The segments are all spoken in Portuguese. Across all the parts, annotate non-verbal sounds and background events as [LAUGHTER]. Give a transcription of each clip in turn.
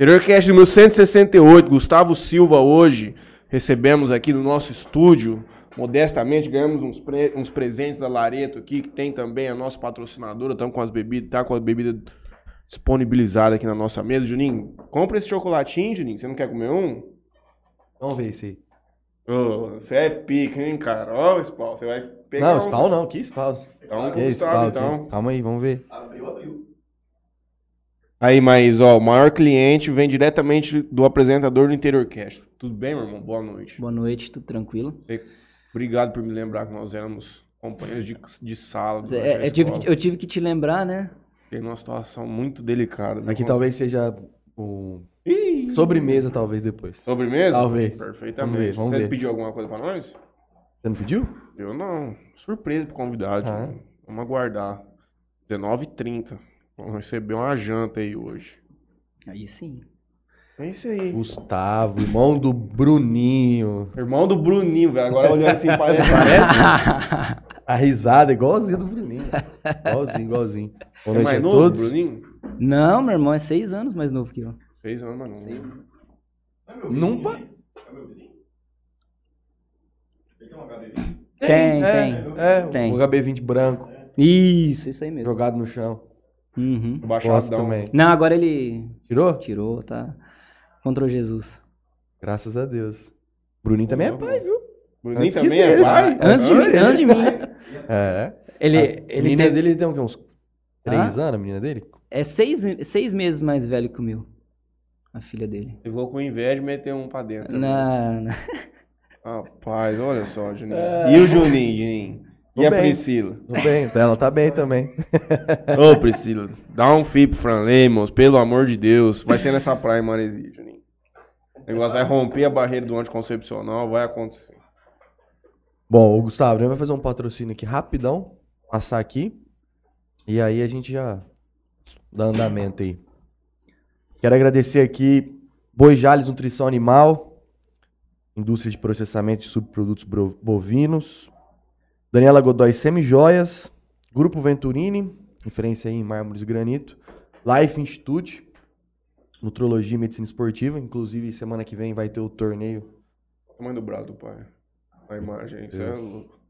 Interiorcast número 168, Gustavo Silva hoje. Recebemos aqui no nosso estúdio, modestamente, ganhamos uns, pre- uns presentes da Lareto aqui, que tem também a nossa patrocinadora, estamos com as bebidas, tá com a bebida disponibilizada aqui na nossa mesa. Juninho, compra esse chocolatinho, Juninho, você não quer comer um? Vamos ver esse aí. Ô, você é pica, hein, cara? Ó, o Spawn, você vai pegar Não, um... spawn não, que spawn? Então, Que Gustavo, spawn então. Calma aí, vamos ver. Aí, mas, ó, o maior cliente vem diretamente do apresentador do Interiorcast. Tudo bem, meu irmão? Boa noite. Boa noite, tudo tranquilo? Obrigado por me lembrar que nós éramos companheiros de, de sala. É, eu, tive que, eu tive que te lembrar, né? Fiquei numa situação muito delicada. viu? Aqui talvez seja o Ih, sobremesa, talvez, depois. Sobremesa? Talvez. Perfeitamente. Vamos ver, vamos Você ver. pediu alguma coisa pra nós? Você não pediu? Eu não. Surpresa pro convidado. Ah, tipo, Vamos aguardar. 19h30. Vamos receber uma janta aí hoje. Aí sim. É isso aí. Gustavo, irmão do Bruninho. Irmão do Bruninho, velho. Agora olhando assim, parece. parece. [LAUGHS] A risada é igualzinha do Bruninho. Igualzinho, igualzinho. Boa É noite mais a novo, todos. Bruninho? Não, meu irmão é seis anos mais novo que eu. Seis anos, mas não. Não pa... Tem, é, tem. É, Tem. o HB20 branco, Isso, isso aí mesmo. jogado no chão. Uhum. Gosto Baixadão. também. Não, agora ele Tirou? tirou, tá? Contra o Jesus. Graças a Deus. Bruninho também é pai, viu? Bruninho Antes também é pai? Antes de mim, Antes. de mim. [LAUGHS] É. Ele, a ele menina tem- dele tem o quê? Uns três Hã? anos, a menina dele? é seis, seis meses mais velho que o meu. A filha dele. Eu vou com inveja e meter um pra dentro. Não, não. [LAUGHS] Rapaz, olha só, Juninho. E o Juninho, Juninho? E Tô a bem. Priscila? Tudo bem, ela tá bem também. Ô, Priscila, dá um fio pro Franley, moço, pelo amor de Deus. Vai ser nessa praia em Maresi, Juninho. O negócio vai romper a barreira do anticoncepcional, vai acontecer. Bom, o Gustavo, a gente vai fazer um patrocínio aqui rapidão, passar aqui, e aí a gente já dá andamento aí. Quero agradecer aqui Boi Jales Nutrição Animal, Indústria de Processamento de Subprodutos Bovinos, Daniela Godoy Semijoias, Grupo Venturini, referência aí em mármores e granito, Life Institute, Nutrologia e Medicina Esportiva, inclusive semana que vem vai ter o torneio Tamanho do braço do pai. A imagem, isso é louco.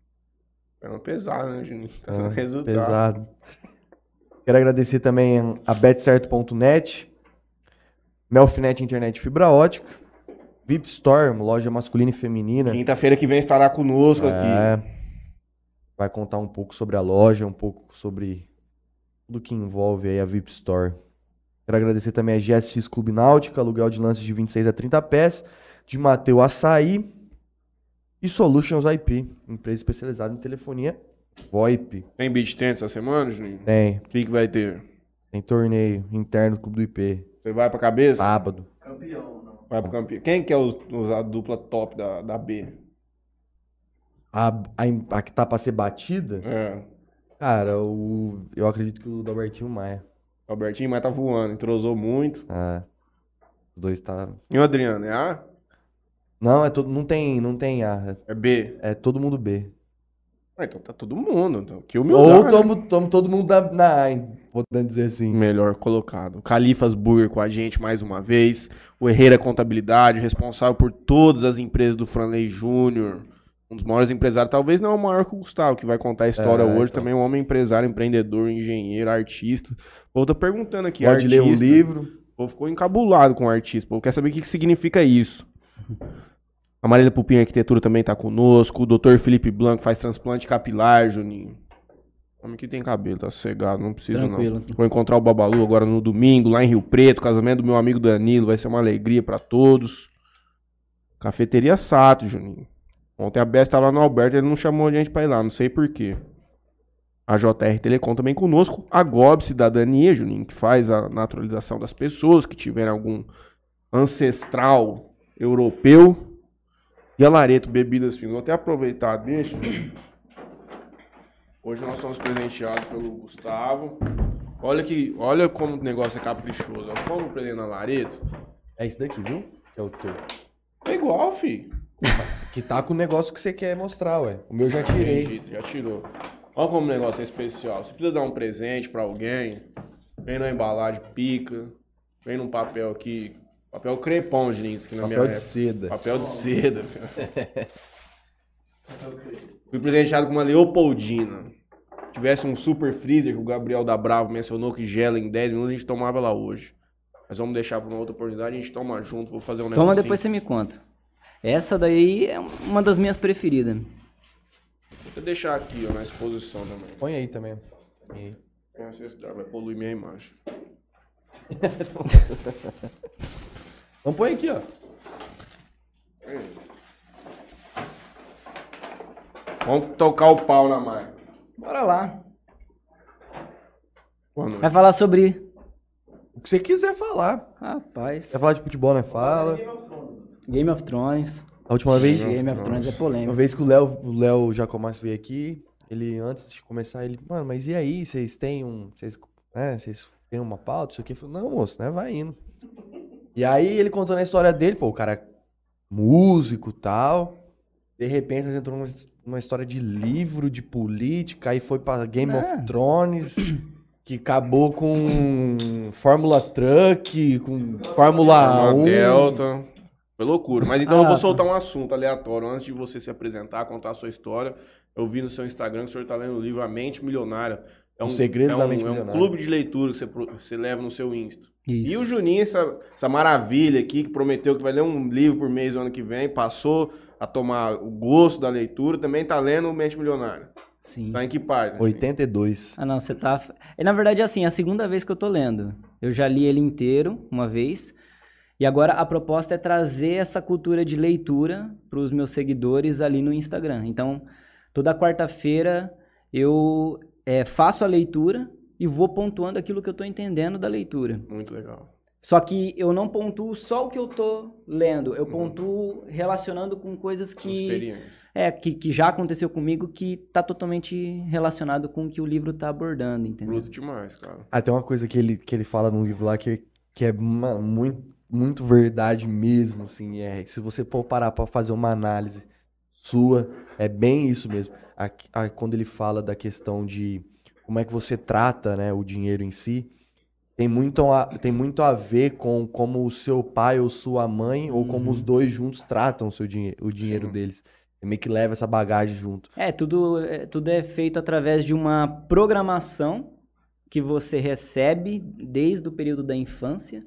É uma pesada, né, Juninho? Tá dando resultado. Pesado. Quero agradecer também a betcerto.net, Melfinet Internet Fibra Ótica, VIP Store, uma loja masculina e feminina. Quinta-feira que vem estará conosco aqui. Vai contar um pouco sobre a loja, um pouco sobre tudo que envolve aí a VIP Store. Quero agradecer também a GSX Clube Náutica, aluguel de lances de 26 a 30 pés, de Mateu Açaí e Solutions IP, empresa especializada em telefonia VoIP. Tem beat tennis essa semana, Juninho? Tem, O que, que vai ter? tem torneio interno do Clube do IP, Você vai pra cabeça? sábado. Vai pro campeão. Quem que é os, os- a dupla top da, da B? A, a, a que tá pra ser batida, É. cara, o, eu acredito que o do Albertinho Maia. O Albertinho, mas tá voando, entrosou muito. Ah, os dois tá. E o Adriano, é A? Não, é todo, não tem, não tem A, É B? é todo mundo B. Ah, então tá todo mundo. Então, que. Ou né? tomo, tomo todo mundo na, na A, hein, podendo dizer assim. Melhor colocado. Califas Burger com a gente mais uma vez. O Herreira Contabilidade, responsável por todas as empresas do Franley Júnior. Um dos maiores empresários, talvez não o maior que o Gustavo, que vai contar a história É, hoje. então. Também um homem empresário, empreendedor, engenheiro, artista. O povo tá perguntando aqui, Pode ler um artista. livro. O povo ficou encabulado com o artista. O povo quer saber o que, que significa isso. A Marília Pupim Arquitetura também tá conosco. O Dr. Felipe Blanco faz transplante capilar, Juninho. Homem que tem cabelo, tá sossegado, não precisa Tranquilo. não. Vou encontrar o Babalu agora no domingo, lá em Rio Preto, casamento do meu amigo Danilo, vai ser uma alegria pra todos. Cafeteria Sato, Juninho. Ontem a Besta tava lá no Alberto, ele não chamou a gente pra ir lá, não sei porquê. A JR Telecom também conosco. A GOB Cidadania, Juninho, que faz a naturalização das pessoas que tiverem algum ancestral europeu. E a Lareto Bebidas Finas. Vou até aproveitar, deixa. Hoje nós somos presenteados pelo Gustavo. Olha que, olha como o negócio é caprichoso. Nós como um presente na Lareto. É esse daqui, viu? É o teu. É igual, fi. Que tá com o negócio que você quer mostrar, ué. O meu já tirei. Entendi, já tirou. Olha como o negócio é especial. Você precisa dar um presente pra alguém. Vem na embalagem, pica. Vem num papel aqui. Papel crepom, isso aqui na minha Papel de época. seda. Papel de seda. [LAUGHS] Fui presenteado com uma Leopoldina. Se tivesse um super freezer que o Gabriel da Bravo mencionou que gela em 10 minutos, a gente tomava ela hoje. Mas vamos deixar para uma outra oportunidade, a gente toma junto, vou fazer um negócio. Toma, depois você me conta. Essa daí é uma das minhas preferidas. Vou deixar aqui, ó, na exposição também. Põe aí também. Põe aí. Tem necessidade, vai poluir minha imagem. [LAUGHS] Então põe aqui, ó. Vamos tocar o pau na máquina. Bora lá. Boa noite. Vai falar sobre. O que você quiser falar. Rapaz. Quer falar de futebol, né? Fala. Game of Thrones. A última vez, Game of Game of Thrones é Thrones. uma polêmico. vez que o Léo, o Léo veio aqui, ele, antes de começar, ele, mano, mas e aí, vocês têm um, vocês, né, vocês têm uma pauta, isso aqui? Eu falei, não, moço, né, vai indo. E aí ele contou na história dele, pô, o cara é músico e tal, de repente nós entrou numa, história de livro, de política, aí foi pra Game É. of Thrones, que acabou com Fórmula Truck, com Fórmula Uma 1. Delta. Foi loucura. Mas então eu Ah, vou tá. soltar um assunto aleatório antes de você se apresentar, contar a sua história. Eu vi no seu Instagram que o senhor está lendo o livro A Mente Milionária. É O Segredo é da um, Mente É um Milionária. clube de leitura que você, você leva no seu Insta. Isso. E o Juninho, essa, essa maravilha aqui, que prometeu que vai ler um livro por mês no ano que vem, passou a tomar o gosto da leitura, também tá lendo o Mente Milionária. Sim. Tá em que página? 82. Ah, não, você tá. É, na verdade, assim, é a segunda vez que eu tô lendo. Eu já li ele inteiro uma vez. E agora a proposta é trazer essa cultura de leitura para os meus seguidores ali no Instagram. Então, toda quarta-feira eu é, faço a leitura e vou pontuando aquilo que eu tô entendendo da leitura. Muito legal. Só que eu não pontuo só o que eu tô lendo, eu pontuo relacionando com coisas que experiência. é que, que já aconteceu comigo que tá totalmente relacionado com o que o livro tá abordando, entendeu? Bruto demais, cara. Ah, tem uma coisa que ele, que ele fala no livro lá que, que é mano, muito, muito verdade mesmo, assim, é, se você for parar pra fazer uma análise sua, é bem isso mesmo. Aqui- quando ele fala da questão de como é que você trata, né, o dinheiro em si, tem muito a, tem muito a ver com como o seu pai ou sua mãe, ou como os dois juntos tratam o seu dinheiro, o dinheiro Sim. deles. Você meio que leva essa bagagem junto. É, tudo é, tudo é feito através de uma programação que você recebe desde o período da infância.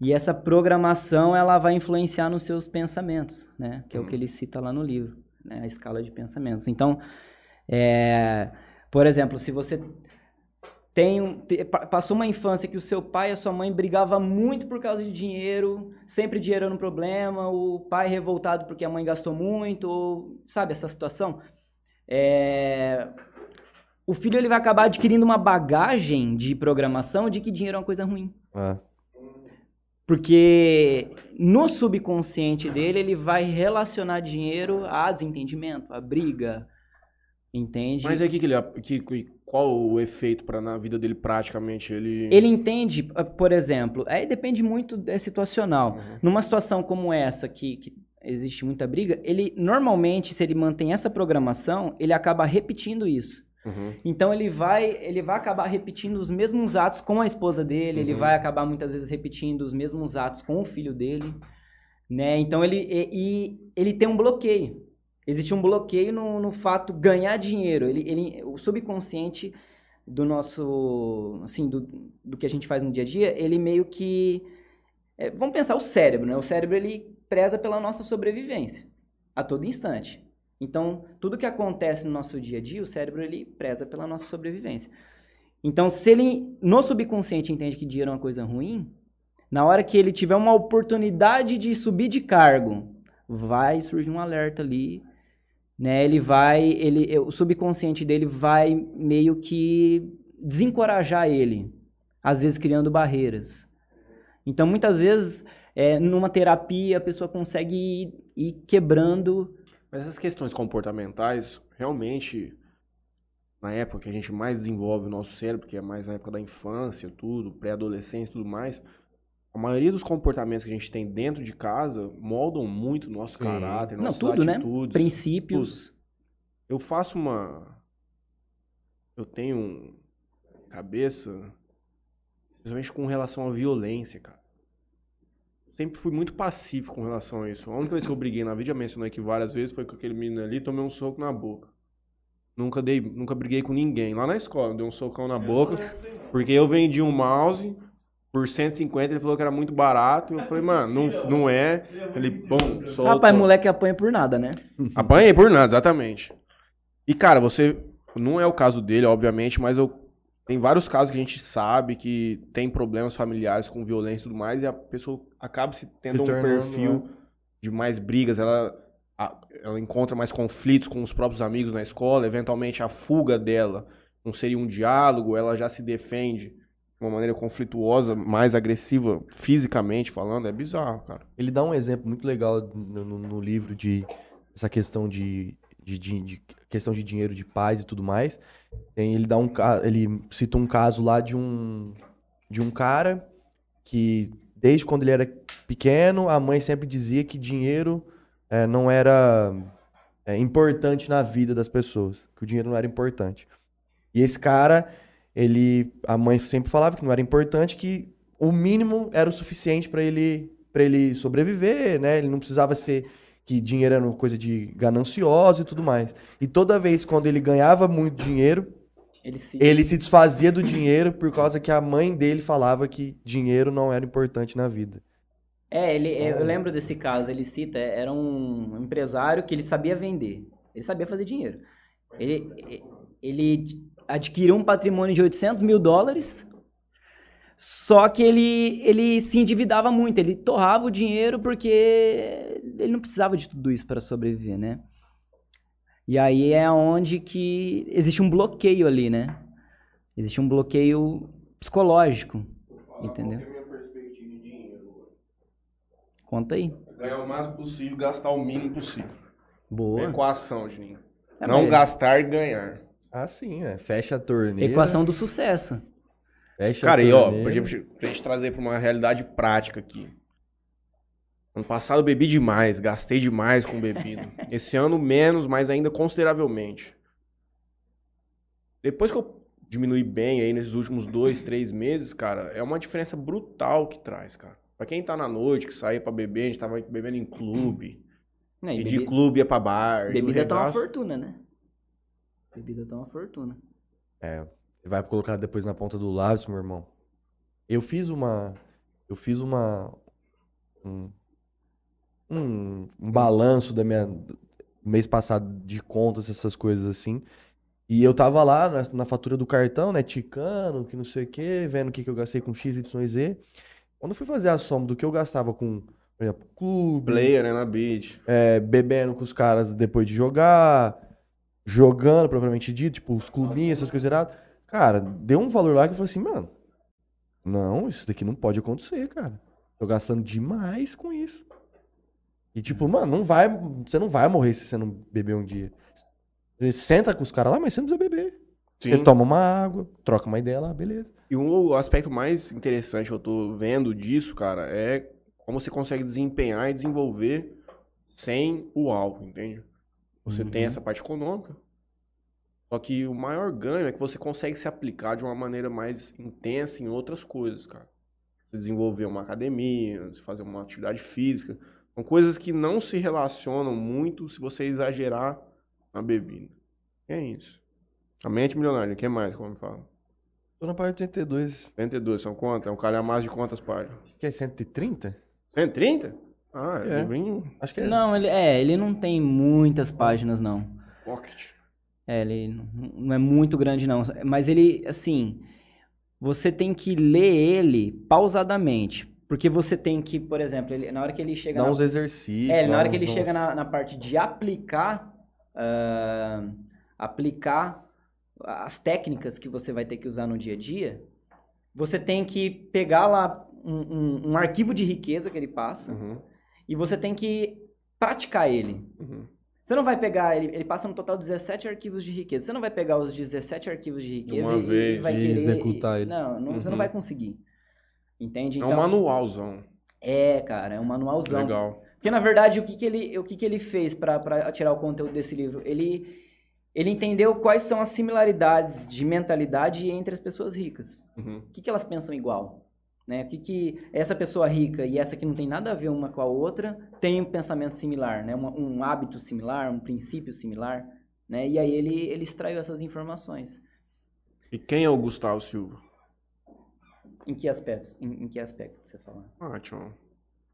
E essa programação ela vai influenciar nos seus pensamentos, né? Que é o que ele cita lá no livro, né? A escala de pensamentos. Então, é, por exemplo, se você tem te- pa- passou uma infância que o seu pai e a sua mãe brigavam muito por causa de dinheiro, sempre dinheiro era um problema, o pai revoltado porque a mãe gastou muito, ou, sabe essa situação? É, o filho ele vai acabar adquirindo uma bagagem de programação de que dinheiro é uma coisa ruim. Ah, Porque no subconsciente dele, ele vai relacionar dinheiro a desentendimento, a briga, entende? Mas aí que, que ele, que, que- qual o efeito para na vida dele praticamente ele Ele entende, eh, por exemplo, aí depende muito, é situacional. Uhum. Numa situação como essa, que, que existe muita briga, ele normalmente, se ele mantém essa programação, ele acaba repetindo isso. Uhum. Então ele vai, ele vai acabar repetindo os mesmos atos com a esposa dele, ele Uhum. vai acabar muitas vezes repetindo os mesmos atos com o filho dele, né? Então ele e, e ele tem um bloqueio. Existe um bloqueio no, no fato ganhar dinheiro. Ele, ele, o subconsciente do nosso, assim, do, do que a gente faz no dia a dia, ele meio que é, vamos pensar o cérebro, né? O cérebro ele preza pela nossa sobrevivência a todo instante. Então, tudo que acontece no nosso dia a dia, o cérebro ele preza pela nossa sobrevivência. Então, se ele no subconsciente entende que dinheiro é uma coisa ruim, na hora que ele tiver uma oportunidade de subir de cargo, vai surgir um alerta ali, né? Ele vai, ele, o subconsciente dele vai meio que desencorajar ele, às vezes criando barreiras. Então, muitas vezes, é, numa terapia, a pessoa consegue ir, ir quebrando Mas essas questões comportamentais, realmente, na época que a gente mais desenvolve o nosso cérebro, que é mais na época da infância, tudo, pré-adolescência e tudo mais, a maioria dos comportamentos que a gente tem dentro de casa moldam muito o nosso caráter, Não, nossas tudo, né? atitudes. princípios. Eu faço uma. Eu tenho um cabeça Principalmente com relação à violência, cara. Sempre fui muito passivo com relação a isso. A única vez que eu briguei na vida, já mencionei aqui várias vezes, foi com aquele menino ali, tomei um soco na boca. Nunca dei, nunca briguei com ninguém. Lá na escola, dei um socão na boca, porque eu vendi um mouse por 150, ele falou que era muito barato. Eu falei, mano, não, não é. Ele, bom, soltou. Rapaz, moleque apanha por nada, né? Apanhei por nada, exatamente. E, cara, você. Não é o caso dele, obviamente, mas eu. Tem vários casos que a gente sabe que tem problemas familiares com violência e tudo mais, e a pessoa acaba se tendo um tornando, perfil né? de mais brigas, ela, a- ela encontra mais conflitos com os próprios amigos na escola, eventualmente a fuga dela não seria um diálogo, ela já se defende de uma maneira conflituosa, mais agressiva, fisicamente falando, é bizarro, cara. Ele dá um exemplo muito legal no, no- no livro de essa questão de, de, de- de- questão de dinheiro de paz e tudo mais. Ele dá um ele cita um caso lá de um de um cara que desde quando ele era pequeno a mãe sempre dizia que dinheiro eh, não era eh, importante na vida das pessoas, que o dinheiro não era importante. E esse cara, ele a mãe sempre falava que não era importante, que o mínimo era o suficiente para ele para ele sobreviver, né? Ele não precisava ser que dinheiro era uma coisa de gananciosa e tudo mais. E toda vez quando ele ganhava muito dinheiro, Ele se. ele se desfazia do dinheiro por causa que a mãe dele falava que dinheiro não era importante na vida. É, ele, eu Então- lembro desse caso, ele cita, era um empresário que ele sabia vender, ele sabia fazer dinheiro. Ele, ele adquiriu um patrimônio de 800 mil dólares, só que ele, ele se endividava muito, ele torrava o dinheiro porque ele não precisava de tudo isso para sobreviver, né? E aí é onde que existe um bloqueio ali, né? Existe um bloqueio psicológico, entendeu? Conta aí. Ganhar o máximo possível, gastar o mínimo possível. Boa. Equação, Juninho. É, não mas- gastar e ganhar. Ah, sim, é. Fecha a torneira. Equação do sucesso. Fecha Cara, e ó, pra gente, pra gente trazer pra uma realidade prática aqui. Ano passado eu bebi demais, gastei demais com bebida. [LAUGHS] Esse ano menos, mas ainda consideravelmente. Depois que eu diminui bem aí nesses últimos dois, três meses, cara, é uma diferença brutal que traz, cara. Pra quem tá na noite, que saía pra beber, a gente tava bebendo em clube. É, E, e de bebi- clube ia pra bar. e bebida tá uma fortuna, né? Bebida tá uma fortuna. É, vai colocar depois na ponta do lápis, meu irmão. Eu fiz uma. Eu fiz uma. Um, um, um balanço da minha. mês passado de contas, essas coisas assim. E eu tava lá na, na fatura do cartão, né? Ticando, que não sei o quê, vendo o que, que eu gastei com X, Y, Z. Quando eu fui fazer a soma do que eu gastava com, por exemplo, clube, Player, né, na beat. é, bebendo com os caras depois de jogar, jogando propriamente dito, tipo, os clubinhos, essas coisas erradas. Cara, deu um valor lá que eu falei assim, mano, não, isso daqui não pode acontecer, cara. Tô gastando demais com isso. E tipo, mano, não vai, você não vai morrer se você não beber um dia. Você senta com os caras lá, mas você não precisa beber. Você Sim. toma uma água, troca uma ideia lá, beleza. E um aspecto mais interessante que eu tô vendo disso, cara, é como você consegue desempenhar e desenvolver sem o álcool, entende? Você tem Uhum. essa parte econômica. Só que o maior ganho é que você consegue se aplicar de uma maneira mais intensa em outras coisas, cara. Você desenvolver uma academia, fazer uma atividade física. São coisas que não se relacionam muito se você exagerar na bebida. É isso. A mente milionária, o que mais, como me fala? Tô na parte 82. 72, são quantas? É um calhamaço de quantas páginas? Acho que é 130? 130? Ah, é, É. livrinho Acho que é. Não, ele, é, ele não tem muitas páginas, não. pocket. É, ele não é muito grande, não. Mas ele, assim, você tem que ler ele pausadamente. Porque você tem que, por exemplo, ele- na hora que ele chega Dá na uns exercícios. É, na hora que ele uns- chega na, na parte de aplicar, ah, aplicar as técnicas que você vai ter que usar no dia a dia, você tem que pegar lá um, um- um arquivo de riqueza que ele passa Uhum, e você tem que praticar ele. uhum. Você não vai pegar, ele, ele passa no total 17 arquivos de riqueza. Você não vai pegar os 17 arquivos de riqueza uma e, e vez. vai E querer... executar ele. Não, não- você Uhum. não vai conseguir. Entende? É um manualzão. É, cara, é um manualzão. Legal. Porque, na verdade, o que, que, ele, o que, que ele fez para tirar o conteúdo desse livro? Ele, ele entendeu quais são as similaridades de mentalidade entre as pessoas ricas. Uhum. O que, que elas pensam igual? Né? O que, que essa pessoa rica e essa que não tem nada a ver uma com a outra tem um pensamento similar, né? Uma- um hábito similar, um princípio similar. Né? E aí ele, ele extraiu essas informações. E quem é o Gustavo Silva? Em que aspectos? Em, em que aspecto você fala? Ah, tchau.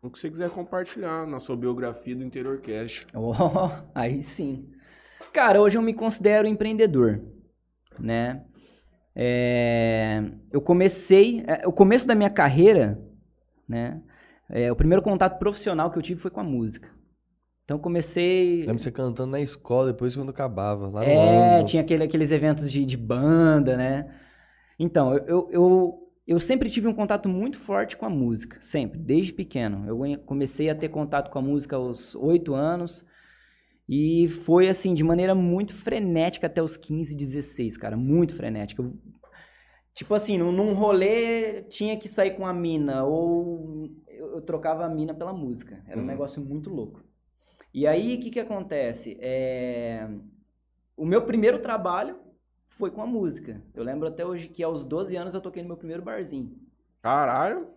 O que você quiser compartilhar na sua biografia do Interior Cast. [LAUGHS] Oh, aí sim. Cara, hoje eu me considero empreendedor, né? É, eu comecei, é, o começo da minha carreira, né? é, o primeiro contato profissional que eu tive foi com a música. Então eu comecei, Lembro você cantando na escola depois quando acabava, lá no é, tinha aquele- aqueles eventos de, de banda, né? Então, eu, eu, eu, sempre tive um contato muito forte com a música, sempre, desde pequeno. Eu comecei a ter contato com a música aos oito anos e foi, assim, de maneira muito frenética até os 15, 16, cara, muito frenética. Eu- tipo assim, num, num rolê tinha que sair com a mina ou eu, eu trocava a mina pela música. Era um Uhum. negócio muito louco. E aí, o que que acontece? É... O meu primeiro trabalho foi com a música. Eu lembro até hoje que aos 12 anos eu toquei no meu primeiro barzinho. Caralho.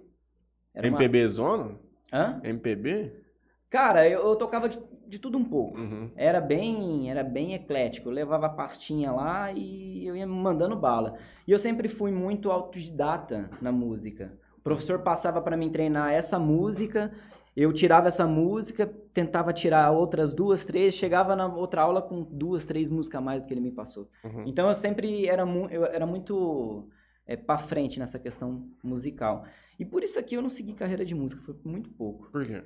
Era uma- MPB Zona? Hã? MPB? Cara, eu, eu tocava de, de tudo um pouco. Uhum. Era bem, era bem eclético. Eu levava a pastinha lá e eu ia mandando bala. E eu sempre fui muito autodidata na música. O professor passava para mim treinar essa música, eu tirava essa música, tentava tirar outras duas, três, chegava na outra aula com duas, três músicas a mais do que ele me passou. Uhum. Então eu sempre era, mu eu era muito é, para frente nessa questão musical. E por isso aqui eu não segui carreira de música, foi muito pouco. Por quê?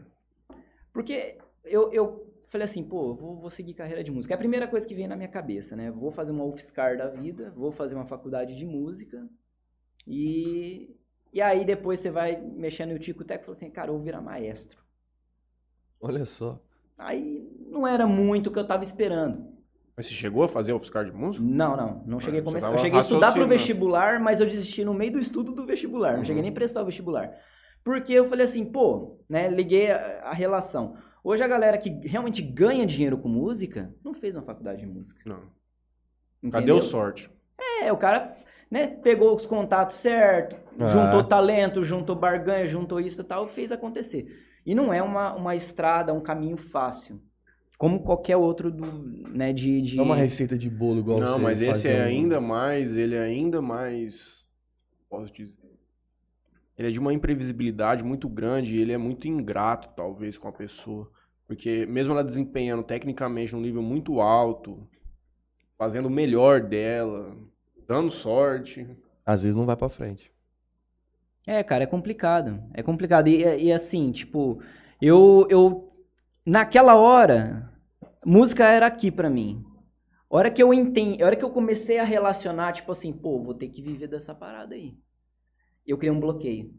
Porque eu, eu falei assim, pô, vou, vou seguir carreira de música. É a primeira coisa que vem na minha cabeça, né? Vou fazer uma UFSCar da vida, vou fazer uma faculdade de música e... E aí depois você vai mexendo no tico-teco e fala assim, cara, eu vou virar maestro. Olha só. Aí não era muito o que eu tava esperando. Mas você chegou a fazer office de música? Não, não. Não cheguei a você começar. Eu cheguei a estudar pro raciocinando. vestibular, mas eu desisti no meio do estudo do vestibular. Não Uhum. cheguei nem a prestar o vestibular. Porque eu falei assim, pô, né? Liguei a, a relação. Hoje a galera que realmente ganha dinheiro com música não fez uma faculdade de música. Não. Cadê entendeu? o sorte? É, o cara né, pegou os contatos certos, Ah. juntou talento, juntou barganha, juntou isso e tal, fez acontecer. E não é uma, uma estrada, um caminho fácil. Como qualquer outro do, né, de, de... Não é uma receita de bolo igual não, você mas esse é um- ainda mais, ele é ainda mais, posso dizer, ele é de uma imprevisibilidade muito grande, e ele é muito ingrato, talvez, com a pessoa. Porque mesmo ela desempenhando tecnicamente num nível muito alto, fazendo o melhor dela, dando sorte, Às vezes não vai pra frente. É, cara, é complicado. É complicado. E, e assim, tipo, eu, eu. Naquela hora, música era aqui pra mim. A hora que eu entendi, a hora que eu comecei a relacionar, tipo assim, pô, vou ter que viver dessa parada aí. Eu criei um bloqueio.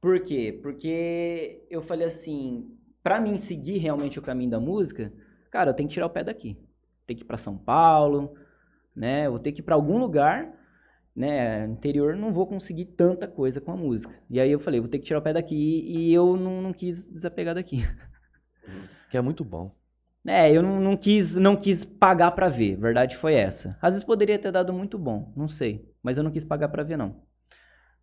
Por quê? Porque eu falei assim, pra mim seguir realmente o caminho da música, cara, eu tenho que tirar o pé daqui. Tem que ir pra São Paulo, né? Eu vou ter que ir pra algum lugar né, interior, não vou conseguir tanta coisa com a música. E aí eu falei, vou ter que tirar o pé daqui e eu não, não quis desapegar daqui. [LAUGHS] Que é muito bom. É, eu não, não quis não quis pagar pra ver, verdade foi essa. Às vezes poderia ter dado muito bom, não sei, mas eu não quis pagar pra ver não.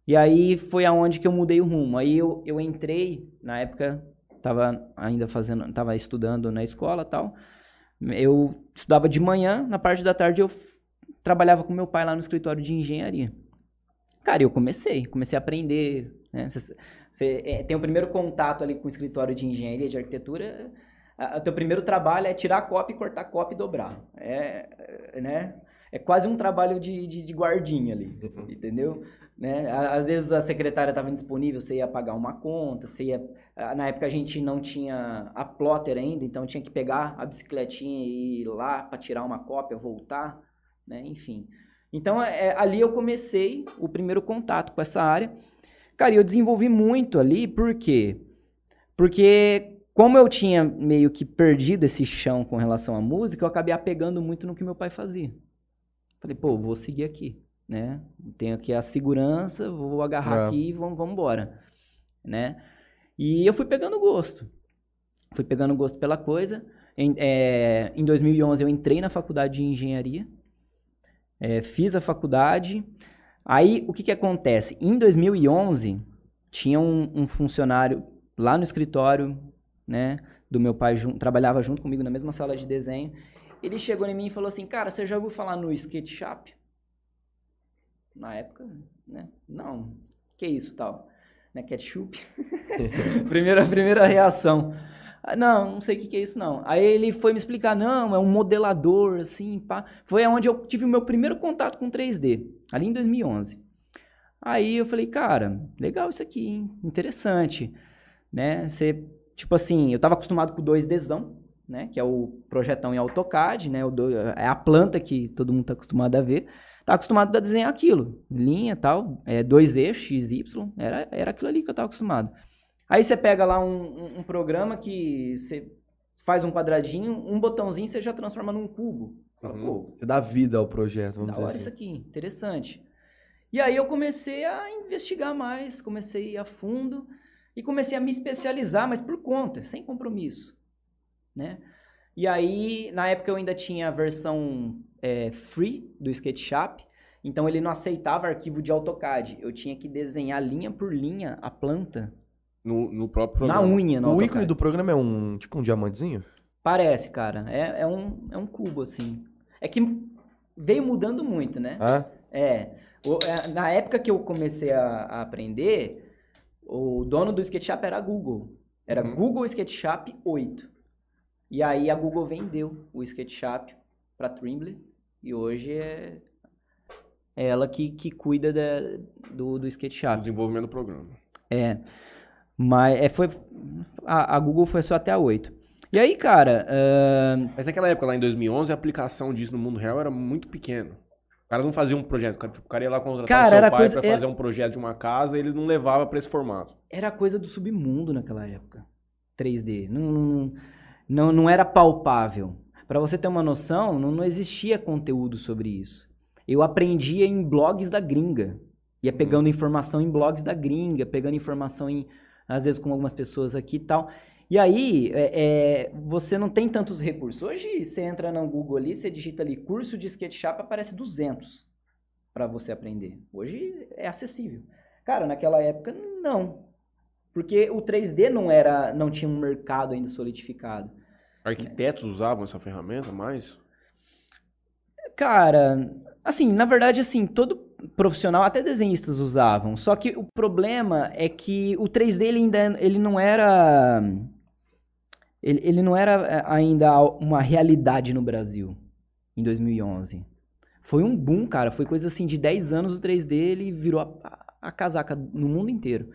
E aí foi aonde que eu mudei o rumo. Aí eu, eu entrei, na época tava ainda fazendo, tava estudando na escola, tal. Eu estudava de manhã, na parte da tarde eu trabalhava com meu pai lá no escritório de engenharia. Cara, eu comecei, comecei a aprender, né? Você, é, tem o primeiro contato ali com o escritório de engenharia, de arquitetura, o teu primeiro trabalho é tirar a cópia, cortar a cópia e dobrar. É, é, né? É quase um trabalho de, de, de guardinha ali, entendeu? Né? Às vezes a secretária estava indisponível, você ia pagar uma conta, você ia... Na época a gente não tinha a plotter ainda, então tinha que pegar a bicicletinha e ir lá para tirar uma cópia, voltar, né? Enfim. Então, é, ali eu comecei o primeiro contato com essa área. Cara, e eu desenvolvi muito ali, por quê? Porque como eu tinha meio que perdido esse chão com relação à música, eu acabei apegando muito no que meu pai fazia. Falei, pô, vou seguir aqui, né? Tenho aqui a segurança, vou agarrar É. aqui e vamos, vamos embora, né? E eu fui pegando gosto. Fui pegando gosto pela coisa. Em, é, em 2011 eu entrei na faculdade de engenharia, é, fiz a faculdade. Aí o que, que acontece? Em 2011 tinha um, um funcionário lá no escritório, né, do meu pai, trabalhava junto comigo na mesma sala de desenho. Ele chegou em mim e falou assim, cara, você já ouviu falar no skate shop? Na época, né? Não. Que isso, tal? Né, ketchup? [LAUGHS] [LAUGHS] primeira, primeira reação. Ah, Não, não sei o que, que é isso, não. Aí ele foi me explicar, não, é um modelador, assim, pá. Foi onde eu tive o meu primeiro contato com 3D, ali em 2011. Aí eu falei, cara, legal isso aqui, hein? interessante, né? Você, tipo assim, eu tava acostumado com o 2Dzão, né? Que é o projetão em AutoCAD, né? O do- é a planta que todo mundo tá acostumado a ver. Tá acostumado a desenhar aquilo, linha tal, é, dois eixos, x, y, era, era aquilo ali que eu tava acostumado. Aí você pega lá um, um- um programa que você faz um quadradinho, um botãozinho você já transforma num cubo. Você fala, Uhum. Você dá vida ao projeto, vamos da dizer hora assim. isso aqui, interessante. E aí eu comecei a investigar mais, comecei a ir a fundo e comecei a me especializar, mas por conta, sem compromisso, né? E aí, na época eu ainda tinha a versão é, free do SketchUp, então ele não aceitava arquivo de AutoCAD. Eu tinha que desenhar linha por linha a planta No, no próprio na programa. unha no O AutoCAD. ícone do programa é um, tipo um diamantezinho? Parece, cara. É, é, um, é um cubo, assim. É que veio mudando muito, né? Ah, É, o- é, na época que eu comecei a, a aprender, o dono do SketchUp era a Google. Era Uhum. Google SketchUp 8. E aí a Google vendeu o SketchUp para Trimble e hoje é, é ela que, que cuida da- do, do O SketchUp. desenvolvimento do programa. É, mas é, foi, a, a Google foi só até a 8. E aí, cara, ahn, Mas naquela época, lá em 2011, a aplicação disso no mundo real era muito pequeno. O cara não fazia um projeto. O cara, tipo, ia lá contratar Cara, seu pai coisa- pra era- fazer um projeto de uma casa e ele não levava pra esse formato. era coisa do submundo naquela época. 3D. Não, não, não, não era palpável. Para você ter uma noção, não, não existia conteúdo sobre isso. Eu aprendia em blogs da gringa. Ia pegando informação em blogs da gringa, pegando informação em, às vezes, com algumas pessoas aqui e tal. E aí, é, é, você não tem tantos recursos. Hoje, você entra no Google ali, você digita ali curso de SketchUp, aparece 200 para você aprender. Hoje é acessível. Cara, naquela época, não. Porque o 3D não era, não tinha um mercado ainda solidificado. Arquitetos usavam essa ferramenta mais? Cara, assim, na verdade, assim, todo profissional, até desenhistas usavam. Só que o problema é que o 3D ele ainda ele não era ele, ele não era eh, ainda uma realidade no Brasil em 2011. Foi um boom, cara. Foi coisa assim de 10 anos o 3D ele virou a, a casaca no mundo inteiro.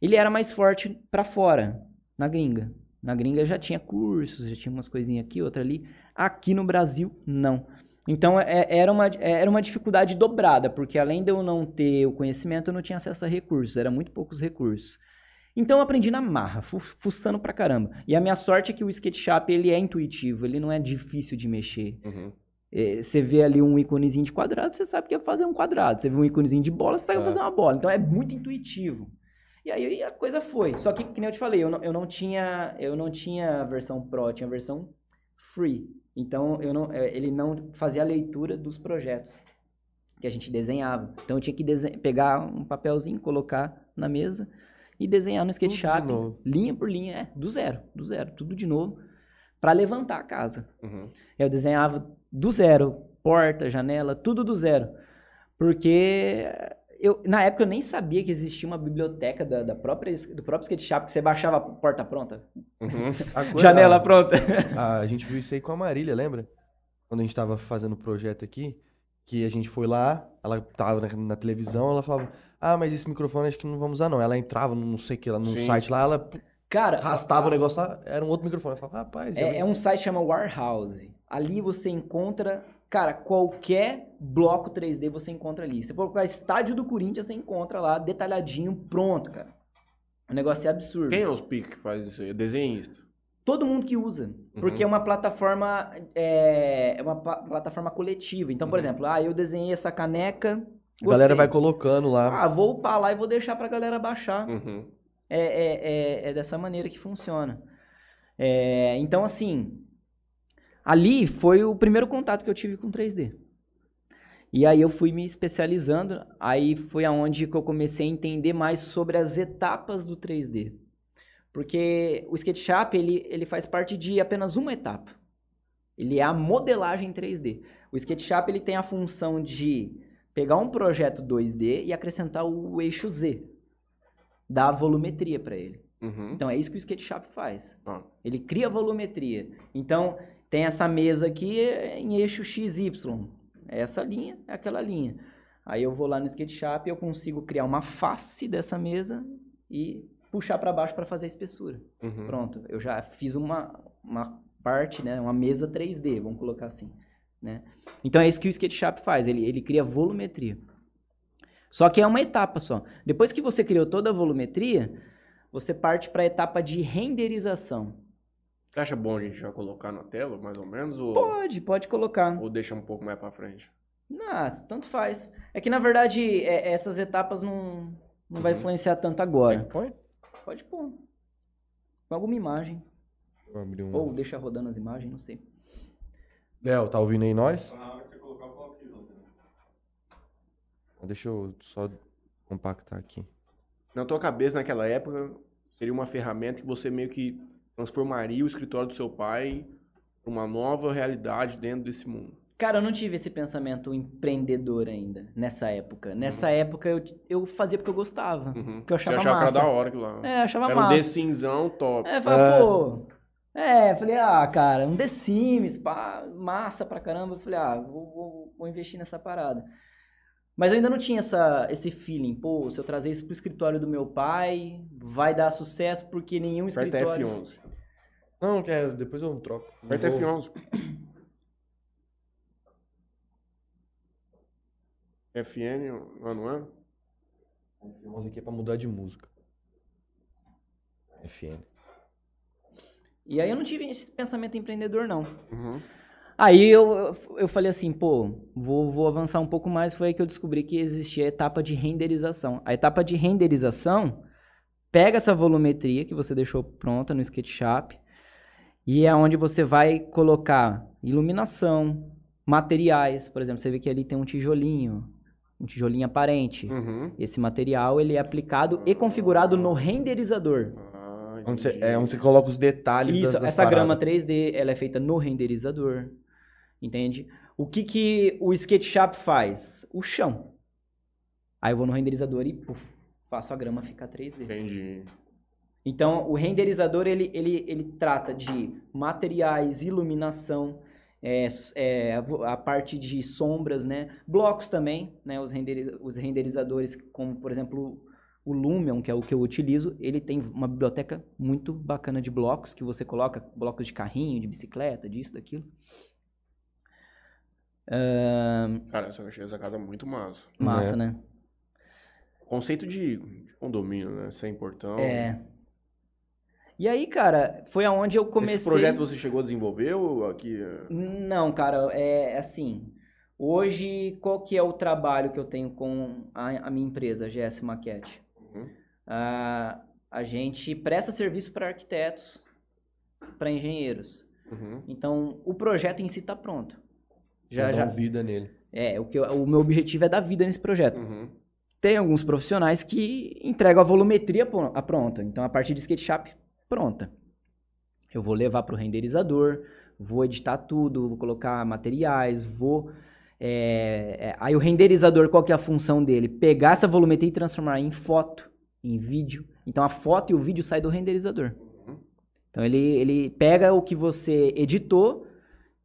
Ele era mais forte pra fora, na gringa. Na gringa já tinha cursos, já tinha umas coisinhas aqui, outra ali. Aqui no Brasil, não. Então é- era, uma, era uma dificuldade dobrada, porque além de eu não ter o conhecimento, eu não tinha acesso a recursos, era muito poucos recursos. Então eu aprendi na marra, fu- fuçando pra caramba. E a minha sorte é que o SketchUp ele é intuitivo, ele não é difícil de mexer. Uhum. É, Você vê ali um íconezinho de quadrado, você sabe que é fazer um quadrado. Você vê um íconezinho de bola, você sabe que é É. fazer uma bola. Então é muito intuitivo. E aí a coisa foi. Só que, que nem eu te falei, eu não, eu não tinha eu não tinha a versão Pro, eu tinha a versão Free. Então eu não, é, ele não fazia a leitura dos projetos que a gente desenhava. Então eu tinha que pegar um papelzinho, colocar na mesa e desenhar no SketchUp, linha por linha, é, do zero, do zero, tudo de novo, para levantar a casa. Uhum. Eu desenhava do zero, porta, janela, tudo do zero. Porque eu, na época eu nem sabia que existia uma biblioteca da, da própria, do próprio SketchUp que você baixava a porta pronta, Uhum. [LAUGHS] a janela pronta. A, [LAUGHS] a gente viu isso aí com a Marília, lembra? Quando a gente tava fazendo o projeto aqui, que a gente foi lá, ela tava na, na televisão, ela falava, ah, mas esse microfone acho que não vamos usar não. Ela entrava no não sei o que, lá, num Sim. site lá, ela Cara, arrastava o negócio lá, era um outro microfone. Eu falava, rapaz, É, vi." é um site que chama Warehouse. Ali você encontra, cara, qualquer bloco 3D você encontra ali. Você colocar estádio do Corinthians, você encontra lá, detalhadinho, pronto, cara. O negócio é absurdo. Quem é os piques que faz isso aí? É desenhista. Todo mundo que usa. Porque é uma plataforma. É, é uma pla- plataforma coletiva. Então, por Uhum. exemplo, ah, eu desenhei essa caneca. a galera gostei. vai colocando lá. Ah, vou upar lá e vou deixar pra galera baixar. Uhum. É, é, é, é dessa maneira que funciona. É, então, assim, ali foi o primeiro contato que eu tive com 3D. E aí eu fui me especializando, aí foi aonde que eu comecei a entender mais sobre as etapas do 3D. Porque o SketchUp, ele, ele faz parte de apenas uma etapa. Ele é a modelagem 3D. O SketchUp, ele tem a função de pegar um projeto 2D e acrescentar o eixo Z. Dar volumetria para ele. Uhum. Então é isso que o SketchUp faz. Ah. Ele cria volumetria. Então tem essa mesa aqui em eixo XY. Essa linha é aquela linha. Aí eu vou lá no SketchUp e eu consigo criar uma face dessa mesa e puxar para baixo para fazer a espessura. Uhum. Pronto, eu já fiz uma, uma parte, né, uma mesa 3D, vamos colocar assim, né? Então é isso que o SketchUp faz, ele, ele cria volumetria. Só que é uma etapa só. Depois que você criou toda a volumetria, você parte para a etapa de renderização. Você acha bom a gente já colocar na tela, mais ou menos? Ou, Pode, pode colocar. ou deixa um pouco mais pra frente? Ah, tanto faz. É que na verdade é- essas etapas não, não vai Uhum. influenciar tanto É agora. que põe? Pode pôr. Com alguma imagem. Vou abrir um... Ou deixa rodando as imagens, não sei. Léo, tá ouvindo aí nós? Na hora que você colocar, eu coloco de novo. né? Deixa eu só compactar aqui. Na tua cabeça, naquela época, seria uma ferramenta que você meio que transformaria o escritório do seu pai para uma nova realidade dentro desse mundo. Cara, eu não tive esse pensamento empreendedor ainda, nessa época. Nessa época eu, eu fazia porque eu gostava. Uhum. Que eu achava Você achava que massa. era da hora aquilo lá. É, eu achava era um massa. The Simzão top. É, falei, pô. É, falei, ah, cara, um The Sims, pá, massa pra caramba. Eu falei, ah, vou, vou, vou investir nessa parada. Mas eu ainda não tinha essa, esse feeling, pô, se eu trazer isso pro escritório do meu pai, vai dar sucesso, porque nenhum Aperta escritório. F11. Não, quero, depois eu troco. Não Aperta vou- F11. FN, não é? F11 aqui é pra mudar de música. FN. E aí eu não tive esse pensamento empreendedor, não. Uhum. Aí eu, eu, falei assim, pô, vou, vou avançar um pouco mais. Foi aí que eu descobri que existia a etapa de renderização. A etapa de renderização pega essa volumetria que você deixou pronta no SketchUp e é onde você vai colocar iluminação, materiais. Por exemplo, você vê que ali tem um tijolinho, um tijolinho aparente. Uhum. Esse material ele é aplicado e configurado no renderizador. Ah, Onde você, é onde você coloca os detalhes Isso, das, das essa grama paradas. 3D, ela é feita no renderizador, entende? O que que o SketchUp faz? O chão. Aí eu vou no renderizador e puf, faço a grama ficar 3D. Entendi. Então, o renderizador, ele, ele, ele trata de materiais, iluminação, é, é, a parte de sombras, né? Blocos também, né? Os, renderi- os renderizadores, como, por exemplo, o Lumion, que é o que eu utilizo, ele tem uma biblioteca muito bacana de blocos, que você coloca blocos de carrinho, de bicicleta, disso, daquilo. Cara, essa, eu achei essa casa muito massa. massa, né? Conceito de, de condomínio, né? Sem portão. É. E aí, cara, foi aonde eu comecei... Esse projeto você chegou a desenvolver ou aqui? é? Não, cara, é assim. Hoje, qual que é o trabalho que eu tenho com a, a minha empresa, GS Maquete? Uhum. Ah, a gente presta serviço para arquitetos, para engenheiros. Uhum. Então, o projeto em si está pronto. Já, Já vida nele. é, o, que eu- o meu objetivo é dar vida nesse projeto. Uhum. Tem alguns profissionais que entregam a volumetria pronta. Então, a partir de SketchUp, pronta. Eu vou levar para o renderizador, vou editar tudo, vou colocar materiais, vou... é, é, aí o renderizador, qual que é a função dele? Pegar essa volumetria e transformar em foto, em vídeo. Então, a foto e o vídeo saem do renderizador. Uhum. Então, ele, ele pega o que você editou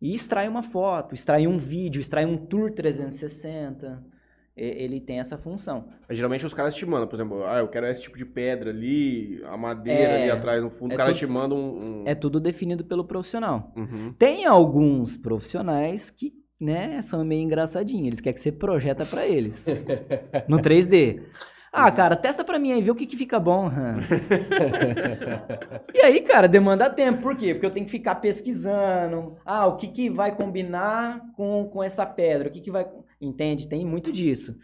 e extrai uma foto, extrai um vídeo, extrai um tour 360. E- Ele tem essa função. Mas geralmente os caras te mandam, por exemplo, ah, eu quero esse tipo de pedra ali, a madeira É, ali atrás no fundo, é o cara tudo- te manda um. um- É tudo definido pelo profissional. Uhum. Tem alguns profissionais que, né, são meio engraçadinhos. Eles querem que você projeta pra eles. [LAUGHS] no 3D. Ah, cara, testa pra mim aí, vê o que, que fica bom. [LAUGHS] e aí, cara, demanda tempo. Por quê? Porque eu tenho que ficar pesquisando. Ah, o que, que vai combinar com, com essa pedra? O que, que vai. Entende? Tem muito disso.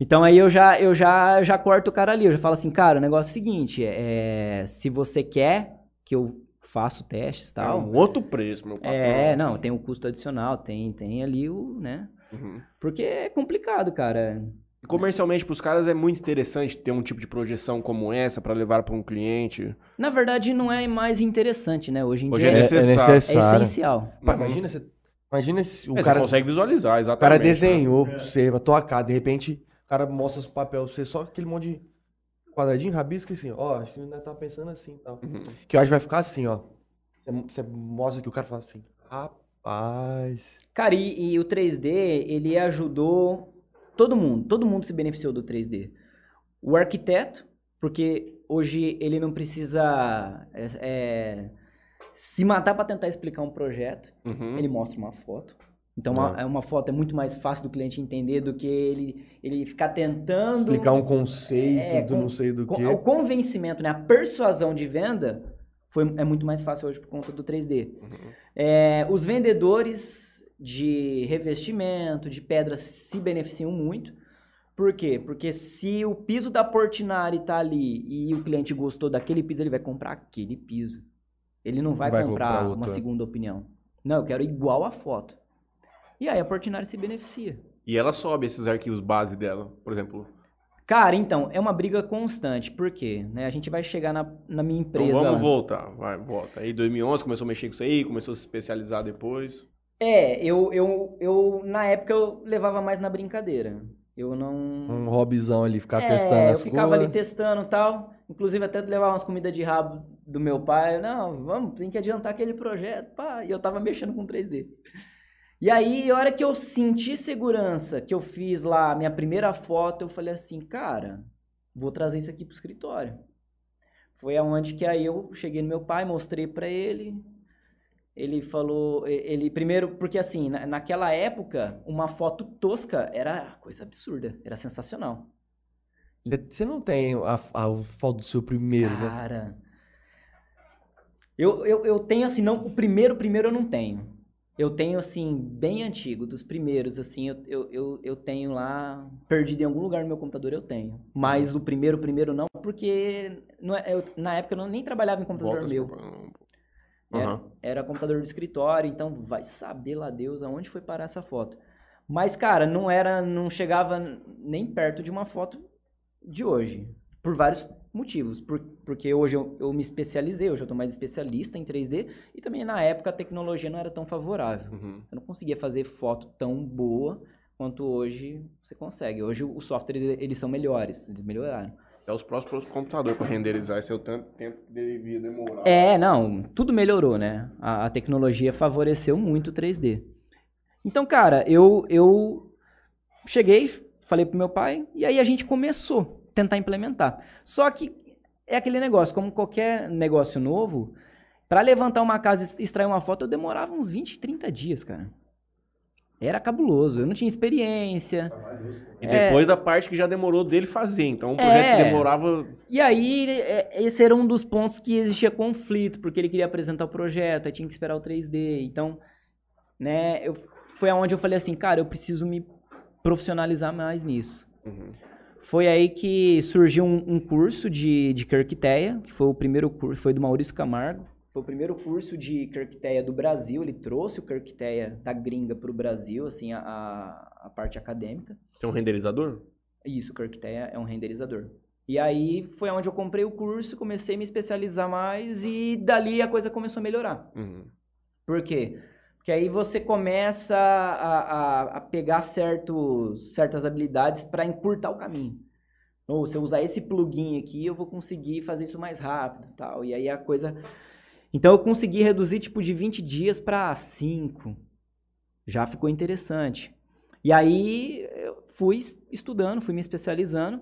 Então aí eu já, eu já, já corto o cara ali. Eu já falo assim, cara, o negócio é o seguinte: é, se você quer que eu faço testes É tal. um outro preço, meu patrão. É, não, tem o custo adicional, tem, tem ali o, né? Uhum. Porque é complicado, cara. E comercialmente, pros caras, é muito interessante ter um tipo de projeção como essa pra levar pra um cliente. Na verdade, não é mais interessante, né? Hoje em Hoje dia é é, necessário. é necessário. essencial. Pá, imagina você. Imagina se o É, cara, Você consegue visualizar, o exatamente. cara né? desenhou pra você, a tua casa, de repente o cara mostra os papéis pra você, só aquele monte de quadradinho, rabisco assim, ó, acho que ainda tá pensando assim e tal. Uhum. Que eu acho que vai ficar assim, ó. Você, você mostra que o cara fala assim, rapaz. Cara, e, e o 3D, ele ajudou todo mundo. Todo mundo se beneficiou do 3D. O arquiteto, porque hoje ele não precisa é, é, se matar para tentar explicar um projeto. Uhum. Ele mostra uma foto. Então, uma, é uma foto é muito mais fácil do cliente entender do que ele, ele ficar tentando... Explicar um conceito É, do com- não sei do que. O convencimento, né? A persuasão de venda foi, é muito mais fácil hoje por conta do 3D. Uhum. É, os vendedores de revestimento, de pedra, se beneficiam muito. Por quê? Porque se o piso da Portinari tá ali e o cliente gostou daquele piso, ele vai comprar aquele piso. Ele não vai, Vai comprar, comprar uma segunda opinião. Não, eu quero igual a foto. E aí a Portinari se beneficia. E ela sobe esses arquivos base dela, por exemplo. Cara, então, é uma briga constante. Por quê? Né? A gente vai chegar na, na minha Então empresa. vamos voltar, vai, volta. Aí 2011 começou a mexer com isso aí, começou a se especializar depois. É, eu, eu, eu, na época, eu levava mais na brincadeira. Eu não. Um hobbyzão ali, ficar é, testando eu as ficava coisas. ali testando e tal. Inclusive, até levar umas comidas de rabo do meu pai. Não, vamos, tem que adiantar aquele projeto. Pá. E eu tava mexendo com 3D. E aí, a hora que eu senti segurança, que eu fiz lá a minha primeira foto, eu falei assim, cara, vou trazer isso aqui pro escritório. Foi aonde que aí eu cheguei no meu pai, mostrei pra ele. Ele falou, ele primeiro, porque assim, na- naquela época, uma foto tosca era coisa absurda, era sensacional. Você não tem a, a foto do seu primeiro, né? Cara. Eu, eu, eu tenho assim, não, o primeiro, primeiro eu não tenho. Eu tenho, assim, bem antigo, dos primeiros, assim, eu, eu, eu, eu tenho lá, perdido em algum lugar no meu computador, eu tenho. Mas o primeiro, primeiro não, porque não é- eu- na época eu não, nem trabalhava em computador Volta meu. Era, era computador do escritório, então vai saber lá Deus aonde foi parar essa foto. Mas, cara, não era, não chegava nem perto de uma foto de hoje. Por vários motivos. Por- porque hoje eu, eu me especializei, hoje eu tô mais especialista em 3D. E também na época a tecnologia não era tão favorável. Uhum. Eu não conseguia fazer foto tão boa quanto hoje você consegue. Hoje os softwares eles são melhores, eles melhoraram. É os próximos computadores para renderizar esse é o tanto tempo que devia demorar. É, não, tudo melhorou, né? A, a tecnologia favoreceu muito o 3D. Então, cara, eu, eu cheguei, falei pro meu pai, e aí a gente começou a tentar implementar. Só que é aquele negócio, como qualquer negócio novo, para levantar uma casa e extrair uma foto, eu demorava uns 20, 30 dias, cara. Era cabuloso, eu não tinha experiência. E depois da parte que já demorou dele fazer. Então, um projeto É. que demorava. E aí, é, esse era um dos pontos que existia conflito, porque ele queria apresentar o projeto, aí tinha que esperar o 3D. Então, né, eu, foi aonde eu falei assim, cara, eu preciso me profissionalizar mais nisso. Uhum. Foi aí que surgiu um, um curso de, de Kirkteia, que foi o primeiro curso, foi do Maurício Camargo. Foi o primeiro curso de Kirkteia do Brasil, ele trouxe o Kirkteia da gringa para o Brasil, assim, a, a, parte acadêmica. Tem um renderizador? Isso, o Kirkteia é um renderizador. E aí foi onde eu comprei o curso, comecei a me especializar mais e dali a coisa começou a melhorar. Uhum. Por quê? Porque aí você começa a, a, a pegar certos, certas habilidades para encurtar o caminho. Ou se eu usar esse plugin aqui, eu vou conseguir fazer isso mais rápido tal. E aí a coisa... Então eu consegui reduzir tipo de 20 dias para 5. Já ficou interessante. E aí eu fui estudando, fui me especializando.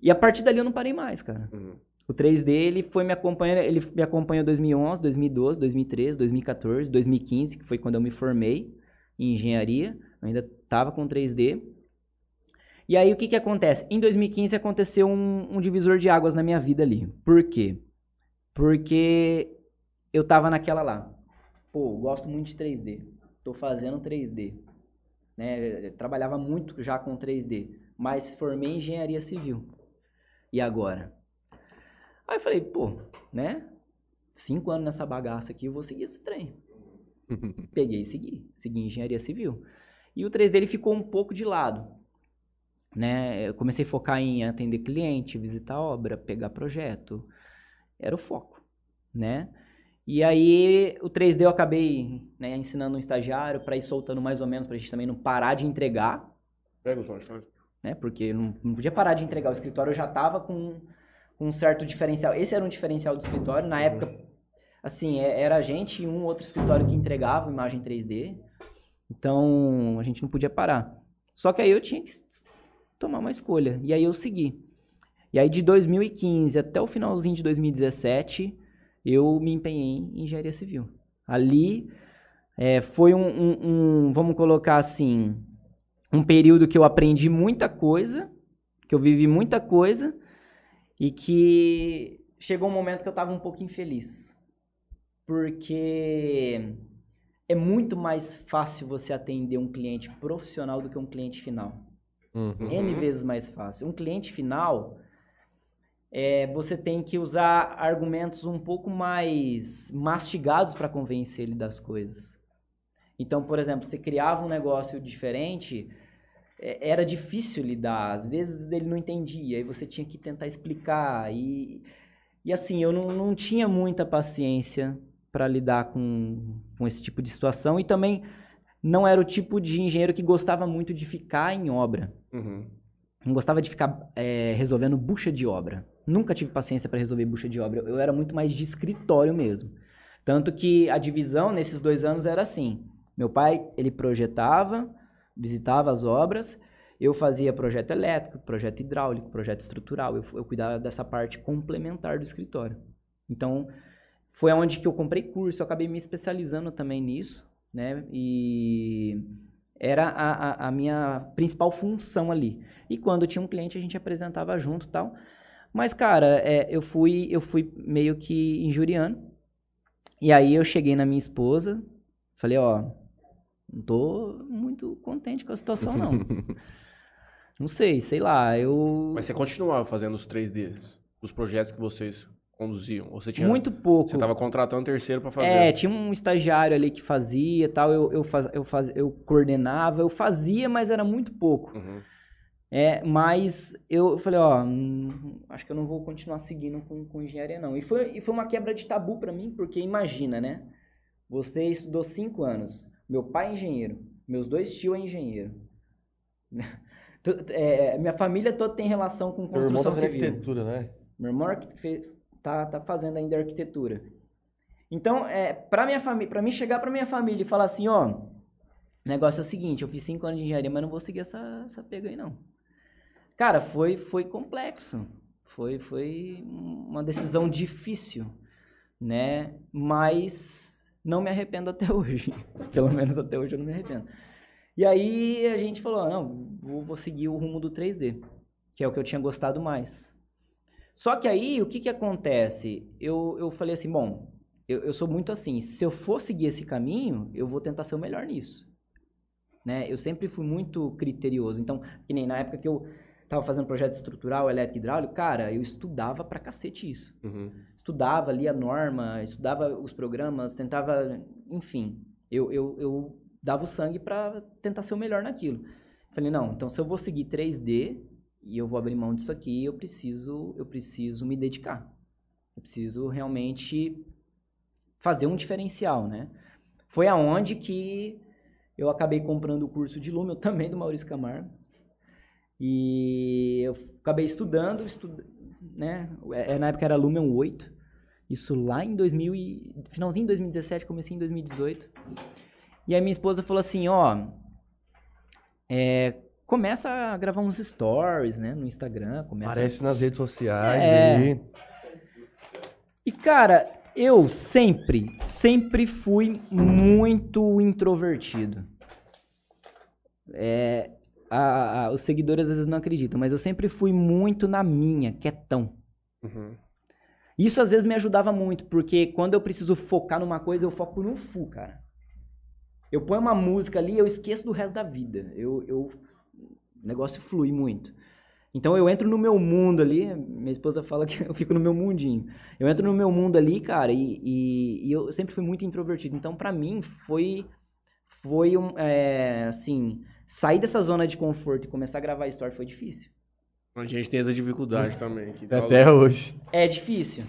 E a partir dali eu não parei mais, cara. Uhum. O 3D, ele foi me acompanhando, ele me acompanhou 2011, 2012, 2013, 2014, 2015, que foi quando eu me formei em engenharia. Eu ainda estava com 3D. E aí, o que que acontece? Em 2015 aconteceu um, um divisor de águas na minha vida ali. Por quê? Porque eu tava naquela lá. Pô, gosto muito de 3D. Tô fazendo 3D. Né? Eu trabalhava muito já com 3D. Mas formei em engenharia civil. E agora? Aí eu falei, pô, né? cinco anos nessa bagaça aqui, eu vou seguir esse trem. [LAUGHS] Peguei e segui. Segui engenharia civil. E o 3D ele ficou um pouco de lado. Né? Eu comecei a focar em atender cliente, visitar obra, pegar projeto. Era o foco, né? E aí o 3D eu acabei né, ensinando um estagiário para ir soltando mais ou menos, para a gente também não parar de entregar, Pega os lanches. né? Porque não, não podia parar de entregar. O escritório já estava com, com um certo diferencial. Esse era um diferencial do escritório. Na época, assim, é- era a gente e um outro escritório que entregava imagem 3D. Então, a gente não podia parar. Só que aí eu tinha que tomar uma escolha. E aí eu segui. E aí de 2015 até o finalzinho de 2017, eu me empenhei em engenharia civil. Ali é, foi um, um- um, vamos colocar assim, um período que eu aprendi muita coisa, que eu vivi muita coisa e que chegou um momento que eu estava um pouco infeliz. Porque é muito mais fácil você atender um cliente profissional do que um cliente final. Uhum. N vezes mais fácil. Um cliente final, é, você tem que usar argumentos um pouco mais mastigados para convencer ele das coisas. Então, por exemplo, você criava um negócio diferente, é, era difícil lidar. Às vezes ele não entendia, aí você tinha que tentar explicar. E, e assim, eu não, não tinha muita paciência para lidar com, com esse tipo de situação. E também não era o tipo de engenheiro que gostava muito de ficar em obra. Uhum. Não gostava de ficar é, resolvendo bucha de obra. Nunca tive paciência para resolver bucha de obra. Eu era muito mais de escritório mesmo. Tanto que a divisão nesses dois anos era assim. Meu pai, ele projetava, visitava as obras. Eu fazia projeto elétrico, projeto hidráulico, projeto estrutural. Eu, eu cuidava dessa parte complementar do escritório. Então, foi onde que eu comprei curso. Eu acabei me especializando também nisso, né? E era a, a, a minha principal função ali. E quando tinha um cliente, a gente apresentava junto tal. Mas, cara, é, eu, fui, eu fui meio que injuriando. E aí eu cheguei na minha esposa, falei, ó, não tô muito contente com a situação, não. [LAUGHS] não sei, sei lá, eu... Mas você continuava fazendo os 3Ds, os projetos que vocês conduziam? Ou você tinha. Muito pouco. Você tava contratando terceiro pra fazer? É, tinha um estagiário ali que fazia tal, eu, eu, faz, eu, faz, eu coordenava, eu fazia, mas era muito pouco. Uhum. É, mas eu falei, ó, hum, acho que eu não vou continuar seguindo com, com engenharia, não. E foi, e foi uma quebra de tabu pra mim, porque imagina, né? Você estudou cinco anos, meu pai é engenheiro, meus dois tios é engenheiro. [LAUGHS] Tu- é, minha família toda tem relação com Meu irmão tá construção civil. arquitetura, né? Meu irmão fe- tá, tá fazendo ainda arquitetura. Então, é, pra minha família, para mim chegar pra minha família e falar assim, ó, o negócio é o seguinte, eu fiz cinco anos de engenharia, mas não vou seguir essa, essa pega aí não. Cara, foi, foi complexo. Foi, foi uma decisão difícil, né? Mas não me arrependo até hoje. [LAUGHS] Pelo menos até hoje eu não me arrependo. E aí a gente falou, não, vou, vou seguir o rumo do 3D, que é o que eu tinha gostado mais. Só que aí, o que que acontece? Eu, eu falei assim, bom, eu, eu sou muito assim, se eu for seguir esse caminho, eu vou tentar ser o melhor nisso. Né? Eu sempre fui muito criterioso. Então, que nem na época que eu tava fazendo projeto estrutural, elétrico e hidráulico, cara, eu estudava pra cacete isso. Uhum. Estudava, lia a norma, estudava os programas, tentava, enfim, eu, eu, eu dava o sangue pra tentar ser o melhor naquilo. Falei, não, então se eu vou seguir 3D e eu vou abrir mão disso aqui, eu preciso, eu preciso me dedicar. Eu preciso realmente fazer um diferencial, né? Foi aonde que eu acabei comprando o curso de Lumen, também do Maurício Camargo. E eu acabei estudando, estu... né? É, Na época era Lumen 8. Isso lá em 2000 e... finalzinho de 2017, comecei em 2018. E aí minha esposa falou assim, ó, é, começa a gravar uns stories, né, no Instagram, começa Aparece nas redes sociais É. aí. E, cara, eu sempre, sempre fui muito introvertido. É, a- a- os seguidores às vezes não acreditam, mas eu sempre fui muito na minha, quietão. Uhum. Isso às vezes me ajudava muito, porque quando eu preciso focar numa coisa, eu foco no full, cara. Eu ponho uma música ali, eu esqueço do resto da vida. Eu, eu- o negócio flui muito. Então eu entro no meu mundo ali, minha esposa fala que [LAUGHS] eu fico no meu mundinho. Eu entro no meu mundo ali, cara, e, e- e eu sempre fui muito introvertido. Então pra mim foi, foi um, é, assim, sair dessa zona de conforto e começar a gravar story foi difícil. A gente tem essa dificuldade também. que Até hoje. É difícil.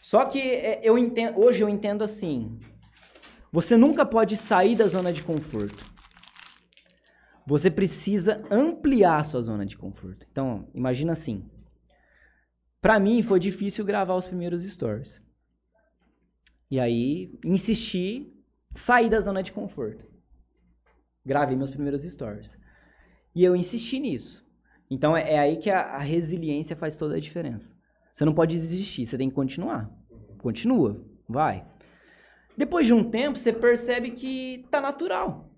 Só que é, eu entendo, hoje eu entendo assim, você nunca pode sair da zona de conforto. Você precisa ampliar a sua zona de conforto. Então, imagina assim. Pra mim foi difícil gravar os primeiros stories. E aí, insisti, sair da zona de conforto. Gravei meus primeiros stories. E eu insisti nisso. Então é, é aí que a, a resiliência faz toda a diferença. Você não pode desistir, você tem que continuar. Continua, vai. Depois de um tempo, você percebe que tá natural.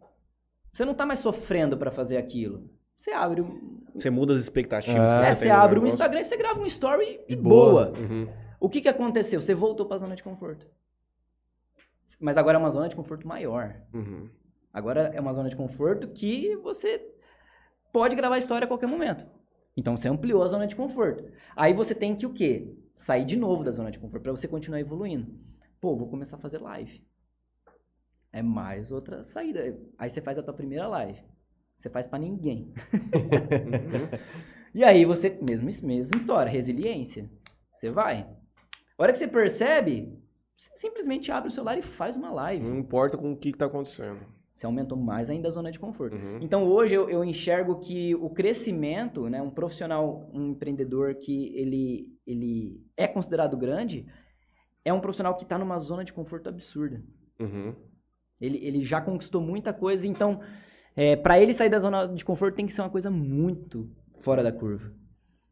Você não tá mais sofrendo pra fazer aquilo. Você abre um, Você muda as expectativas. É, que é, você no abre um negócio. Instagram e você grava um story e E boa. boa. Uhum. O que que aconteceu? Você voltou pra zona de conforto. Mas agora é uma zona de conforto maior. Uhum. Agora é uma zona de conforto que você pode gravar história a qualquer momento. Então você ampliou a zona de conforto. Aí você tem que o quê? Sair de novo da zona de conforto para você continuar evoluindo. Pô, vou começar a fazer live. É mais outra saída. Aí você faz a tua primeira live. Você faz pra ninguém. Uhum. [LAUGHS] E aí você, mesmo, mesma história, resiliência. Você vai. A hora que você percebe, você simplesmente abre o celular e faz uma live. Não importa com o que, que tá acontecendo. Você aumentou mais ainda a zona de conforto. Uhum. Então hoje eu, eu enxergo que o crescimento, né, um profissional, um empreendedor que ele, ele é considerado grande, é um profissional que está numa zona de conforto absurda. Uhum. Ele, ele já conquistou muita coisa, então para ele sair da zona de conforto tem que ser uma coisa muito fora da curva.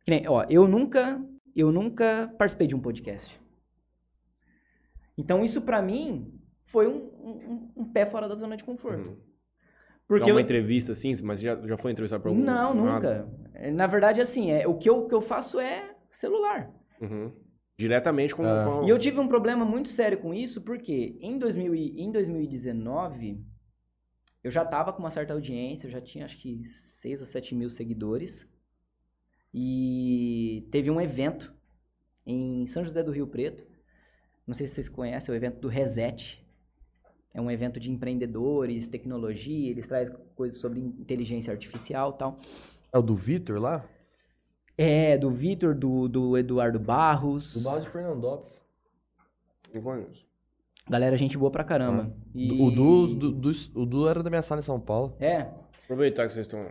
Nem, ó, eu nunca eu nunca participei de um podcast. Então isso para mim foi um, um, um pé fora da zona de conforto. Uhum. Porque Dá uma eu- entrevista assim, mas já, já foi entrevistado pra algum Não, nada? nunca. É, Na verdade, assim, é, o, que eu, o que eu faço é celular. Uhum. Diretamente com, Ah. com- E eu tive um problema muito sério com isso, porque em, 2000 e- em 2019, eu já tava com uma certa audiência, eu já tinha acho que 6 ou 7 mil seguidores. E teve um evento em São José do Rio Preto. Não sei se vocês conhecem, é o evento do Reset. É um evento de empreendedores, tecnologia, eles trazem coisas sobre inteligência artificial e tal. É o do Vitor lá? É, do Vitor, do, do Eduardo Barros. Do Barra de Fernandópolis. Não conheço. Galera, gente boa pra caramba. E- O Du, do, do- o Du era da minha sala em São Paulo. É, Aproveitar que vocês estão.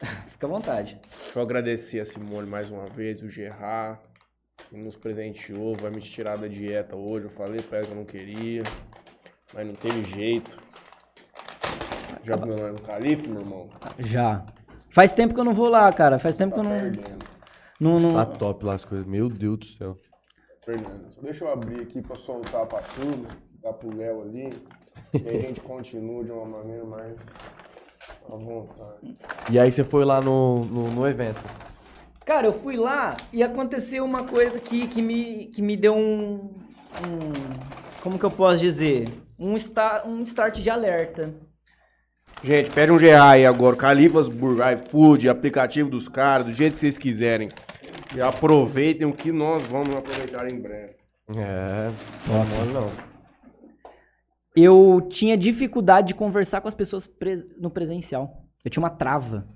[LAUGHS] fica à vontade. Deixa eu agradecer a Simone mais uma vez, o Gerard, que nos presenteou, vai me tirar da dieta hoje. Eu falei pra ela que eu não queria, mas não teve jeito. Já comeu lá no Calife, meu irmão? Já. Faz tempo que eu não vou lá, cara. Faz tempo que eu não. Perdendo, não, não- Tá top lá as coisas. Meu Deus do céu. perdendo. Só deixa eu abrir aqui pra soltar pra tudo, dar pro Léo ali, e aí a gente continua de uma maneira mais à vontade. E aí você foi lá no, no, no evento. Cara, eu fui lá e aconteceu uma coisa que, que, me, que me deu um, um- Como que eu posso dizer? Um, sta, um start de alerta. Gente, pede um GA aí agora, Califas Burger, iFood, aplicativo dos caras, do jeito que vocês quiserem. E aproveitem o que nós vamos aproveitar em breve. É, não não. Eu tinha dificuldade de conversar com as pessoas pres- no presencial. Eu tinha uma trava.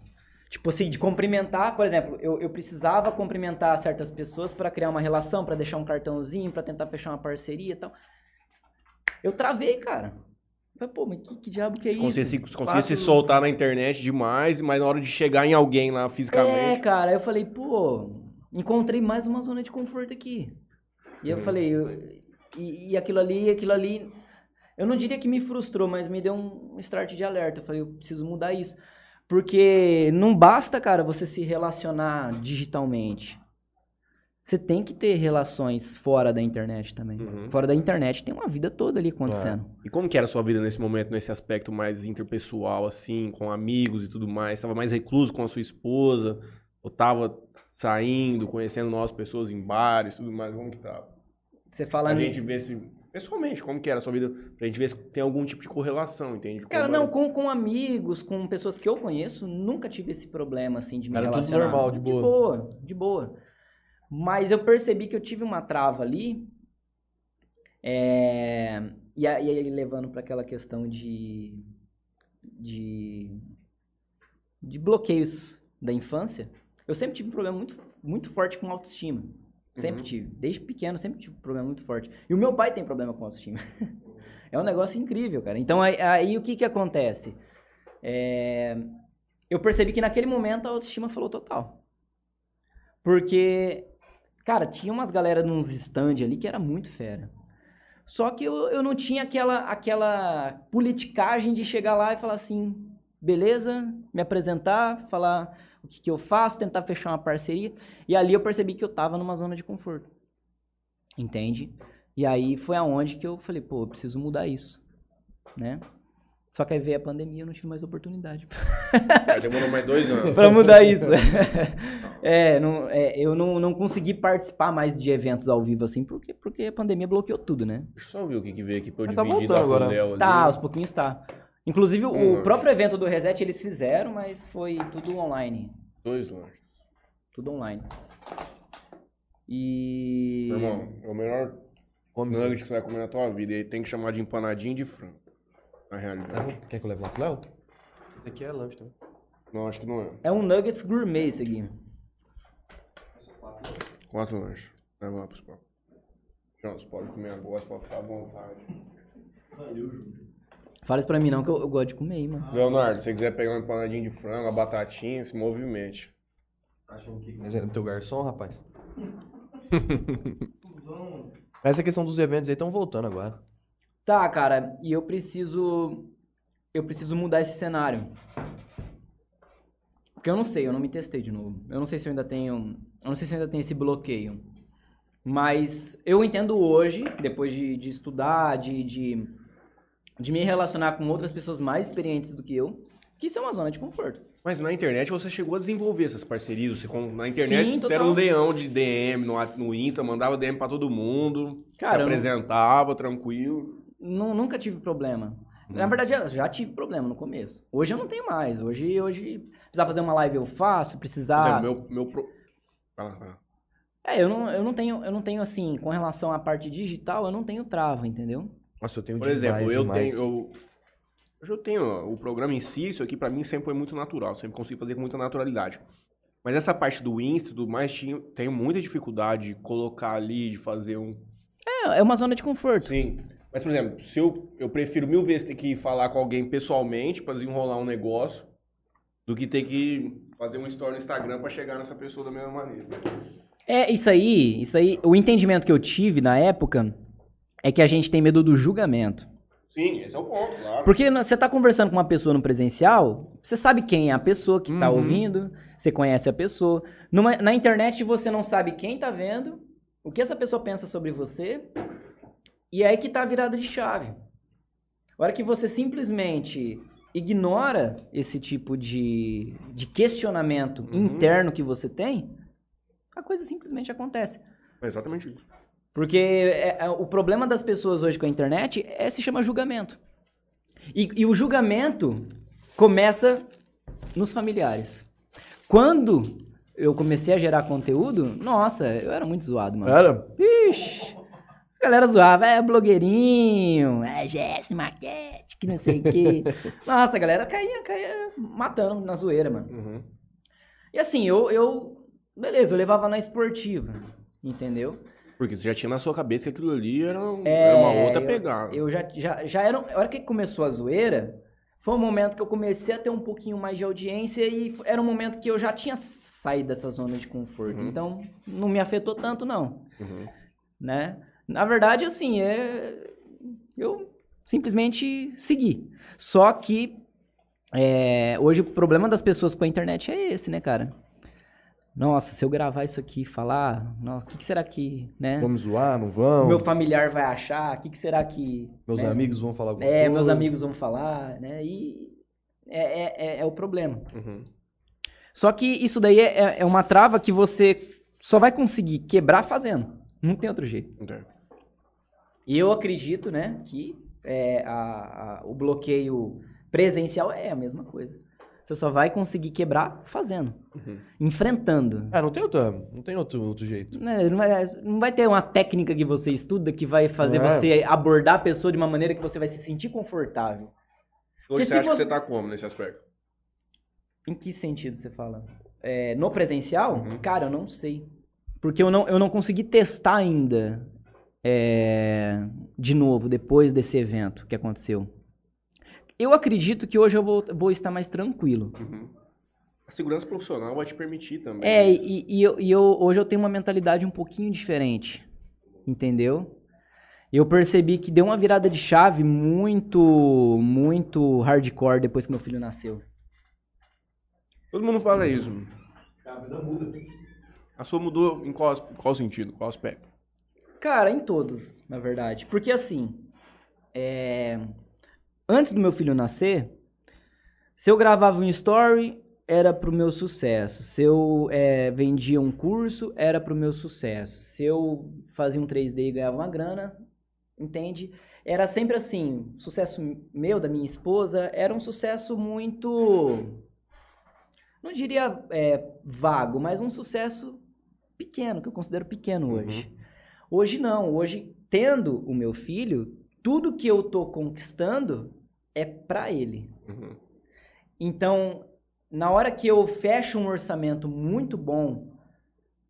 Tipo assim, de cumprimentar, por exemplo, eu, eu precisava cumprimentar certas pessoas pra criar uma relação, pra deixar um cartãozinho, pra tentar fechar uma parceria e tal. Eu travei, cara. Falei, pô, mas que, que diabo que é Se isso? conseguisse, se soltar na internet demais, mas na hora de chegar em alguém lá É, fisicamente. cara, aí eu falei, pô, encontrei mais uma zona de conforto aqui. E eu Hum. falei, eu- e, e aquilo ali, aquilo ali. Eu não diria que me frustrou, mas me deu um start de alerta. Eu falei, eu preciso mudar isso. Porque não basta, cara, você se relacionar digitalmente. Você tem que ter relações fora da internet também. Uhum. Fora da internet tem uma vida toda ali acontecendo. E como que era a sua vida nesse momento, nesse aspecto mais interpessoal, assim, com amigos e tudo mais? Tava mais recluso com a sua esposa? Ou tava saindo, conhecendo novas pessoas em bares e tudo mais? Como que tava? Você fala. A gente vê se Pessoalmente, como que era a sua vida? Pra gente ver se tem algum tipo de correlação, entende? Cara, Como não, era- com, com amigos, com pessoas que eu conheço, nunca tive esse problema, assim, de me Era tudo relacionar. normal, de boa. De boa, de boa. Mas eu percebi que eu tive uma trava ali, é, e, aí, levando para aquela questão de, de, de bloqueios da infância, eu sempre tive um problema muito, muito forte com autoestima. Sempre Uhum. tive. Desde pequeno, sempre tive um problema muito forte. E o meu pai tem problema com autoestima. [LAUGHS] é um negócio incrível, cara. Então, aí, aí o que que acontece? É, eu percebi que naquele momento a autoestima falou total. Porque, cara, tinha umas galera nos stand ali que era muito fera. Só que eu, eu não tinha aquela, aquela politicagem de chegar lá e falar assim, beleza, me apresentar, falar o que, que eu faço, tentar fechar uma parceria. E ali eu percebi que eu tava numa zona de conforto. Entende? E aí foi aonde que eu falei, pô, eu preciso mudar isso, né? Só que aí veio a pandemia, eu não tive mais oportunidade É, demorou mais dois anos. [LAUGHS] pra mudar isso. é, não, é, eu não, não consegui participar mais de eventos ao vivo assim, porque, porque a pandemia bloqueou tudo, né? Deixa eu só ver o que, que veio aqui pra eu Mas tá dividir lá pro agora. Léo. Tá, aos pouquinhos tá. Inclusive, o Hum. próprio evento do Reset eles fizeram, mas foi tudo online. Dois lanches. Tudo online. E. Meu irmão, é o melhor Come nugget que você vai comer na tua vida. E aí tem que chamar de empanadinho de frango. Na realidade. Quer que eu leve lá pro Léo? Esse aqui é lanche também. Não, acho que não é. É um Nuggets gourmet esse aqui. Quatro lanches. Leva lá pros. João, você pode comer agora, você pode ficar à vontade. Fala isso pra mim não, que eu, eu gosto de comer, hein, mano. Leonardo, se você quiser pegar uma empanadinha de frango, uma batatinha, se movimente. Mas é teu garçom, rapaz? [LAUGHS] Essa questão dos eventos aí estão voltando agora. Tá, cara, e eu preciso. Eu preciso mudar esse cenário. Porque eu não sei, eu não me testei de novo. Eu não sei se eu ainda tenho. Eu não sei se eu ainda tenho esse bloqueio. Mas eu entendo hoje, depois de, de estudar, de, de, de me relacionar com outras pessoas mais experientes do que eu, que isso é uma zona de conforto. Mas na internet você chegou a desenvolver essas parcerias. Você, na internet Sim, você era um leão de DM no, no Insta, mandava DM pra todo mundo. Cara, se não- apresentava, tranquilo. Nu- nunca tive problema. Hum. Na verdade, já, já tive problema no começo. Hoje eu não tenho mais. Hoje, hoje precisar fazer uma live eu faço, precisar. exemplo, meu, meu pro... Vai lá, vai lá. É, eu não, eu não tenho, eu não tenho assim, com relação à parte digital, eu não tenho trava, entendeu? Nossa, eu tenho Por demais, exemplo, eu demais. tenho. Eu, hoje eu tenho o programa em si, isso aqui pra mim sempre foi muito natural, sempre consegui fazer com muita naturalidade. Mas essa parte do Insta e tudo mais, tinha, tenho muita dificuldade de colocar ali, de fazer um. É, é uma zona de conforto. Sim. Mas, por exemplo, se eu, eu prefiro mil vezes ter que falar com alguém pessoalmente pra desenrolar um negócio do que ter que fazer um story no Instagram pra chegar nessa pessoa da mesma maneira. É, isso aí, isso aí, o entendimento que eu tive na época é que a gente tem medo do julgamento. Sim, esse é o ponto, claro. Porque você tá conversando com uma pessoa no presencial, você sabe quem é a pessoa que tá Uhum. ouvindo, você conhece a pessoa. Numa- na internet você não sabe quem tá vendo, o que essa pessoa pensa sobre você, e é aí que tá a virada de chave. A hora que você simplesmente ignora esse tipo de, de questionamento Uhum. interno que você tem, a coisa simplesmente acontece. É exatamente isso. Porque é- é- o problema das pessoas hoje com a internet é se chama julgamento. E, e o julgamento começa nos familiares. Quando eu comecei a gerar conteúdo, nossa, eu era muito zoado, mano. Era? Ixi, a galera zoava, é blogueirinho, é GS Maquete, que não sei o quê. [LAUGHS] Nossa, a galera caía, caía matando na zoeira, mano. Uhum. E assim, eu, eu beleza, eu levava na esportiva, entendeu? Porque você já tinha na sua cabeça que aquilo ali era, É, era uma outra eu- pegada. Eu já, já, já era. A hora que começou a zoeira, foi um momento que eu comecei a ter um pouquinho mais de audiência e era um momento que eu já tinha saído dessa zona de conforto. Uhum. Então, não me afetou tanto, não. Uhum. Né? Na verdade, assim, é... eu simplesmente segui. Só que é, hoje o problema das pessoas com a internet é esse, né, cara? Nossa, se eu gravar isso aqui e falar, nossa, o que, que será que, né? Vamos zoar, não vamos? meu familiar vai achar? O que, que será que. Meus né? amigos vão falar alguma É, coisa? meus amigos vão falar, né? E é, é, é- é o problema. Uhum. Só que isso daí é, é- é uma trava que você só vai conseguir quebrar fazendo. Não tem outro jeito. Entendo. E eu acredito, né, que é, a- a- o bloqueio presencial é a mesma coisa. Você só vai conseguir quebrar fazendo, Uhum. enfrentando. É, não tem outro, não tem outro, outro jeito. Né, Não vai, não vai ter uma técnica que você estuda que vai fazer É. você abordar a pessoa de uma maneira que você vai se sentir confortável. Hoje Porque você acha que você- você tá como nesse aspecto? Em que sentido você fala? É, no presencial? Uhum. Cara, eu não sei. Porque eu não, eu não consegui testar ainda é, de novo, depois desse evento que aconteceu. Eu acredito que hoje eu vou, vou estar mais tranquilo. Uhum. A segurança profissional vai te permitir também. É, e, e eu, e eu- hoje eu tenho uma mentalidade um pouquinho diferente. Entendeu? Eu percebi que deu uma virada de chave muito, muito hardcore depois que meu filho nasceu. Todo mundo fala isso. A sua mudou em qual, qual sentido? Qual aspecto? Cara, em todos, na verdade. Porque assim, é, antes do meu filho nascer, se eu gravava um story, era pro meu sucesso. Se eu é, vendia um curso, era pro meu sucesso. Se eu fazia um 3D e ganhava uma grana, entende? Era sempre assim, sucesso meu, da minha esposa, era um sucesso muito. Não diria é, vago, mas um sucesso pequeno, que eu considero pequeno hoje. Hoje não, hoje tendo o meu filho, tudo que eu tô conquistando é pra ele. Uhum. Então, na hora que eu fecho um orçamento muito bom,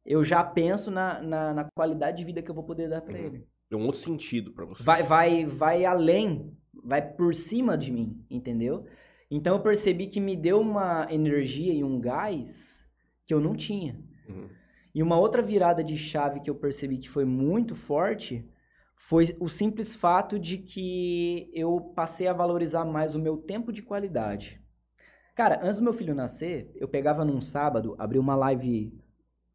eu já penso na, na, na qualidade de vida que eu vou poder dar pra Uhum. ele. Deu um outro sentido pra você. Vai, vai, vai além, vai por cima de mim, entendeu? Então eu percebi que me deu uma energia e um gás que eu não tinha. Uhum. E uma outra virada de chave que eu percebi que foi muito forte foi o simples fato de que eu passei a valorizar mais o meu tempo de qualidade. Cara, antes do meu filho nascer, eu pegava num sábado, abria uma live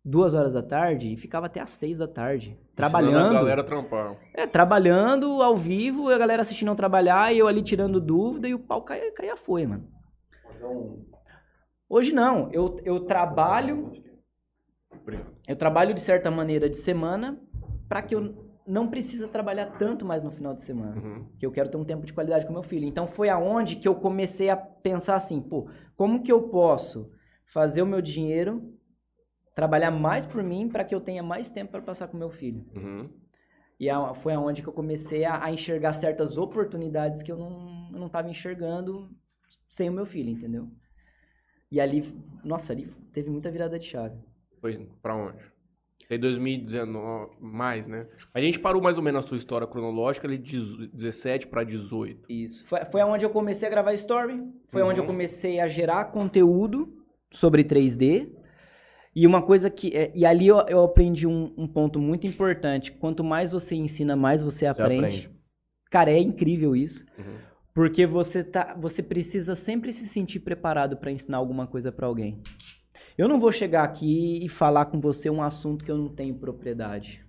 duas horas da tarde e ficava até às seis da tarde, Ensinando trabalhando. a galera a trampar. É, trabalhando ao vivo, a galera assistindo eu trabalhar e eu ali tirando dúvida e o pau caía, caía foi, mano. Hoje não, eu, eu trabalho, Obrigado. eu trabalho de certa maneira de semana para que eu não precisa trabalhar tanto mais no final de semana. Uhum. Que eu quero ter um tempo de qualidade com meu filho. Então foi aonde que eu comecei a pensar assim, pô, como que eu posso fazer o meu dinheiro trabalhar mais por mim para que eu tenha mais tempo para passar com meu filho? Uhum. E a- foi aonde que eu comecei a, a enxergar certas oportunidades que eu não, eu não tava enxergando sem o meu filho, entendeu? E ali, nossa, ali teve muita virada de chave. Foi pra onde? Isso aí 2019, mais, né? A gente parou mais ou menos a sua história cronológica ali de 17 pra 18. Isso. Foi, foi aonde eu comecei a gravar story, foi Uhum. onde eu comecei a gerar conteúdo sobre 3D. E uma coisa que. é- E ali eu, eu aprendi um, um ponto muito importante. Quanto mais você ensina, mais você Você aprende. aprende. Cara, é incrível isso. Uhum. Porque você, tá, você precisa sempre se sentir preparado para ensinar alguma coisa para alguém. Eu não vou chegar aqui e falar com você um assunto que eu não tenho propriedade.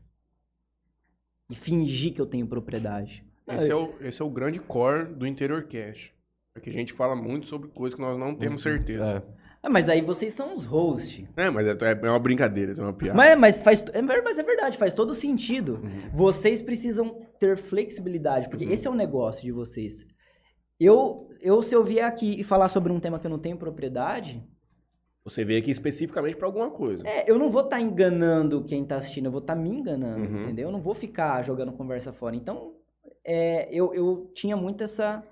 E fingir que eu tenho propriedade. Esse é, o, esse é o grande core do Interior Cash. Porque a gente fala muito sobre coisas que nós não temos certeza. É. Ah, mas aí vocês são os hosts. É, mas é, é uma brincadeira, isso é uma piada. Mas, mas, faz, é, mas é verdade, faz todo sentido. Uhum. Vocês precisam ter flexibilidade, porque Uhum. esse é o negócio de vocês. Eu, eu, se eu vier aqui e falar sobre um tema que eu não tenho propriedade, Você veio aqui especificamente pra alguma coisa. É, eu não vou estar enganando quem tá assistindo, eu vou estar me enganando, Uhum. entendeu? Eu não vou ficar jogando conversa fora. Então, é, eu, eu tinha muito essa,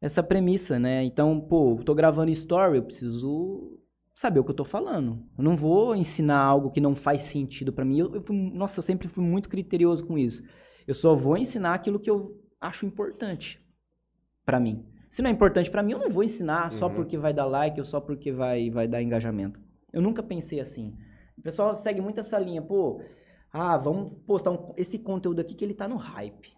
essa premissa, né? Então, pô, eu tô gravando story, eu preciso saber o que eu tô falando. Eu não vou ensinar algo que não faz sentido pra mim. Eu, eu nossa, eu sempre fui muito criterioso com isso. Eu só vou ensinar aquilo que eu acho importante pra mim. Se não é importante pra mim, eu não vou ensinar só Uhum. porque vai dar like ou só porque vai, vai dar engajamento. Eu nunca pensei assim. O pessoal segue muito essa linha, pô, ah, vamos postar um- esse conteúdo aqui que ele tá no hype.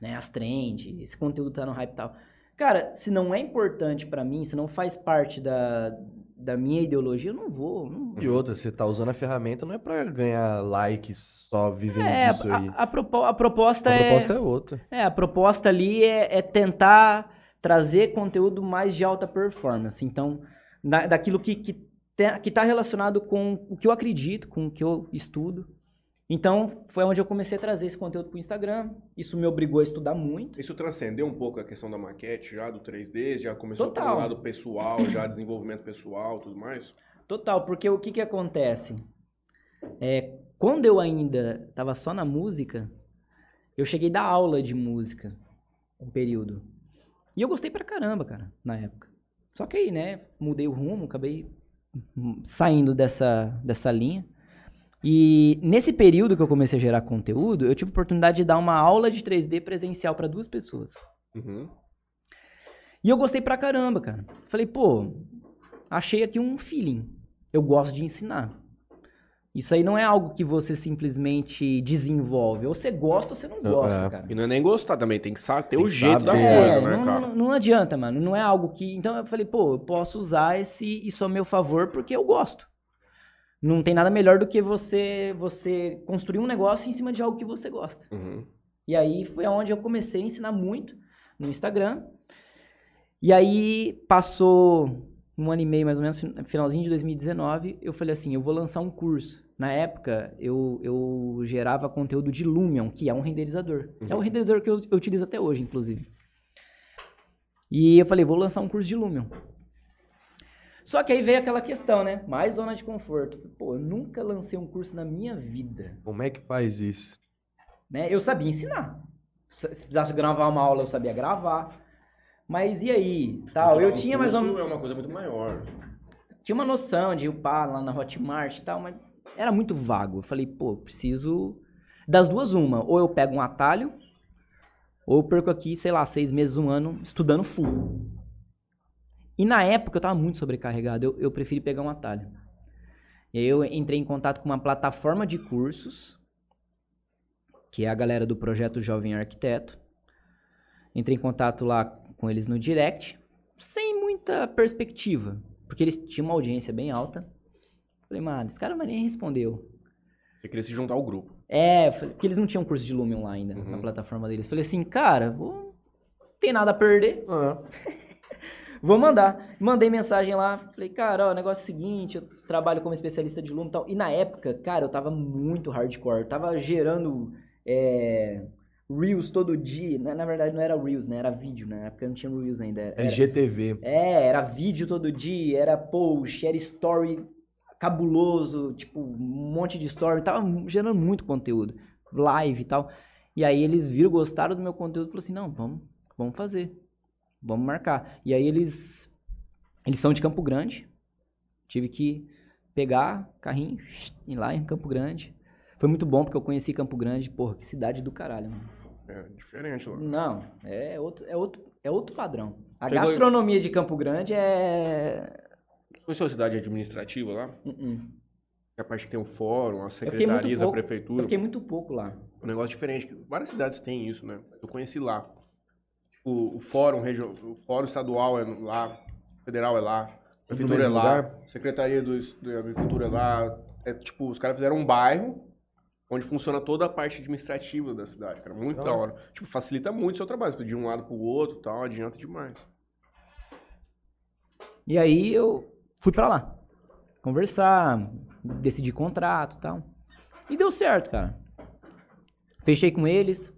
Né, as trends, esse conteúdo tá no hype e tal. Cara, se não é importante pra mim, se não faz parte da, da minha ideologia, eu não vou. não- E outra, você tá usando a ferramenta não é pra ganhar likes só vivendo É, disso aí. a, a, propo- a proposta A é. proposta é outra. É, a proposta ali é, é tentar trazer conteúdo mais de alta performance. Então, da- daquilo que, que, te- que tá relacionado com o que eu acredito, com o que eu estudo. Então, foi onde eu comecei a trazer esse conteúdo pro Instagram. Isso me obrigou a estudar muito. Isso transcendeu um pouco a questão da maquete já, do 3D, já começou Total. pelo lado pessoal, já [COUGHS] desenvolvimento pessoal tudo mais? Total, porque o que que acontece? É, quando eu ainda tava só na música, eu cheguei a dar aula de música um período. E eu gostei pra caramba, cara, na época. Só que aí, né, mudei o rumo, acabei hum, saindo dessa, dessa linha. E nesse período que eu comecei a gerar conteúdo, eu tive a oportunidade de dar uma aula de 3D presencial pra duas pessoas. Uhum. E eu gostei pra caramba, cara. Falei, pô, achei aqui um feeling. Eu gosto de ensinar. Isso aí não é algo que você simplesmente desenvolve. Ou você gosta ou você não gosta, É. cara. E não é nem gostar também, tem que saber ter Tem o jeito da saber. coisa, É, né, não, cara? não- não adianta, mano. Não é algo que. Então eu falei, pô, eu posso usar esse isso a meu favor porque eu gosto. Não tem nada melhor do que você você construir um negócio em cima de algo que você gosta. Uhum. E aí foi onde eu comecei a ensinar muito no Instagram. E aí passou um ano e meio, mais ou menos, fin- finalzinho de 2019, eu falei assim, eu vou lançar um curso. Na época, eu, eu gerava conteúdo de Lumion, que é um renderizador. Que é o Uhum. renderizador que eu, eu utilizo até hoje, inclusive. E eu falei, vou lançar um curso de Lumion. Só que aí veio aquela questão, né? Mais zona de conforto. Pô, eu nunca lancei um curso na minha vida Como é que faz isso? né? Eu sabia ensinar. Se precisasse gravar uma aula, eu sabia gravar. Mas e aí? Tal, eu tinha mais ou menos É uma coisa muito maior. tinha uma noção de upar lá na Hotmart e tal, mas era muito vago. Eu falei, pô, preciso das duas uma, ou eu pego um atalho, ou eu perco aqui, sei lá, seis meses, um ano estudando full. E na época eu tava muito sobrecarregado, eu, eu preferi pegar um atalho. E aí eu entrei em contato com uma plataforma de cursos, que é a galera do projeto Jovem Arquiteto. Entrei em contato lá com eles no direct, sem muita perspectiva, porque eles tinham uma audiência bem alta. Falei, mano, esse cara nem respondeu. Você queria se juntar ao grupo. É, falei- porque eles não tinham curso de Lumion lá ainda, na Uhum. plataforma deles. Falei assim, cara, vou... não tem nada a perder, Ah, [LAUGHS] vou mandar. Mandei mensagem lá, falei, cara, ó, o negócio é o seguinte, eu trabalho como especialista de Lumion e tal. E na época, cara, eu tava muito hardcore, eu tava gerando é, Reels todo dia. Na, na verdade, não era Reels, né? Era vídeo, na época não tinha Reels ainda. Era, LGTV. É, era vídeo todo dia, era post, era story cabuloso, tipo, um monte de story, tava gerando muito conteúdo, live e tal. E aí eles viram, gostaram do meu conteúdo e falaram assim, não, vamos, vamos fazer, vamos marcar. E aí eles, eles são de Campo Grande, tive que pegar carrinho, ir lá em Campo Grande. Foi muito bom porque eu conheci Campo Grande, porra, que cidade do caralho, mano. É diferente lá. Não, é outro, é outro, é outro padrão. A Chegou- gastronomia de Campo Grande é. Conheceu a cidade administrativa lá? Uh-uh. Que é a parte que tem o fórum, as fiquei muito secretarias, a prefeitura. Eu fiquei muito pouco lá. Um negócio diferente. Várias cidades têm isso, né? Eu conheci lá. Tipo, o fórum, regio... o fórum estadual é lá, o federal é lá, a prefeitura é lá, lugar? secretaria do, da agricultura é lá. É tipo, os caras fizeram um bairro onde funciona toda a parte administrativa da cidade, cara. Muito Da da hora. Tipo, facilita muito o seu trabalho. De um lado pro outro e tal, adianta demais. E aí eu fui pra lá. Conversar, decidir contrato e tal. E deu certo, cara. Fechei com eles.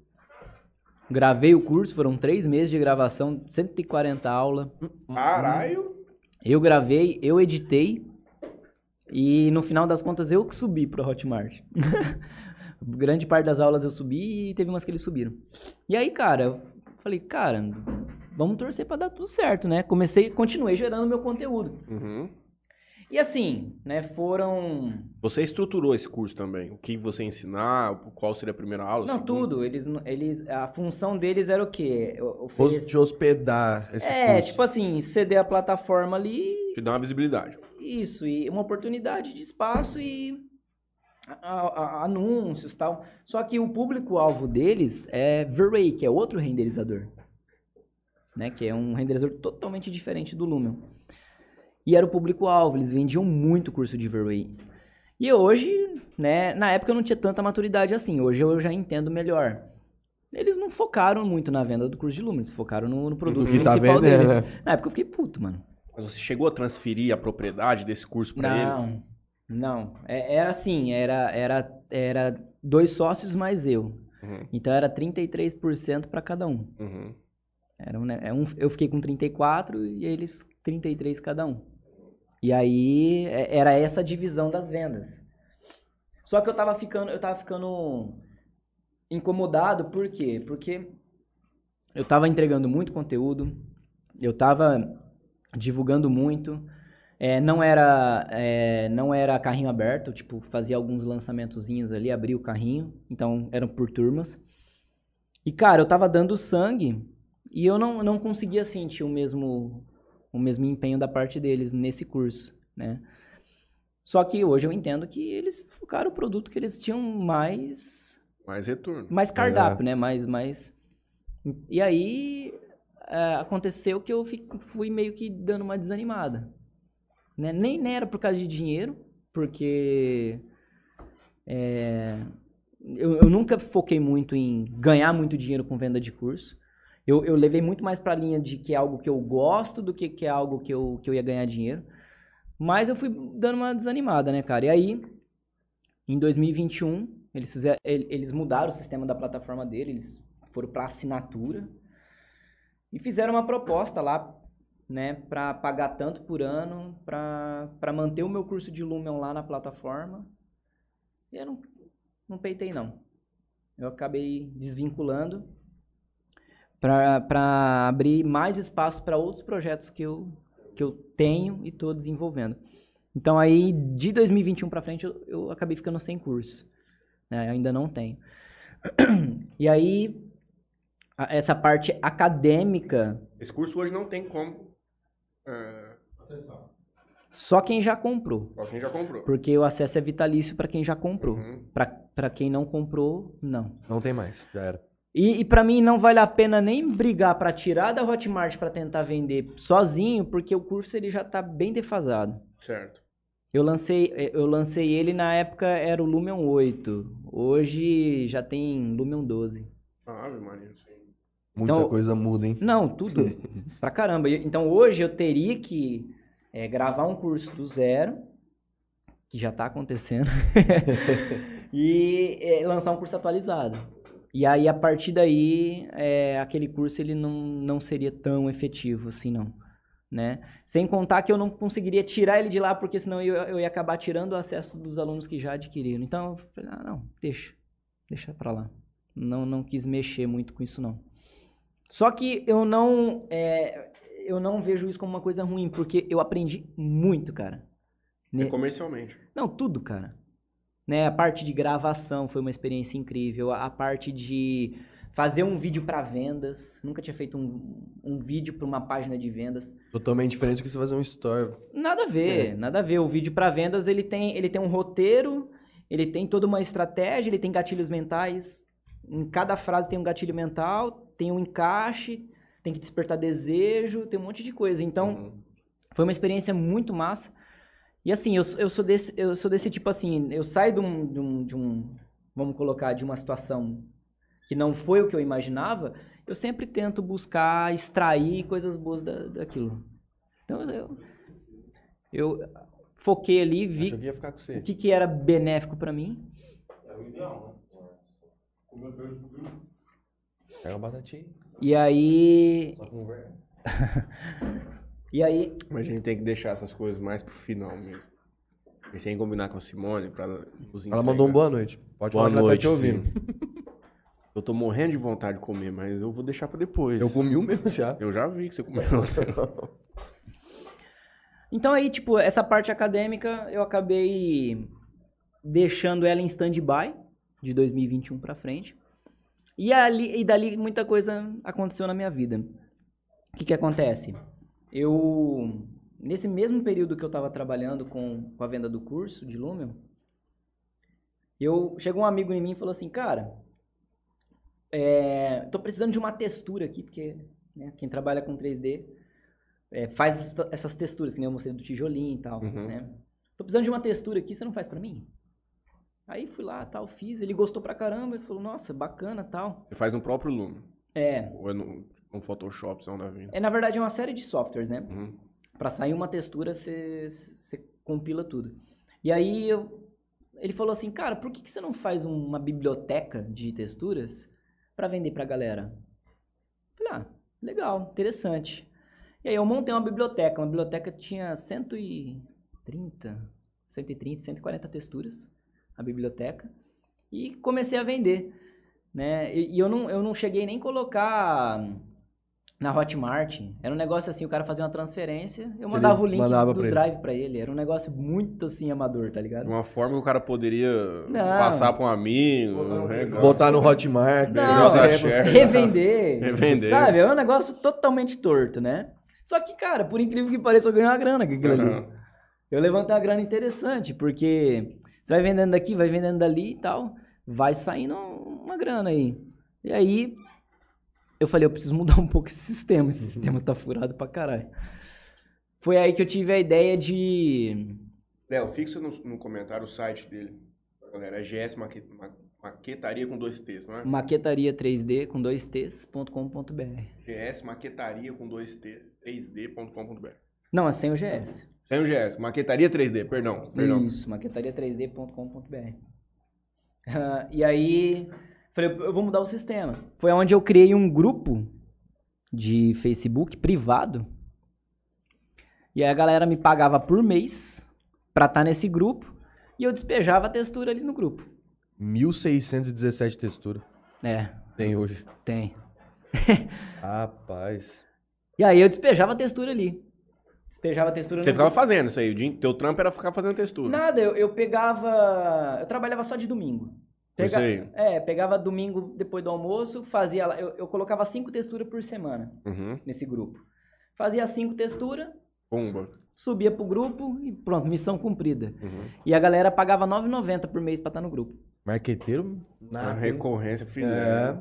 Gravei o curso, foram três meses de gravação, 140 aulas. Caralho! Eu gravei, eu editei. E no final das contas eu que subi pro Hotmart. [LAUGHS] Grande parte das aulas eu subi e teve umas que eles subiram. E aí, cara, eu falei, cara, vamos torcer pra dar tudo certo, né? Comecei, continuei gerando meu conteúdo. Uhum. E assim, né, foram. Você estruturou esse curso também? O que você ensinar? Qual seria a primeira aula? Não, segunda? tudo. Eles, eles, a função deles era o quê? Oferecer- te hospedar esse É, curso. tipo assim, ceder a plataforma ali Te dá uma visibilidade. Isso, e uma oportunidade de espaço e a- a- anúncios e tal. Só que o público-alvo deles é V-Ray, que é outro renderizador. Né? Que é um renderizador totalmente diferente do Lumion. E era o público-alvo, eles vendiam muito curso de V-Ray. E hoje, né, na época eu não tinha tanta maturidade assim, hoje eu já entendo melhor. Eles não focaram muito na venda do curso de Lumion, eles focaram no, no produto No que tá principal vendendo, deles. né? Na época eu fiquei puto, mano. Mas você chegou a transferir a propriedade desse curso pra eles? Não. Não, é- era assim, era, era, era dois sócios mais eu. Uhum. Então era 33% para cada um. Uhum. Era um, ne- é um- eu fiquei com 34 e eles 33 cada um. E aí é- era essa a divisão das vendas. Só que eu tava ficando, eu tava ficando incomodado, por quê? Porque eu tava entregando muito conteúdo, eu tava divulgando muito, é, não era é, não era carrinho aberto, tipo, fazia alguns lançamentozinhos ali, abria o carrinho, então eram por turmas. E cara, eu tava dando sangue e eu não, não conseguia sentir o mesmo, o mesmo empenho da parte deles nesse curso, né? Só que hoje eu entendo que eles focaram o produto que eles tinham mais, Mais retorno. mais cardápio, né? Mais, mais... E aí é, aconteceu que eu fui meio que dando uma desanimada. Né? Nem, nem era por causa de dinheiro, porque é, eu, eu nunca foquei muito em ganhar muito dinheiro com venda de curso. Eu, eu levei muito mais para a linha de que é algo que eu gosto do que, que é algo que eu, que eu ia ganhar dinheiro. Mas eu fui dando uma desanimada, né, cara? E aí, em 2021, eles, fizeram, ele- eles mudaram o sistema da plataforma dele, eles foram para assinatura e fizeram uma proposta lá, né, para pagar tanto por ano, para manter o meu curso de Lumen lá na plataforma. E eu não, não peitei, não. Eu acabei desvinculando para abrir mais espaço para outros projetos que eu, que eu tenho e estou desenvolvendo. Então aí, de 2021 para frente, eu, eu acabei ficando sem curso. né? Ainda não tenho. [CLEARS THROAT] E aí, essa parte acadêmica, Esse curso hoje não tem como. É, só quem já comprou. só quem já comprou. Porque o acesso é vitalício para quem já comprou. Uhum. Para quem não comprou, não. Não tem mais, já era. E, e para mim não vale a pena nem brigar para tirar da Hotmart para tentar vender sozinho, porque o curso ele já tá bem defasado. Certo. Eu lancei, eu lancei ele na época era o Lumen 8. Hoje já tem Lumen 12. Ah, Maria. sim. Muita Então- coisa muda, hein? Não, tudo. [LAUGHS] pra caramba. Então hoje eu teria que é, gravar um curso do zero, que já tá acontecendo, [LAUGHS] e é, lançar um curso atualizado. E aí, a partir daí, é, aquele curso ele não, não seria tão efetivo assim, não. Né? Sem contar que eu não conseguiria tirar ele de lá, porque senão eu, eu ia acabar tirando o acesso dos alunos que já adquiriram. Então, eu falei, ah, não, deixa. Deixa pra lá. Não, não quis mexer muito com isso, não. Só que eu não, é, eu não vejo isso como uma coisa ruim, porque eu aprendi muito, cara. É Ne- comercialmente. Não, tudo, cara. Né, a parte de gravação foi uma experiência incrível. A a parte de fazer um vídeo para vendas. Nunca tinha feito um, um vídeo para uma página de vendas. Totalmente diferente do que você fazer um story. Nada a ver, nada a ver. O vídeo para vendas ele tem, ele tem um roteiro, ele tem toda uma estratégia, ele tem gatilhos mentais. Em cada frase tem um gatilho mental, tem um encaixe, tem que despertar desejo, tem um monte de coisa. Então, Uhum. foi uma experiência muito massa. E assim, eu, eu, sou, desse, eu sou desse tipo assim, eu saio de um, de, um, de um- vamos colocar, de uma situação que não foi o que eu imaginava, eu sempre tento buscar extrair coisas boas da, daquilo. Então eu, eu foquei ali, vi o que, que era benéfico pra mim. É o ideal, né? Do Bill. Pega batatinha, E aí. só conversa. [LAUGHS] E aí. Mas a gente tem que deixar essas coisas mais pro final mesmo. A gente tem que combinar com a Simone pra ela nos Ela mandou um boa noite. Pode Boa falar que ela tá noite, te ouvindo. sim. Eu tô morrendo de vontade de comer, mas eu vou deixar pra depois. Eu comi o meu já. Eu já vi que você comeu. Então aí, tipo, essa parte acadêmica eu acabei deixando ela em stand-by de 2021 pra frente. E ali e dali muita coisa aconteceu na minha vida. O que que acontece? Eu nesse mesmo período que eu estava trabalhando com, com a venda do curso de Lumen, eu chegou um amigo em mim e falou assim, cara, é, tô precisando de uma textura aqui, porque né, quem trabalha com 3D é, faz essa- essas texturas, que nem eu mostrei do tijolinho e tal, Uhum. né? Tô precisando de uma textura aqui, você não faz pra mim? Aí fui lá, tal, fiz, ele gostou pra caramba, ele falou, nossa, bacana, tal. Você faz no próprio Lume. É, Ou é no, no Photoshop, são da vida. é na verdade é uma série de softwares, né? Uhum. Pra sair uma textura, você compila tudo. E aí eu, ele falou assim, cara, por que, que você não faz uma biblioteca de texturas para vender pra galera? Falei, ah, legal, interessante. E aí eu montei uma biblioteca. Uma biblioteca tinha 130, 130, 140 texturas, a biblioteca. E comecei a vender. Né? E, e eu, não, eu não cheguei nem colocar na Hotmart. Era um negócio assim, o cara fazia uma transferência, eu mandava o link mandava do pra ele. drive pra ele. Era um negócio muito assim amador, tá ligado? De uma forma que o cara poderia Não. passar pra um amigo. legal. Botar no Hotmart. Não, é, Share. revender, Revender. sabe? É um negócio totalmente torto, né? Só que, cara, por incrível que pareça, eu ganhei uma grana com aquilo ali. Eu levantei uma grana interessante, porque você vai vendendo daqui, vai vendendo dali e tal, vai saindo uma grana aí. E aí, eu falei, eu preciso mudar [LAUGHS] um pouco esse sistema, esse sistema tá furado pra caralho. Foi aí que eu tive a ideia de... Léo, fixa no, no comentário o site dele. Galera, é GS Maque- Ma- Maquetaria com dois T's, não é? Maquetaria 3D com dois T's.com.br. GS Maquetaria com dois T's, 3D.com.br. Não, é sem o GS. Sem o GS, Maquetaria 3D, perdão. perdão. Isso, maquetaria3d.com.br. Ah, e aí, falei, eu vou mudar o sistema. Foi onde eu criei um grupo de Facebook privado. E aí a galera me pagava por mês pra estar nesse grupo. E eu despejava a textura ali no grupo. 1617 texturas É, tem hoje. tem. [LAUGHS] Rapaz. E aí eu despejava a textura ali. Despejava a textura Você no ficava fazendo isso aí, o dia- teu trampo era ficar fazendo textura. Nada, eu, eu pegava. Eu trabalhava só de domingo. Pega-. É, pegava domingo depois do almoço, fazia lá. Eu, eu colocava cinco texturas por semana Uhum. nesse grupo. Fazia cinco texturas, Pumba. subia pro grupo e pronto, missão cumprida. Uhum. E a galera pagava R$ 9,90 por mês pra estar no grupo. Marqueteiro, A nada. hein? recorrência É.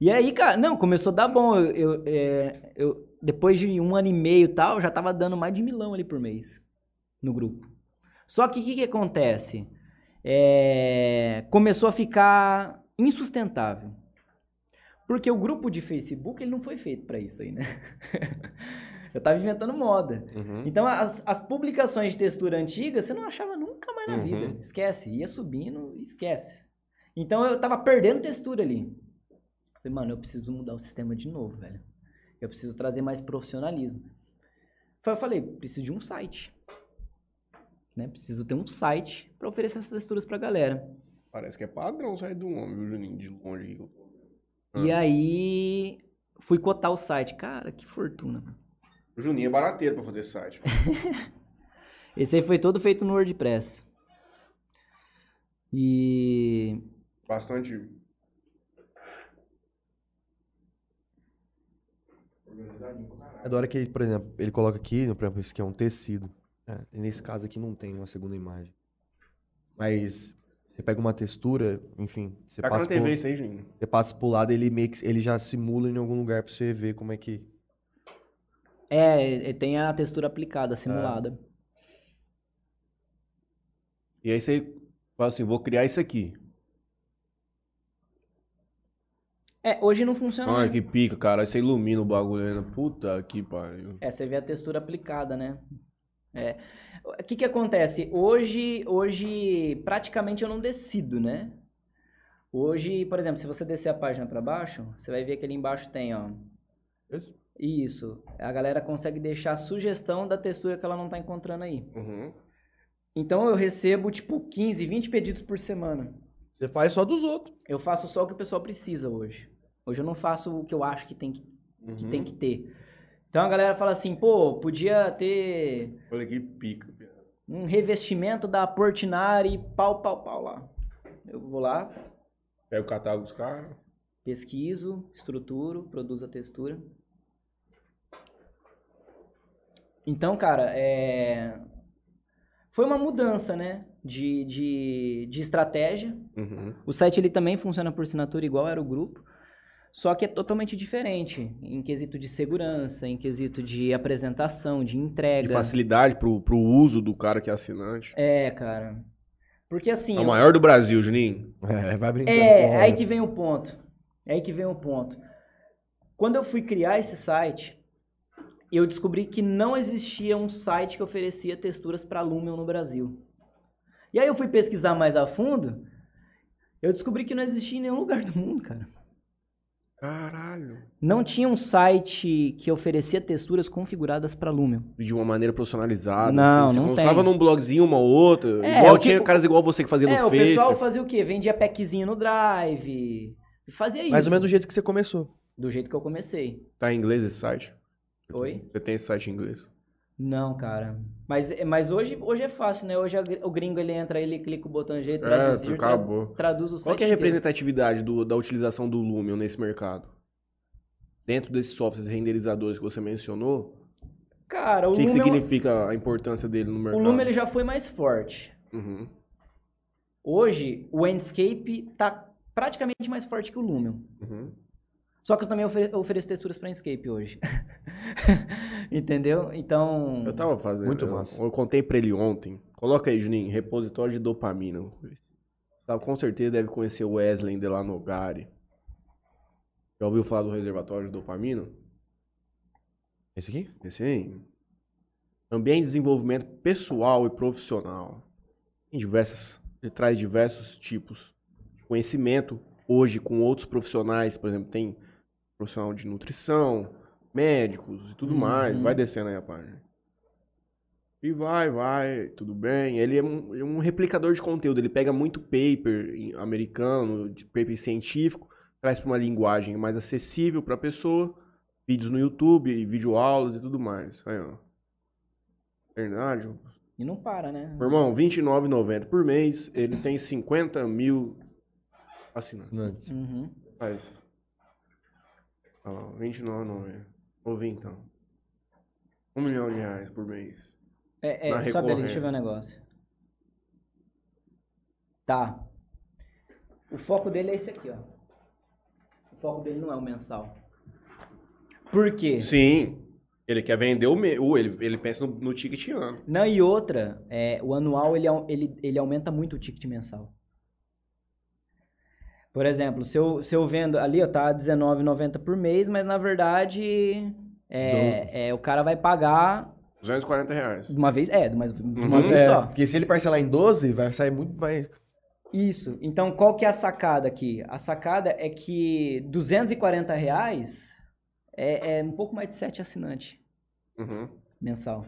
E aí, cara, não, começou a dar bom. Eu, eu, é, eu- depois de um ano e meio e tal, já tava dando mais de milão ali por mês no grupo. Só que o que, que acontece? É, começou a ficar insustentável. Porque o grupo de Facebook ele não foi feito pra isso aí, né? [LAUGHS] eu tava inventando moda. Uhum. Então, as, as publicações de textura antiga, você não achava nunca mais na Uhum. vida. Esquece. Ia subindo, esquece. Então, eu tava perdendo textura ali. Falei, mano, eu preciso mudar o sistema de novo, velho. Eu preciso trazer mais profissionalismo. Foi, Eu falei, preciso de um site. Né? Preciso ter um site pra oferecer essas texturas pra galera. Parece que é padrão sair do homem, viu, Juninho? De longe aqui. E Ah. aí, fui cotar o site. Cara, que fortuna. O Juninho é barateiro pra fazer site. [LAUGHS] Esse aí foi todo feito no WordPress. E Bastante. É da hora que, por exemplo, ele coloca aqui, por exemplo, isso aqui é um tecido. né? E nesse caso aqui não tem uma segunda imagem. Mas você pega uma textura, enfim, você Tá passa, TV por, isso aí, Juninho. você passa pro lado, ele meio que ele já simula em algum lugar pra você ver como é que. É, e tem a textura aplicada, simulada. E aí você fala assim, vou criar isso aqui. É, hoje não funciona. Ai, que pica, cara. Aí você ilumina o bagulho né? Puta que pariu. É, você vê a textura aplicada, né? É. O que que acontece? Hoje, hoje praticamente eu não decido, né? Hoje, por exemplo, se você descer a página para baixo, você vai ver que ali embaixo tem, ó. Isso? Isso. A galera consegue deixar a sugestão da textura que ela não tá encontrando aí. Uhum. Então eu recebo tipo 15, 20 pedidos por semana. Você faz só dos outros. Eu faço só o que o pessoal precisa hoje. Hoje eu não faço o que eu acho que tem que, que, Uhum. tem que ter. Então a galera fala assim, pô, podia ter Olha que pica. um revestimento da Portinari, pau, pau, pau lá. Eu vou lá, Pega o catálogo dos caras. pesquiso, estruturo, produzo a textura. Então, cara, é... foi uma mudança, né, de, de, de estratégia. Uhum. O site ele também funciona por assinatura igual era o grupo, só que é totalmente diferente em quesito de segurança, em quesito de apresentação, de De entrega. facilidade pro, pro uso do cara que é assinante. É, cara. Porque assim, É o eu- maior do Brasil, Juninho. É, vai brincando. É, com é aí que vem o ponto. É aí que vem o ponto. Quando eu fui criar esse site, eu descobri que não existia um site que oferecia texturas para Lumion no Brasil. E aí eu fui pesquisar mais a fundo, eu descobri que não existia em nenhum lugar do mundo, cara. Caralho. Não tinha um site que oferecia texturas configuradas para Lumion. De uma maneira personalizada. Não, assim. Você não mostrava num blogzinho uma ou outra. É, igual o que- tinha caras igual você que fazia no É, o Face. pessoal fazia o quê? Vendia packzinho no Drive. Fazia isso. Mais ou menos do jeito que você começou. Do jeito que eu comecei. Tá em inglês esse site? Oi? Você tem esse site em inglês? Não, cara. Mas, mas hoje, hoje é fácil, né? Hoje o gringo ele entra, ele clica o botão jeito, É, traduzir, tra- acabou. traduz o site Qual que é a representatividade do- da utilização do Lumion nesse mercado? Dentro desses softwares renderizadores que você mencionou, Cara, o o que, que Lumion, significa a importância dele no o mercado? Lumion ele já foi mais forte. Uhum. Hoje, o Enscape tá praticamente mais forte que o Lumion. Uhum. Só que eu também ofere- ofereço texturas para Enscape hoje. [LAUGHS] Entendeu? Então. Eu tava fazendo. Muito eu, massa. Eu contei pra ele ontem. Coloca aí, Juninho, repositório de dopamina. Tá, com certeza deve conhecer o Wesley Delanogari. Já ouviu falar do reservatório de dopamina? Esse aqui? Esse aí. Ambiente de desenvolvimento pessoal e profissional. Tem diversas, ele traz diversos tipos de conhecimento hoje com outros profissionais, por exemplo, tem profissional de nutrição, médicos e tudo Uhum. mais. Vai descendo aí a página. E vai, vai, tudo bem. Ele é um, é um replicador de conteúdo. Ele pega muito paper americano, de paper científico, traz para uma linguagem mais acessível para a pessoa. Vídeos no YouTube, videoaulas e tudo mais. Aí, ó. Verdade. E não para, né? Meu irmão, R$29,90 por mês. Ele tem 50 mil assinantes. Assinantes. Uhum. Faz. Olha lá, R$29,90. Vou vir então. Um milhão de reais por mês. É, é sobe ali, deixa eu ver um negócio. Tá. O foco dele é esse aqui, ó. O foco dele não é o mensal. Por quê? Sim. Ele quer vender o meu. Ele, ele pensa no, no ticket ano. Não, e outra, é, o anual ele, ele, ele aumenta muito o ticket mensal. Por exemplo, se eu, se eu vendo ali, ó, tá R$19,90 por mês, mas na verdade é, é, o cara vai pagar 240 reais. de uma vez, é, de uma, de uma Uhum. vez É, só. porque se ele parcelar em 12, vai sair muito mais. Isso. Então, qual que é a sacada aqui? A sacada é que 240 reais é, é um pouco mais de 7 assinantes Uhum. mensal.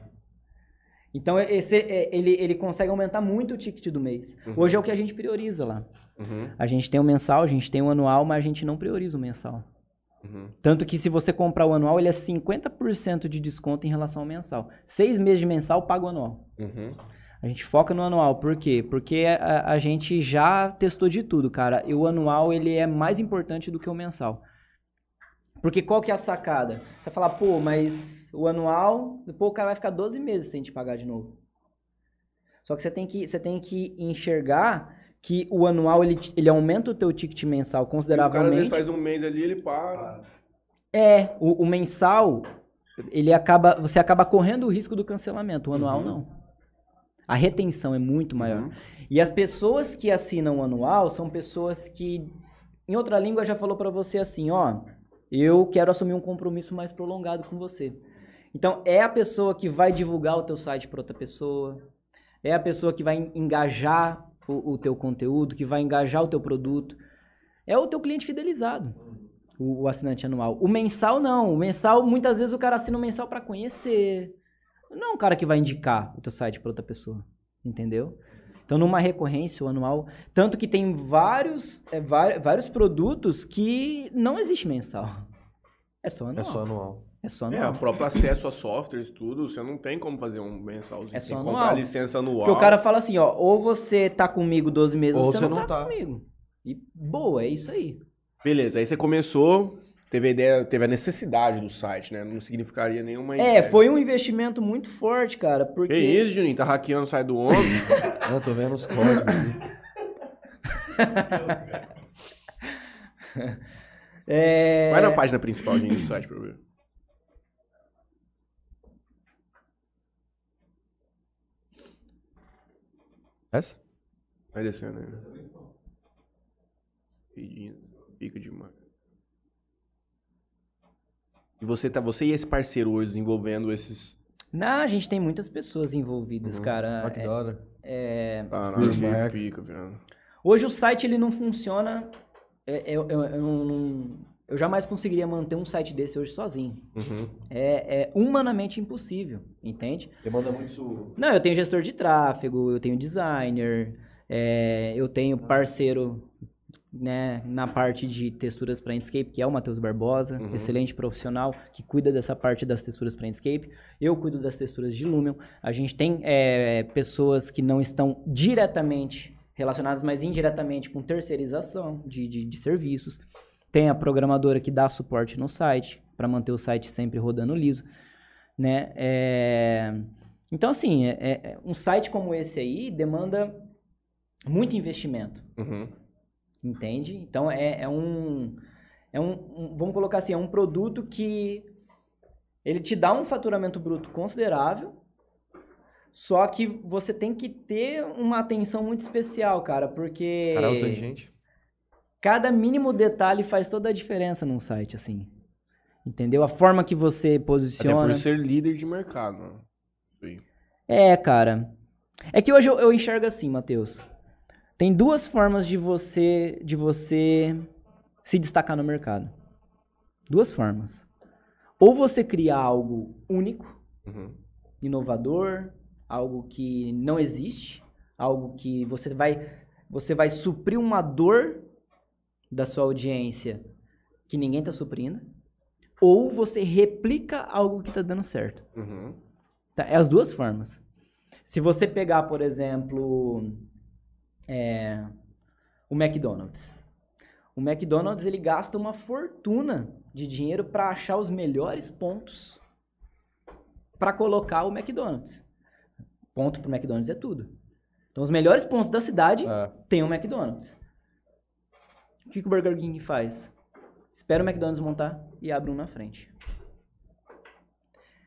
Então, esse, é, ele, ele consegue aumentar muito o ticket do mês. Uhum. Hoje é o que a gente prioriza lá. Uhum. A gente tem o mensal, a gente tem o anual, mas a gente não prioriza o mensal. Uhum. Tanto que se você comprar o anual, ele é 50% de desconto em relação ao mensal. Seis meses de mensal, paga o anual. Uhum. A gente foca no anual, por quê? Porque a, a gente já testou de tudo, cara. E o anual, ele é mais importante do que o mensal. Porque qual que é a sacada? Você vai falar, pô, mas o anual, depois o cara vai ficar 12 meses sem te pagar de novo. Só que você tem que, você tem que enxergar que o anual, ele, ele aumenta o teu ticket mensal E o cara consideravelmente. faz um mês ali ele para. É, o, o mensal, ele acaba, você acaba correndo o risco do cancelamento. O anual Uhum. não. A retenção é muito maior. Uhum. E as pessoas que assinam o anual são pessoas que, em outra língua, já falou pra você assim, ó, eu quero assumir um compromisso mais prolongado com você. Então, é a pessoa que vai divulgar o teu site para outra pessoa, é a pessoa que vai en- engajar o, o teu conteúdo, que vai engajar o teu produto. É o teu cliente fidelizado, o, o assinante anual. O mensal, não. O mensal, muitas vezes o cara assina o mensal para conhecer. Não é um cara que vai indicar o teu site para outra pessoa, entendeu? Então, numa recorrência, o anual. Tanto que tem vários, é, vari- vários produtos que não existe mensal. É só anual. É só anual. É só É, anual. o próprio acesso a softwares, tudo, você não tem como fazer um mensalzinho. É só anual. comprar licença anual. Porque o cara fala assim, ó, ou você tá comigo 12 meses, ou, Ou você, você não, não tá, tá. comigo. E boa, é isso aí. Beleza, aí você começou, teve a ideia, teve a necessidade do site, né? Não significaria nenhuma É, ideia. foi um investimento muito forte, cara, porque... Que isso, Juninho? Tá hackeando o site do homem? [LAUGHS] Eu tô vendo os códigos aqui. [LAUGHS] É... Vai na página principal, gente, do site pra eu ver. Essa? Vai descendo aí. Pedindo. Fica demais. E você, tá, você e esse parceiro hoje desenvolvendo esses. Não, a gente tem muitas pessoas envolvidas, Uhum. cara. Olha que É- da hora. é, Caralho, que pica, velho. Hoje o site ele não funciona. é- eu, eu, eu não- não- eu jamais conseguiria manter um site desse hoje sozinho. Uhum. É, é humanamente impossível, entende? Demanda muito. Não, eu tenho gestor de tráfego, eu tenho designer, é, eu tenho parceiro né, na parte de texturas para Inkscape, que é o Matheus Barbosa, Uhum. excelente profissional, que cuida dessa parte das texturas para Inkscape. Eu cuido das texturas de Lumion. A gente tem é, pessoas que não estão diretamente relacionadas, mas indiretamente com terceirização de, de, de serviços. Tem a programadora que dá suporte no site, para manter o site sempre rodando liso. Né? É, Então, assim, é- é- um site como esse aí demanda muito investimento. Uhum. Entende? Então é, é um, é um, um- Vamos colocar assim, é um produto que ele te dá um faturamento bruto considerável. Só que você tem que ter uma atenção muito especial, cara, porque Cara, tanta gente. Cada mínimo detalhe faz toda a diferença num site, assim. Entendeu? A forma que você Até posiciona. por ser líder de mercado, aí. É, cara. É que hoje eu, eu enxergo assim, Matheus. Tem duas formas de você de você se destacar no mercado. Duas formas. Ou você criar algo único, Uhum. inovador, algo que não existe, algo que você vai você vai suprir uma dor da sua audiência que ninguém está suprindo, ou você replica algo que está dando certo. Uhum. Tá, é as duas formas. Se você pegar, por exemplo, é, o McDonald's. O McDonald's ele gasta uma fortuna de dinheiro para achar os melhores pontos para colocar o McDonald's. Ponto pro McDonald's é tudo. Então os melhores pontos da cidade É. tem o McDonald's. O que, que o Burger King faz? Espera o McDonald's montar e abre um na frente.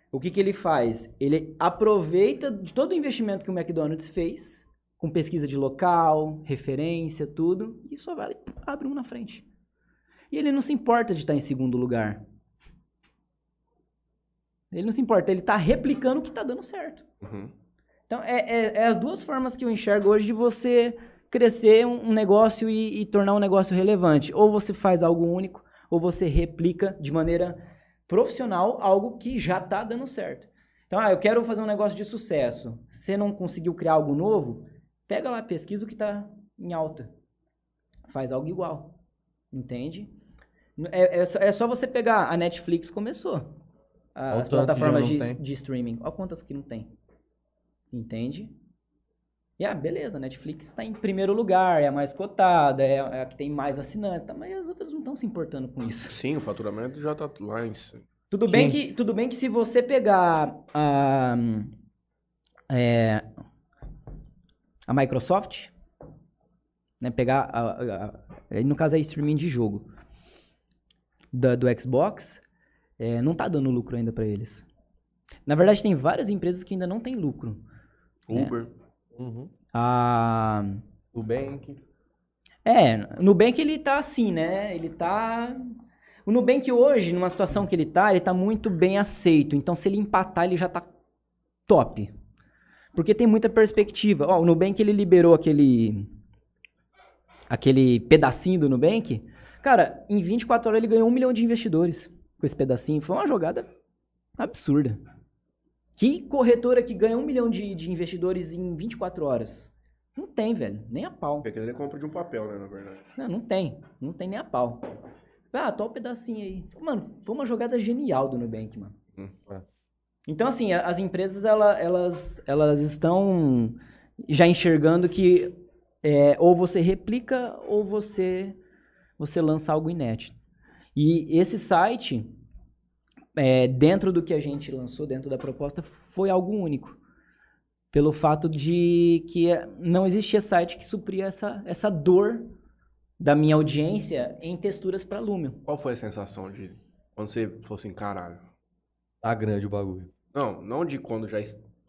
O que, que ele faz? Ele aproveita de todo o investimento que o McDonald's fez, com pesquisa de local, referência, tudo, e só vai abre um na frente. E ele não se importa de estar em segundo lugar. Ele não se importa, ele está replicando o que está dando certo. Uhum. Então, é, é- é as duas formas que eu enxergo hoje de você crescer um, um negócio e, e tornar um negócio relevante. Ou você faz algo único, ou você replica de maneira profissional algo que já está dando certo. Então, ah, eu quero fazer um negócio de sucesso. Você não conseguiu criar algo novo? Pega lá, pesquisa o que está em alta. Faz algo igual. Entende? É, é só, é só você pegar. A Netflix começou. Olha As plataformas de, de streaming. Olha quantas que não tem. Entende? E ah, beleza, a Netflix está em primeiro lugar, é a mais cotada, é a é a que tem mais assinantes, tá, mas as outras não estão se importando com isso. Sim, o faturamento já tá lá em... Tudo bem, que, tudo bem que se você pegar a, é, a Microsoft, né, pegar, a, a- no caso é streaming de jogo, da- do Xbox, é, não tá dando lucro ainda para eles. Na verdade, tem várias empresas que ainda não têm lucro. Uber. Uhum. A... Nubank. É, o Nubank ele tá assim, né? Ele tá. O Nubank hoje, numa situação que ele tá, ele tá muito bem aceito. Então, se ele empatar, ele já tá top. Porque tem muita perspectiva. Ó, o Nubank ele liberou aquele. aquele pedacinho do Nubank. Cara, em 24 horas ele ganhou um milhão de investidores com esse pedacinho. Foi uma jogada absurda. Que corretora que ganha um milhão de, de investidores em 24 horas? Não tem, velho. Nem a pau. Porque ele compra de um papel, né, na verdade. Não, não tem. Não tem nem a pau. Ah, tô um pedacinho aí. Mano, foi uma jogada genial do Nubank, mano. Hum, é. Então, assim, as empresas, ela- elas, elas estão já enxergando que é, ou você replica ou você, você lança algo inédito. E esse site, é, dentro do que a gente lançou, dentro da proposta, foi algo único. Pelo fato de que não existia site que supria essa, essa dor da minha audiência em texturas para Lumion. Qual foi a sensação de quando você falou assim, caralho? Tá grande o bagulho. Não, não de quando já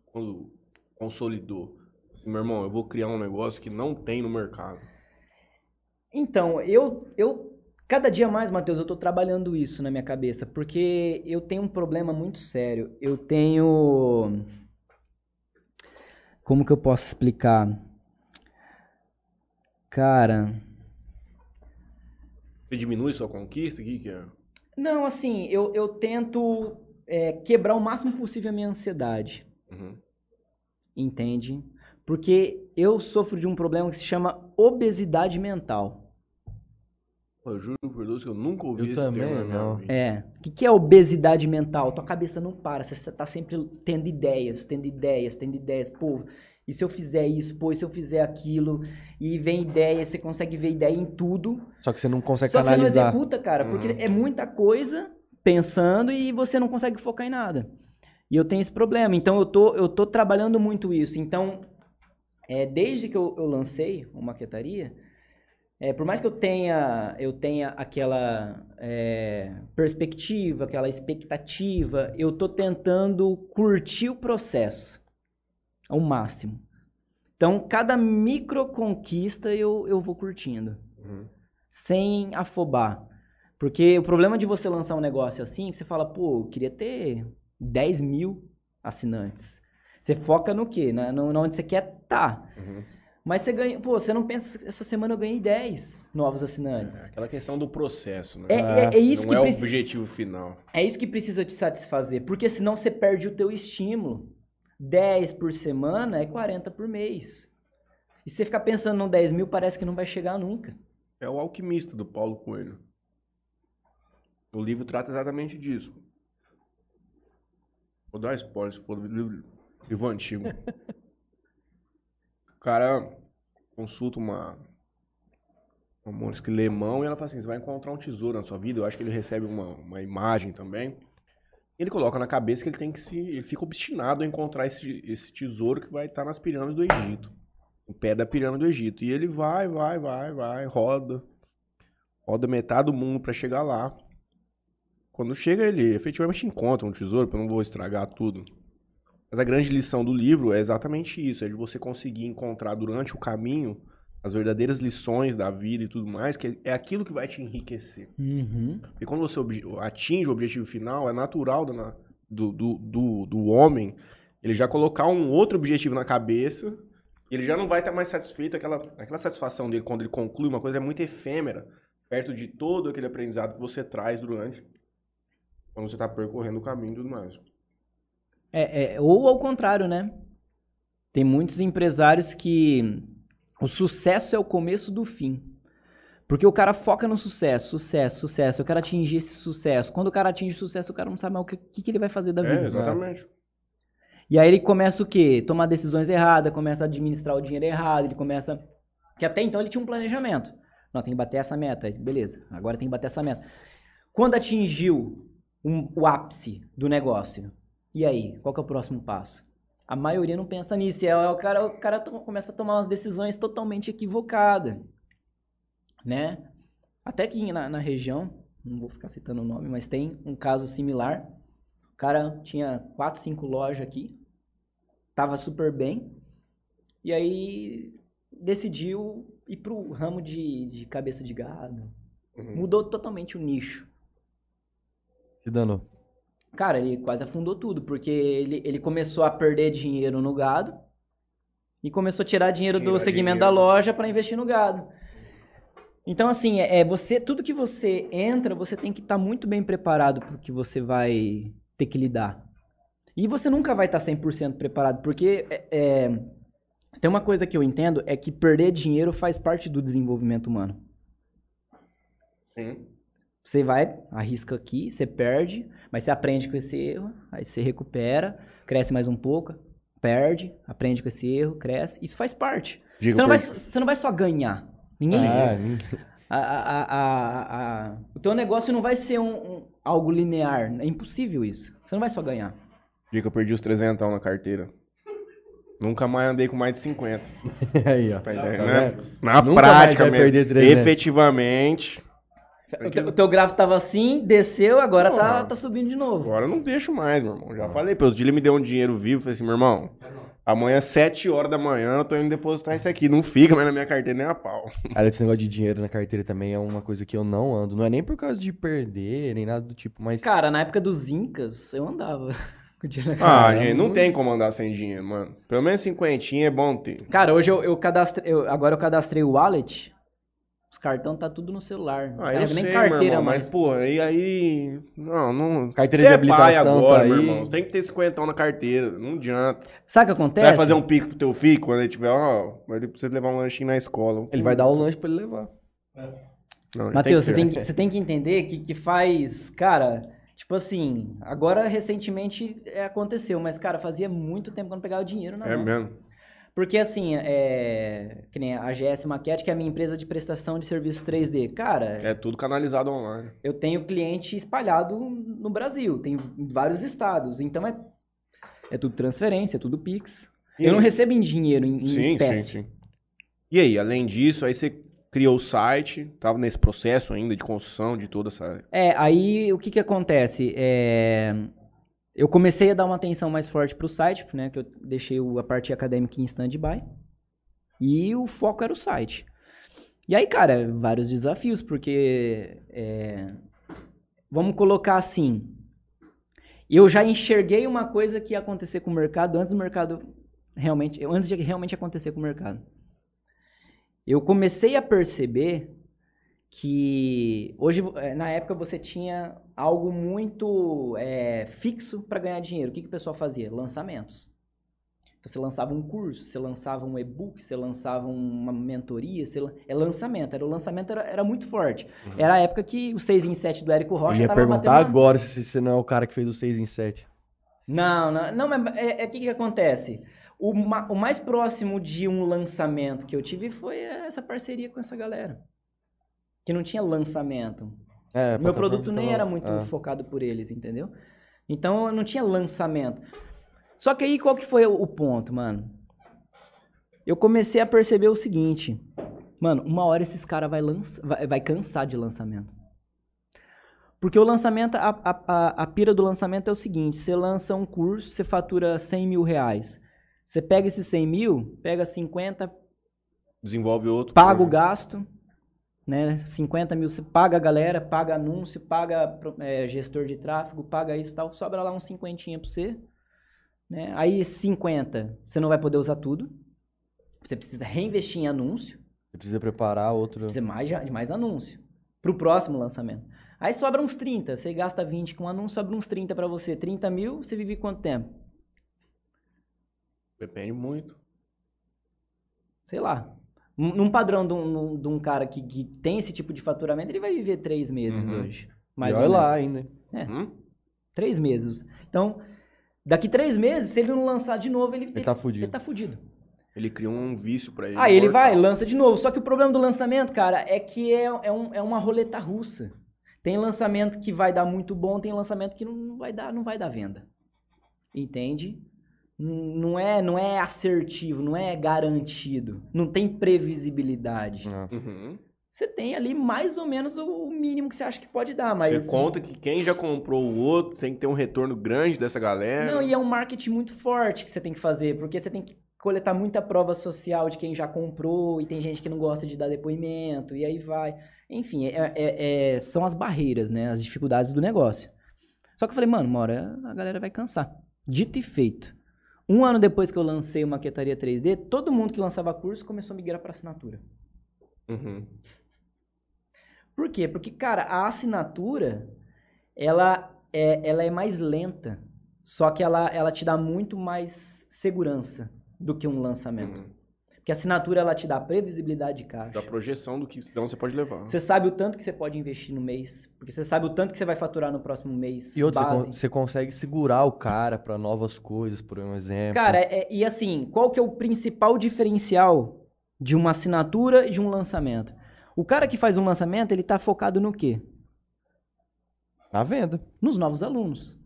quando consolidou. Assim, meu irmão, eu vou criar um negócio que não tem no mercado. Então, eu, eu Cada dia mais, Matheus, eu tô trabalhando isso na minha cabeça, porque eu tenho um problema muito sério. Eu tenho. Como que eu posso explicar? Cara. Você diminui sua conquista? O que, que é? Não, assim, eu, eu tento é, quebrar o máximo possível a minha ansiedade. Uhum. Entende? Porque eu sofro de um problema que se chama obesidade mental. Eu juro por Deus que eu nunca ouvi Eu esse também termo na minha não. vida. É. O que, que é obesidade mental? Tua cabeça não para, você tá sempre tendo ideias, tendo ideias, tendo ideias. Pô, e se eu fizer isso? Pô, e se eu fizer aquilo? E vem ideia, você consegue ver ideia em tudo. Só que você não consegue Só que você não executa, cara, porque Uhum. é muita coisa pensando e você não consegue focar em nada. E eu tenho esse problema. Então eu tô, eu tô trabalhando muito isso. Então, é, desde que eu, eu lancei o Maquetaria, é, por mais que eu tenha, eu tenha aquela é, perspectiva, aquela expectativa, eu tô tentando curtir o processo ao máximo. Então, cada micro conquista eu, eu vou curtindo Uhum. sem afobar. Porque o problema de você lançar um negócio assim, que você fala, pô, eu queria ter 10 mil assinantes. Você foca no quê? Na, no, onde você quer estar. Uhum. Mas você ganha, pô, você não pensa, essa semana eu ganhei 10 novos É, assinantes. aquela questão do processo, né? É, é, é isso não que é o precisa. objetivo final. É isso que precisa te satisfazer, porque senão você perde o teu estímulo. 10 por semana é 40 por mês. E você ficar pensando no 10 mil, parece que não vai chegar nunca. É o alquimista do Paulo Coelho. O livro trata exatamente disso. Vou dar spoiler se for do livro, livro antigo. [LAUGHS] o cara consulta uma, uma Mônica Lemão e ela fala assim: você vai encontrar um tesouro na sua vida. Eu acho que ele recebe uma, uma imagem também. Ele coloca na cabeça que ele tem que se. Ele fica obstinado a encontrar esse, esse tesouro que vai estar nas pirâmides do Egito. O pé da pirâmide do Egito. E ele vai, vai, vai, vai, roda. Roda metade do mundo pra chegar lá. Quando chega, ele efetivamente encontra um tesouro, porque eu não vou estragar tudo. Mas a grande lição do livro é exatamente isso: é de você conseguir encontrar durante o caminho as verdadeiras lições da vida e tudo mais, que é aquilo que vai te enriquecer. Uhum. E quando você atinge o objetivo final, é natural do, do, do, do homem ele já colocar um outro objetivo na cabeça. Ele já não vai estar mais satisfeito. Aquela, aquela satisfação dele quando ele conclui uma coisa é muito efêmera, perto de todo aquele aprendizado que você traz durante. Quando você está percorrendo o caminho e tudo mais. É, é, ou ao contrário, né? Tem muitos empresários que o sucesso é o começo do fim. Porque o cara foca no sucesso, sucesso, sucesso. Eu quero atingir esse sucesso. Quando o cara atinge o sucesso, o cara não sabe mais o que, que, ele vai fazer da vida. É, exatamente. E aí ele começa o quê? Tomar decisões erradas, começa a administrar o dinheiro errado, ele começa. Que até então ele tinha um planejamento. Não, tem que bater essa meta. Beleza, agora tem que bater essa meta. Quando atingiu um- o ápice do negócio, e aí? Qual que é o próximo passo? A maioria não pensa nisso. E aí o cara, o cara começa a tomar umas decisões totalmente equivocadas. Né? Até que na, na região, não vou ficar citando o nome, mas tem um caso similar. O cara tinha quatro, cinco lojas aqui, tava super bem, e aí decidiu ir pro ramo de, de cabeça de gado. Uhum. Mudou totalmente o nicho. Se danou. Cara, ele quase afundou tudo, porque ele, ele começou a perder dinheiro no gado e começou a tirar dinheiro do segmento dinheiro. da loja para investir no gado. Então, assim, é, é você, tudo que você entra, você tem que estar muito bem preparado para o que você vai ter que lidar. E você nunca vai estar 100% preparado, porque é, é, tem uma coisa que eu entendo, é que perder dinheiro faz parte do desenvolvimento humano. Sim. Você vai, arrisca aqui, você perde, mas você aprende com esse erro, aí você recupera, cresce mais um pouco, perde, aprende com esse erro, cresce. Isso faz parte. Você não, vai, você não vai só ganhar. Ninguém. Ah, ninguém- A- a- a- a- o teu negócio não vai ser um, um- algo linear. É impossível isso. Você não vai só ganhar. Dia que eu perdi os 300 na carteira. Nunca mais andei com mais de 50. [LAUGHS] Aí, ó. Tá Tá né? Na Nunca prática vai mesmo. perder 300. Efetivamente. O teu, o teu gráfico tava assim, desceu, agora tá, Porra. tá subindo de novo. Agora eu não deixo mais, meu irmão. Já falei, pelo dia ele me deu um dinheiro vivo. Falei assim, meu irmão, Amanhã, 7 horas da manhã, eu tô indo depositar isso aqui. Não fica mais na minha carteira nem a pau. [LAUGHS] Cara, esse negócio de dinheiro na carteira também é uma coisa que eu não ando. Não é nem por causa de perder, nem nada do tipo, mas. Cara, na época dos Incas, eu andava [LAUGHS] com dinheiro na Ah, gente, não tem como andar sem dinheiro, mano. Pelo menos cinquentinha é bom ter. Cara, hoje eu, eu cadastrei. eu- agora eu cadastrei o wallet. Os cartão tá tudo no celular. Não Ah, eu carrega nem sei, carteira meu irmão, mais. mas, pô, e aí... Não, não... Carteira Você de é pai habilitação agora, tá meu aí. irmão. Você tem que ter cinquentão na carteira. Não adianta. Sabe o que Você acontece? vai fazer um pico pro teu filho quando ele tiver, ó... Ele precisa levar um lanchinho na escola. Ele vai dar o lanche pra ele levar. Ele Matheus, você, tem que, você tem que entender que, que faz. Cara, tipo assim. Agora recentemente é, aconteceu, mas, cara, fazia muito tempo que eu não pegava dinheiro na É mão. mesmo. Porque assim, é. Que nem a GS Maquete, que é a minha empresa de prestação de serviços 3D. Cara, É tudo canalizado online. eu tenho cliente espalhado no Brasil, tem em vários estados. Então é. É tudo transferência, é tudo Pix. E eu não aí? recebo em dinheiro, em, em Sim, sim, espécie. sim. E aí, além disso, aí você criou o site, tava nesse processo ainda de construção de toda essa... É, aí o que que acontece? É, eu comecei a dar uma atenção mais forte pro site, né? Que eu deixei o- a parte acadêmica em stand-by. E o foco era o site. E aí, cara, vários desafios, porque... é, vamos colocar assim... Eu já enxerguei uma coisa que ia acontecer com o mercado antes do mercado realmente... Antes de realmente acontecer com o mercado. Eu comecei a perceber que hoje eh, na época você tinha algo muito eh, fixo para ganhar dinheiro. O que, que o pessoal fazia? Lançamentos. Então, Você lançava um curso, você lançava um e-book, você lançava uma mentoria, você... é lançamento. Era, o lançamento era, era muito forte. Era a época que o 6 em 7 do Érico Eu Rocha ia tava perguntar na- agora se você não é o cara que fez o 6 em 7. Não, não, não, mas é o que, que acontece? O, ma- o mais próximo de um lançamento que eu tive foi essa parceria com essa galera. Que não tinha lançamento. É, Meu produto nem tava- era muito é. focado por eles, entendeu? Então eu não tinha lançamento. Só que aí qual que foi o ponto, mano? Eu comecei a perceber o seguinte, mano, uma hora esses caras vai, lança, vai, vai cansar de lançamento. Porque o lançamento, a, a, a, a pira do lançamento é o seguinte, você lança um curso, você fatura 100 mil reais. Você pega esses 100 mil, pega 50, Desenvolve outro. paga o gasto, né? 50 mil você paga a galera, paga anúncio, paga é, gestor de tráfego, paga isso e tal, sobra lá uns 50 pra você. Né? Aí esses 50 você não vai poder usar tudo. Você precisa reinvestir em anúncio, Você precisa preparar você outro. precisa mais, de mais anúncio pro próximo lançamento. Aí sobra uns 30, você gasta 20 com anúncio, sobra uns 30 pra você. 30 mil, você vive quanto tempo? Depende muito. sei lá. Num padrão de um, de um cara que, que tem esse tipo de faturamento, ele vai viver três meses Uhum. hoje. E Mais olha ou lá ainda. Hum? Três meses. Então, daqui três meses, se ele não lançar de novo, ele, Ele tá fudido. ele tá fudido. Ele criou um vício pra ele. Aí ele mortal. vai, lança de novo. Só que o problema do lançamento, cara, é que é, é, um- é uma roleta russa. Tem lançamento que vai dar muito bom, tem lançamento que não vai dar, não vai dar venda. Entende? Não é, não é assertivo, não é garantido. Não tem previsibilidade. Uhum. Você tem ali mais ou menos o mínimo que você acha que pode dar, mas... Você conta que quem já comprou o outro tem que ter um retorno grande dessa galera. Não, e é um marketing muito forte que você tem que fazer, porque você tem que coletar muita prova social de quem já comprou, e tem gente que não gosta de dar depoimento, e aí vai. Enfim, é- é- é- são as barreiras, né? As dificuldades do negócio. Só que eu falei, mano, uma hora a galera vai cansar. Dito e feito. Um ano depois que eu lancei o Maquetaria 3D, todo mundo que lançava curso começou a migrar para assinatura. Uhum. Por quê? Porque, cara, a assinatura, ela é, ela é mais lenta, só que ela, ela te dá muito mais segurança do que um lançamento. Uhum. Porque a assinatura, ela te dá previsibilidade de caixa. Da projeção do que de onde você pode levar. Você sabe o tanto que você pode investir no mês, porque você sabe o tanto que você vai faturar no próximo mês, E outro, você, base. con- você consegue segurar o cara pra novas coisas, por um exemplo. Cara, é- e assim, qual que é o principal diferencial de uma assinatura e de um lançamento? O cara que faz um lançamento, ele tá focado no quê? Na venda. nos novos alunos.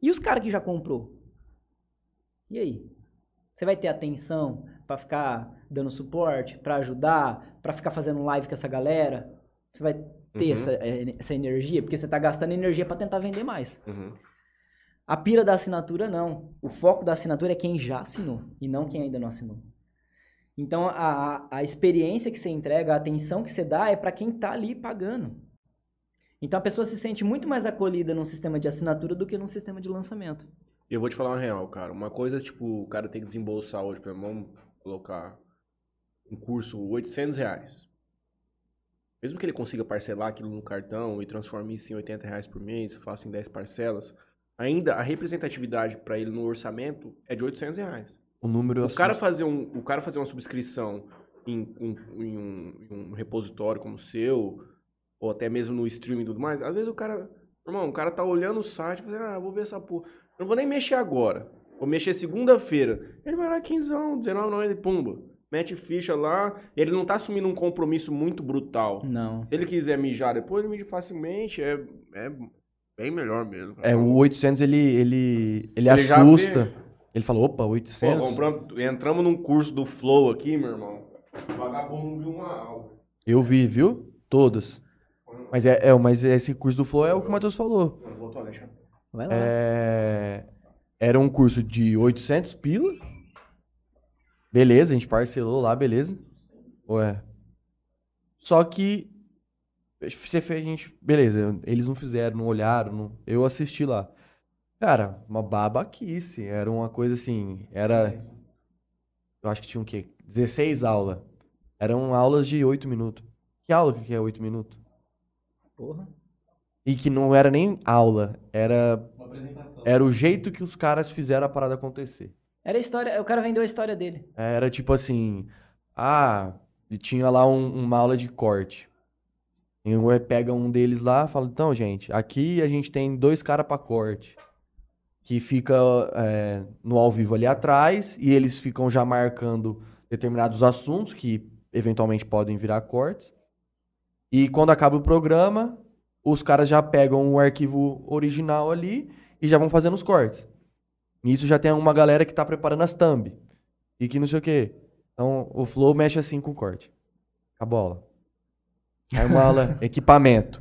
E os caras que já comprou? E aí? Você vai ter atenção pra ficar dando suporte, pra ajudar, pra ficar fazendo live com essa galera? Você vai ter Uhum. essa, eh, essa energia? Porque você tá gastando energia pra tentar vender mais. Uhum. A pira da assinatura, não. O foco da assinatura é quem já assinou e não quem ainda não assinou. Então, a, a- experiência que você entrega, a atenção que você dá é para quem tá ali pagando. Então, a pessoa se sente muito mais acolhida num sistema de assinatura do que num sistema de lançamento. Eu vou te falar uma real, cara. Uma coisa, tipo, o cara tem que desembolsar hoje, vamos colocar um curso 800 reais. Mesmo que ele consiga parcelar aquilo no cartão e transforme isso em 80 reais por mês, faça em 10 parcelas, ainda a representatividade para ele no orçamento é de 800 reais. O número O cara, fazer um, o cara fazer uma subscrição em, um- em um, em um repositório como o seu, ou até mesmo no streaming e tudo mais, às vezes o cara. Irmão, o cara tá olhando o site e fala, ah, vou ver essa porra. Eu não vou nem mexer agora. Vou mexer segunda-feira. Ele vai lá 15, 19, não, ele pumba. Mete ficha lá. Ele não tá assumindo um compromisso muito brutal. Não. Se ele quiser mijar depois, ele mija facilmente. É, é bem melhor mesmo. cara. É, o 800 ele, ele, ele, Ele assusta. Ele falou, opa, Pô, 800? compramos- entramos num curso do Flow aqui, meu irmão. O vagabundo não viu uma aula. Eu vi, viu? Todos. Mas, é, é, mas esse curso do Flow é o que o Matheus falou. Toalete, cara. Vai lá. É, era um curso de 800 pila. Beleza, a gente parcelou lá, beleza. Ué. Só que você fez, a gente, beleza, eles não fizeram, não olharam, não- eu assisti lá. Cara, uma babaquice, era uma coisa assim, era eu acho que tinha o quê? 16 aulas. Eram aulas de 8 minutos. Que aula que é 8 minutos? Porra. E que não era nem aula, era era o jeito que os caras fizeram a parada acontecer. Era a história, o cara vendeu a história dele. Era tipo assim, ah, e tinha lá um- uma aula de corte. E o pega um deles lá, fala, então, gente, aqui a gente tem dois caras pra corte. Que fica é, no ao vivo ali atrás, e eles ficam já marcando determinados assuntos que eventualmente podem virar cortes. E quando acaba o programa, os caras já pegam o arquivo original ali e já vão fazendo os cortes. Nisso já tem uma galera que tá preparando as thumb. E que não sei o quê. Então, o Flow mexe assim com o corte. A bola. Aí uma aula, [LAUGHS] equipamento.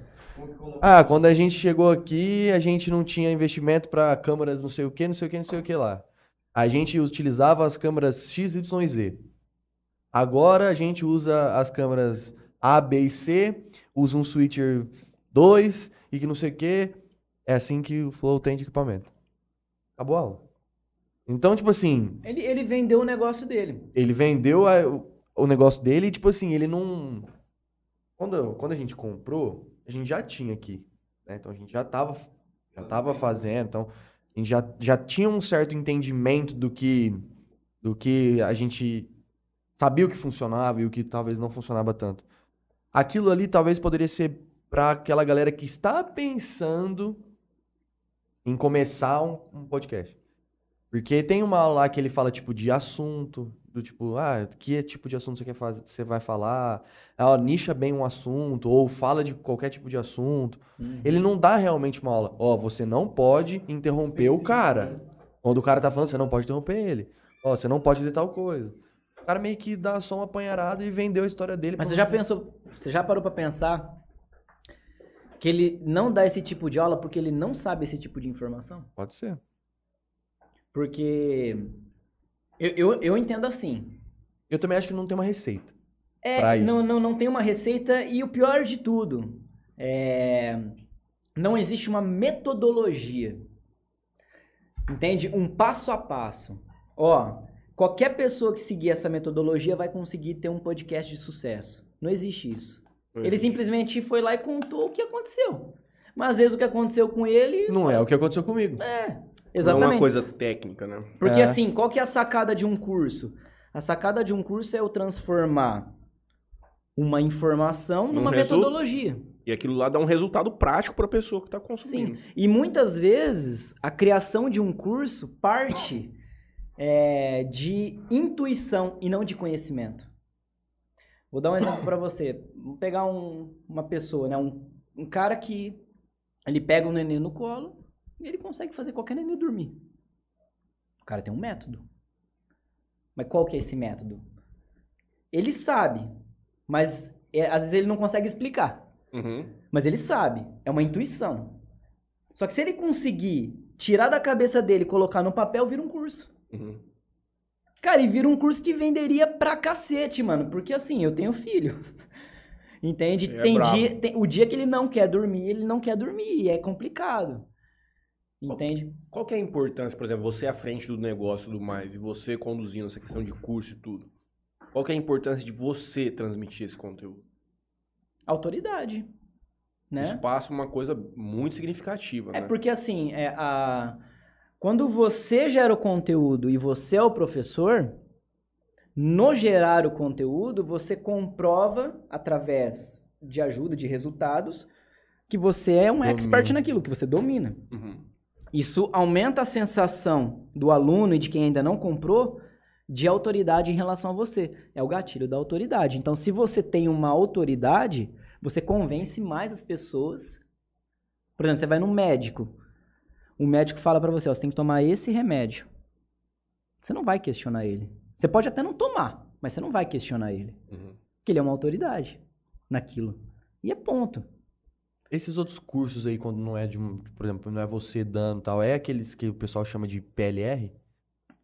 Ah, quando a gente chegou aqui, a gente não tinha investimento para câmeras não sei o que, não sei o que, não sei o que lá. A gente utilizava as câmeras X, Y e Z. Agora a gente usa as câmeras A, B e C, usa um switcher 2 e que não sei o que. É assim que o Flow tem de equipamento. Acabou a aula. Então, tipo assim, Ele, ele vendeu o negócio dele. ele vendeu a- o, o negócio dele e, tipo assim, ele não. Quando, quando a gente comprou, a gente já tinha aqui. né? Então a gente já tava, já tava fazendo. Então a gente já, já tinha um certo entendimento do que, do que a gente sabia o que funcionava e o que talvez não funcionava tanto. Aquilo ali talvez poderia ser para aquela galera que está pensando em começar um, um podcast. Porque tem uma aula lá que ele fala, tipo, de assunto, do tipo, ah, que tipo de assunto você quer fazer, você vai falar, ah, nicha bem um assunto, ou fala de qualquer tipo de assunto. Ele não dá realmente uma aula. Ó, você não pode interromper o cara. Quando o cara tá falando, você não pode interromper ele. Ó, você não pode fazer tal coisa. O cara meio que dá só uma apanharada e vendeu a história dele. Mas você já pensou, você já parou pra pensar que ele não dá esse tipo de aula porque ele não sabe esse tipo de informação? Pode ser. Porque eu, eu, eu entendo assim. Eu também acho que não tem uma receita. Pra É, isso. não, não, não tem uma receita e o pior de tudo, é, não existe uma metodologia. Entende? Um passo a passo. Ó, qualquer pessoa que seguir essa metodologia vai conseguir ter um podcast de sucesso. Não existe isso. Ele simplesmente foi lá e contou o que aconteceu. Mas às vezes o que aconteceu com ele Não é o que aconteceu comigo. é. Não é Exatamente. uma coisa técnica, né? Porque É. assim, qual que é a sacada de um curso? A sacada de um curso é eu transformar uma informação Num numa resu- metodologia. E aquilo lá dá um resultado prático pra pessoa que tá consumindo. Sim. E muitas vezes a criação de um curso parte é, de intuição e não de conhecimento. Vou dar um exemplo para você. Vamos pegar um- uma pessoa, né? Um, um cara que ele pega um neném no colo e ele consegue fazer qualquer neném dormir. O cara tem um método. Mas qual que é esse método? Ele sabe, mas é, às vezes ele não consegue explicar. Uhum. Mas ele sabe, é uma intuição. Só que se ele conseguir tirar da cabeça dele e colocar no papel, vira um curso. Uhum. Cara, e vira um curso que venderia pra cacete, mano. Porque assim, eu tenho filho. [LAUGHS] Entende? É tem bravo. dia, tem- o dia que ele não quer dormir, ele não quer dormir. E é complicado. Entende? Qual que é a importância, por exemplo, você à frente do negócio e tudo mais, e você conduzindo essa questão de curso e tudo? Qual que é a importância de você transmitir esse conteúdo? Autoridade. Né? Isso passa uma coisa muito significativa, É né? porque assim, é a... quando você gera o conteúdo e você é o professor, no gerar o conteúdo, você comprova, através de ajuda, de resultados, que você é um Domina. expert naquilo, que você domina. Uhum. Isso aumenta a sensação do aluno e de quem ainda não comprou de autoridade em relação a você. É o gatilho da autoridade. Então, se você tem uma autoridade, você convence mais as pessoas. Por exemplo, você vai no médico. O médico fala pra você, ó, você tem que tomar esse remédio. Você não vai questionar ele. Você pode até não tomar, mas você não vai questionar ele. Uhum. Porque ele é uma autoridade naquilo. E é ponto. Esses outros cursos aí, quando não é de um, por exemplo, não é você dando e tal, é aqueles que o pessoal chama de PLR?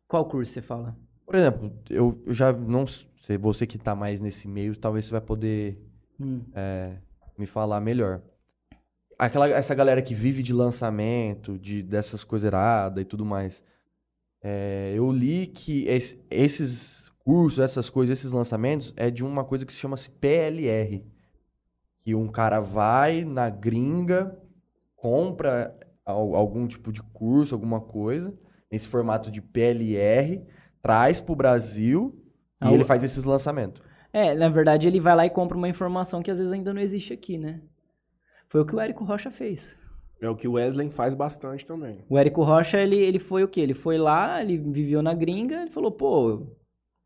Qual curso você fala? Por exemplo, eu, eu já não sei, você que tá mais nesse meio, talvez você vai poder Hum. me falar melhor. Aquela, essa galera que vive de lançamento, de dessas coisas eradas e tudo mais. É, eu li que es- esses cursos, essas coisas, esses lançamentos, é de uma coisa que se chama-se PLR. Que um cara vai na gringa, compra al- algum tipo de curso, alguma coisa, nesse formato de PLR, traz pro Brasil e Ah, ele o- faz esses lançamentos. É, na verdade ele vai lá e compra uma informação que às vezes ainda não existe aqui, né? Foi o que o Érico Rocha fez. É o que o Wesley faz bastante também. O Érico Rocha, ele, ele foi o quê? Ele foi lá, ele viveu na gringa, ele falou, pô,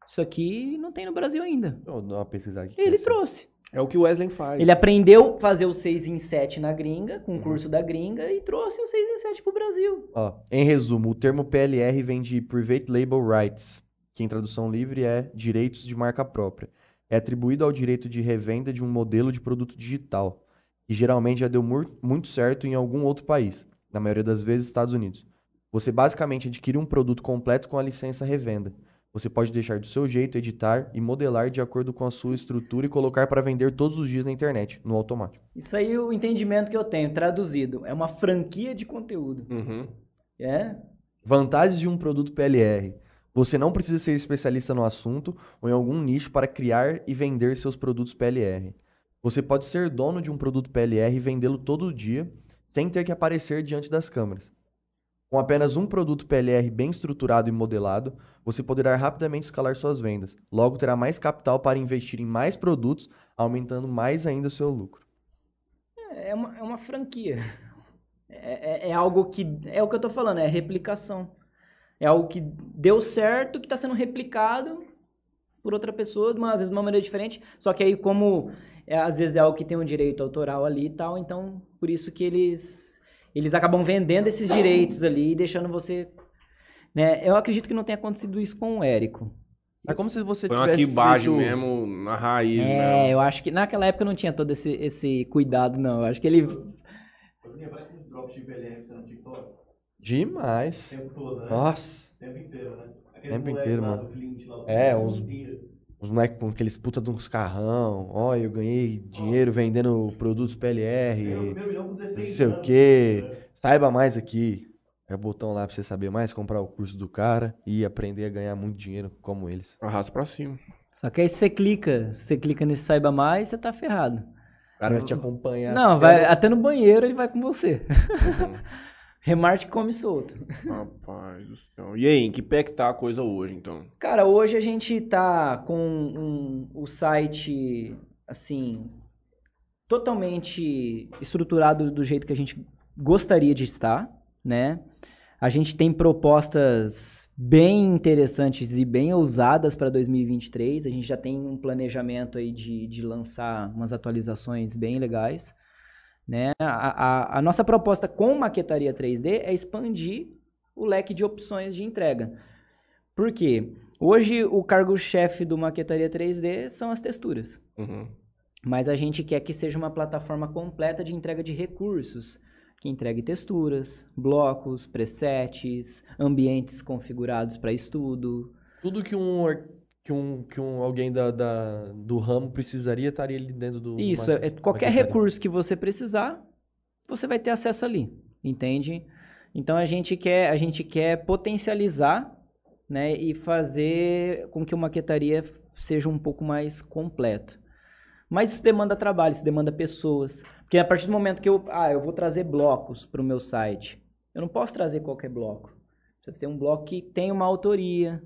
isso aqui não tem no Brasil ainda. Vou dar uma pesquisada aqui. E ele trouxe. É o que o Wesley faz. Ele aprendeu a fazer o 6 em 7 na gringa, com o Uhum. curso da gringa, e trouxe o 6 em 7 pro Brasil. Ó, em resumo, o termo PLR vem de Private Label Rights, que em tradução livre é direitos de marca própria. É atribuído ao direito de revenda de um modelo de produto digital, que geralmente já deu muito certo em algum outro país, na maioria das vezes Estados Unidos. Você basicamente adquire um produto completo com a licença revenda. Você pode deixar do seu jeito, editar e modelar de acordo com a sua estrutura e colocar para vender todos os dias na internet, no automático. Isso aí é o entendimento que eu tenho, traduzido. É uma franquia de conteúdo. Uhum. É? Vantagens de um produto PLR. Você não precisa ser especialista no assunto ou em algum nicho para criar e vender seus produtos PLR. Você pode ser dono de um produto PLR e vendê-lo todo dia, sem ter que aparecer diante das câmeras. Com apenas um produto PLR bem estruturado e modelado, você poderá rapidamente escalar suas vendas. Logo, terá mais capital para investir em mais produtos, aumentando mais ainda o seu lucro. É uma, é uma franquia. É, é- é algo que. É o que eu tô falando, é replicação. É algo que deu certo, que está sendo replicado por outra pessoa, uma, às vezes de uma maneira diferente. Só que aí, como é, às vezes é algo que tem um direito autoral ali e tal, então por isso que eles, eles acabam vendendo esses direitos ali e deixando você. Né? Eu acredito que não tenha acontecido isso com o Érico. É como se você Foi uma tivesse quibagem feito... mesmo, na raiz É, mesmo. eu acho que naquela época não tinha todo esse, esse cuidado, não. Eu acho que ele. Parece um no TikTok. Demais. O tempo todo, né? Nossa. O tempo inteiro, né? Aquele Tempo inteiro, lá mano. do Clint É, uns- inteiro. Os moleques com aqueles puta de uns carrão. Ó, eu ganhei dinheiro vendendo produtos o PLR. com 16 Não sei o anos, quê. né? Saiba mais aqui. É o botão lá pra você saber mais, comprar o curso do cara e aprender a ganhar muito dinheiro como eles. Arrasta pra cima. Só que aí você clica, você clica nesse saiba mais, você tá ferrado. O cara vai te acompanhar. Não, até vai, no- até no banheiro ele vai com você. Uhum. [LAUGHS] Remarte come solto. [LAUGHS] Rapaz do céu. E aí, em que pé que tá a coisa hoje, então? Cara, hoje a gente tá com um- o site, assim, totalmente estruturado do jeito que a gente gostaria de estar, né? A gente tem propostas bem interessantes e bem ousadas para 2023. A gente já tem um planejamento aí de, de lançar umas atualizações bem legais. Né? A, a- a nossa proposta com maquetaria 3D é expandir o leque de opções de entrega. Por quê? Hoje o cargo-chefe do Maquetaria 3D são as texturas. Uhum. Mas a gente quer que seja uma plataforma completa de entrega de recursos, que entregue texturas, blocos, presets, ambientes configurados para estudo. Tudo que um, que um, que um alguém da, da- do ramo precisaria estaria ali dentro do. Isso, ma- é, qualquer recurso que você precisar, você vai ter acesso ali, entende? Então a gente quer, a gente quer potencializar, né, e fazer com que o maquetaria seja um pouco mais completo. Mas isso demanda trabalho, isso demanda pessoas. Porque a partir do momento que eu, ah, eu vou trazer blocos para o meu site, eu não posso trazer qualquer bloco. Precisa ser um bloco que tem uma autoria,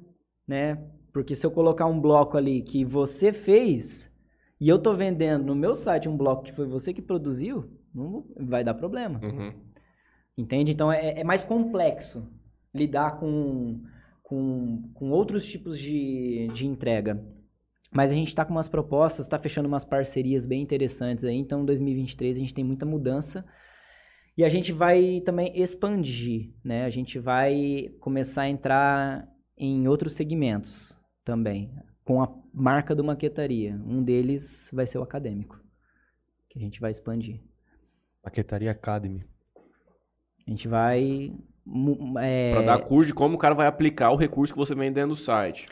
né? Porque se eu colocar um bloco ali que você fez, e eu tô vendendo no meu site um bloco que foi você que produziu, não vai dar problema. Uhum. Entende? Então é, é mais complexo lidar com, com, com outros tipos de, de entrega. Mas a gente está com umas propostas, está fechando umas parcerias bem interessantes aí. Então, em 2023 a gente tem muita mudança. E a gente vai também expandir, né? A gente vai começar a entrar em outros segmentos também, com a marca do Maquetaria. Um deles vai ser o acadêmico, que a gente vai expandir. Maquetaria Academy. A gente vai. É, Pra dar curso de como o cara vai aplicar o recurso que você vem dentro do site.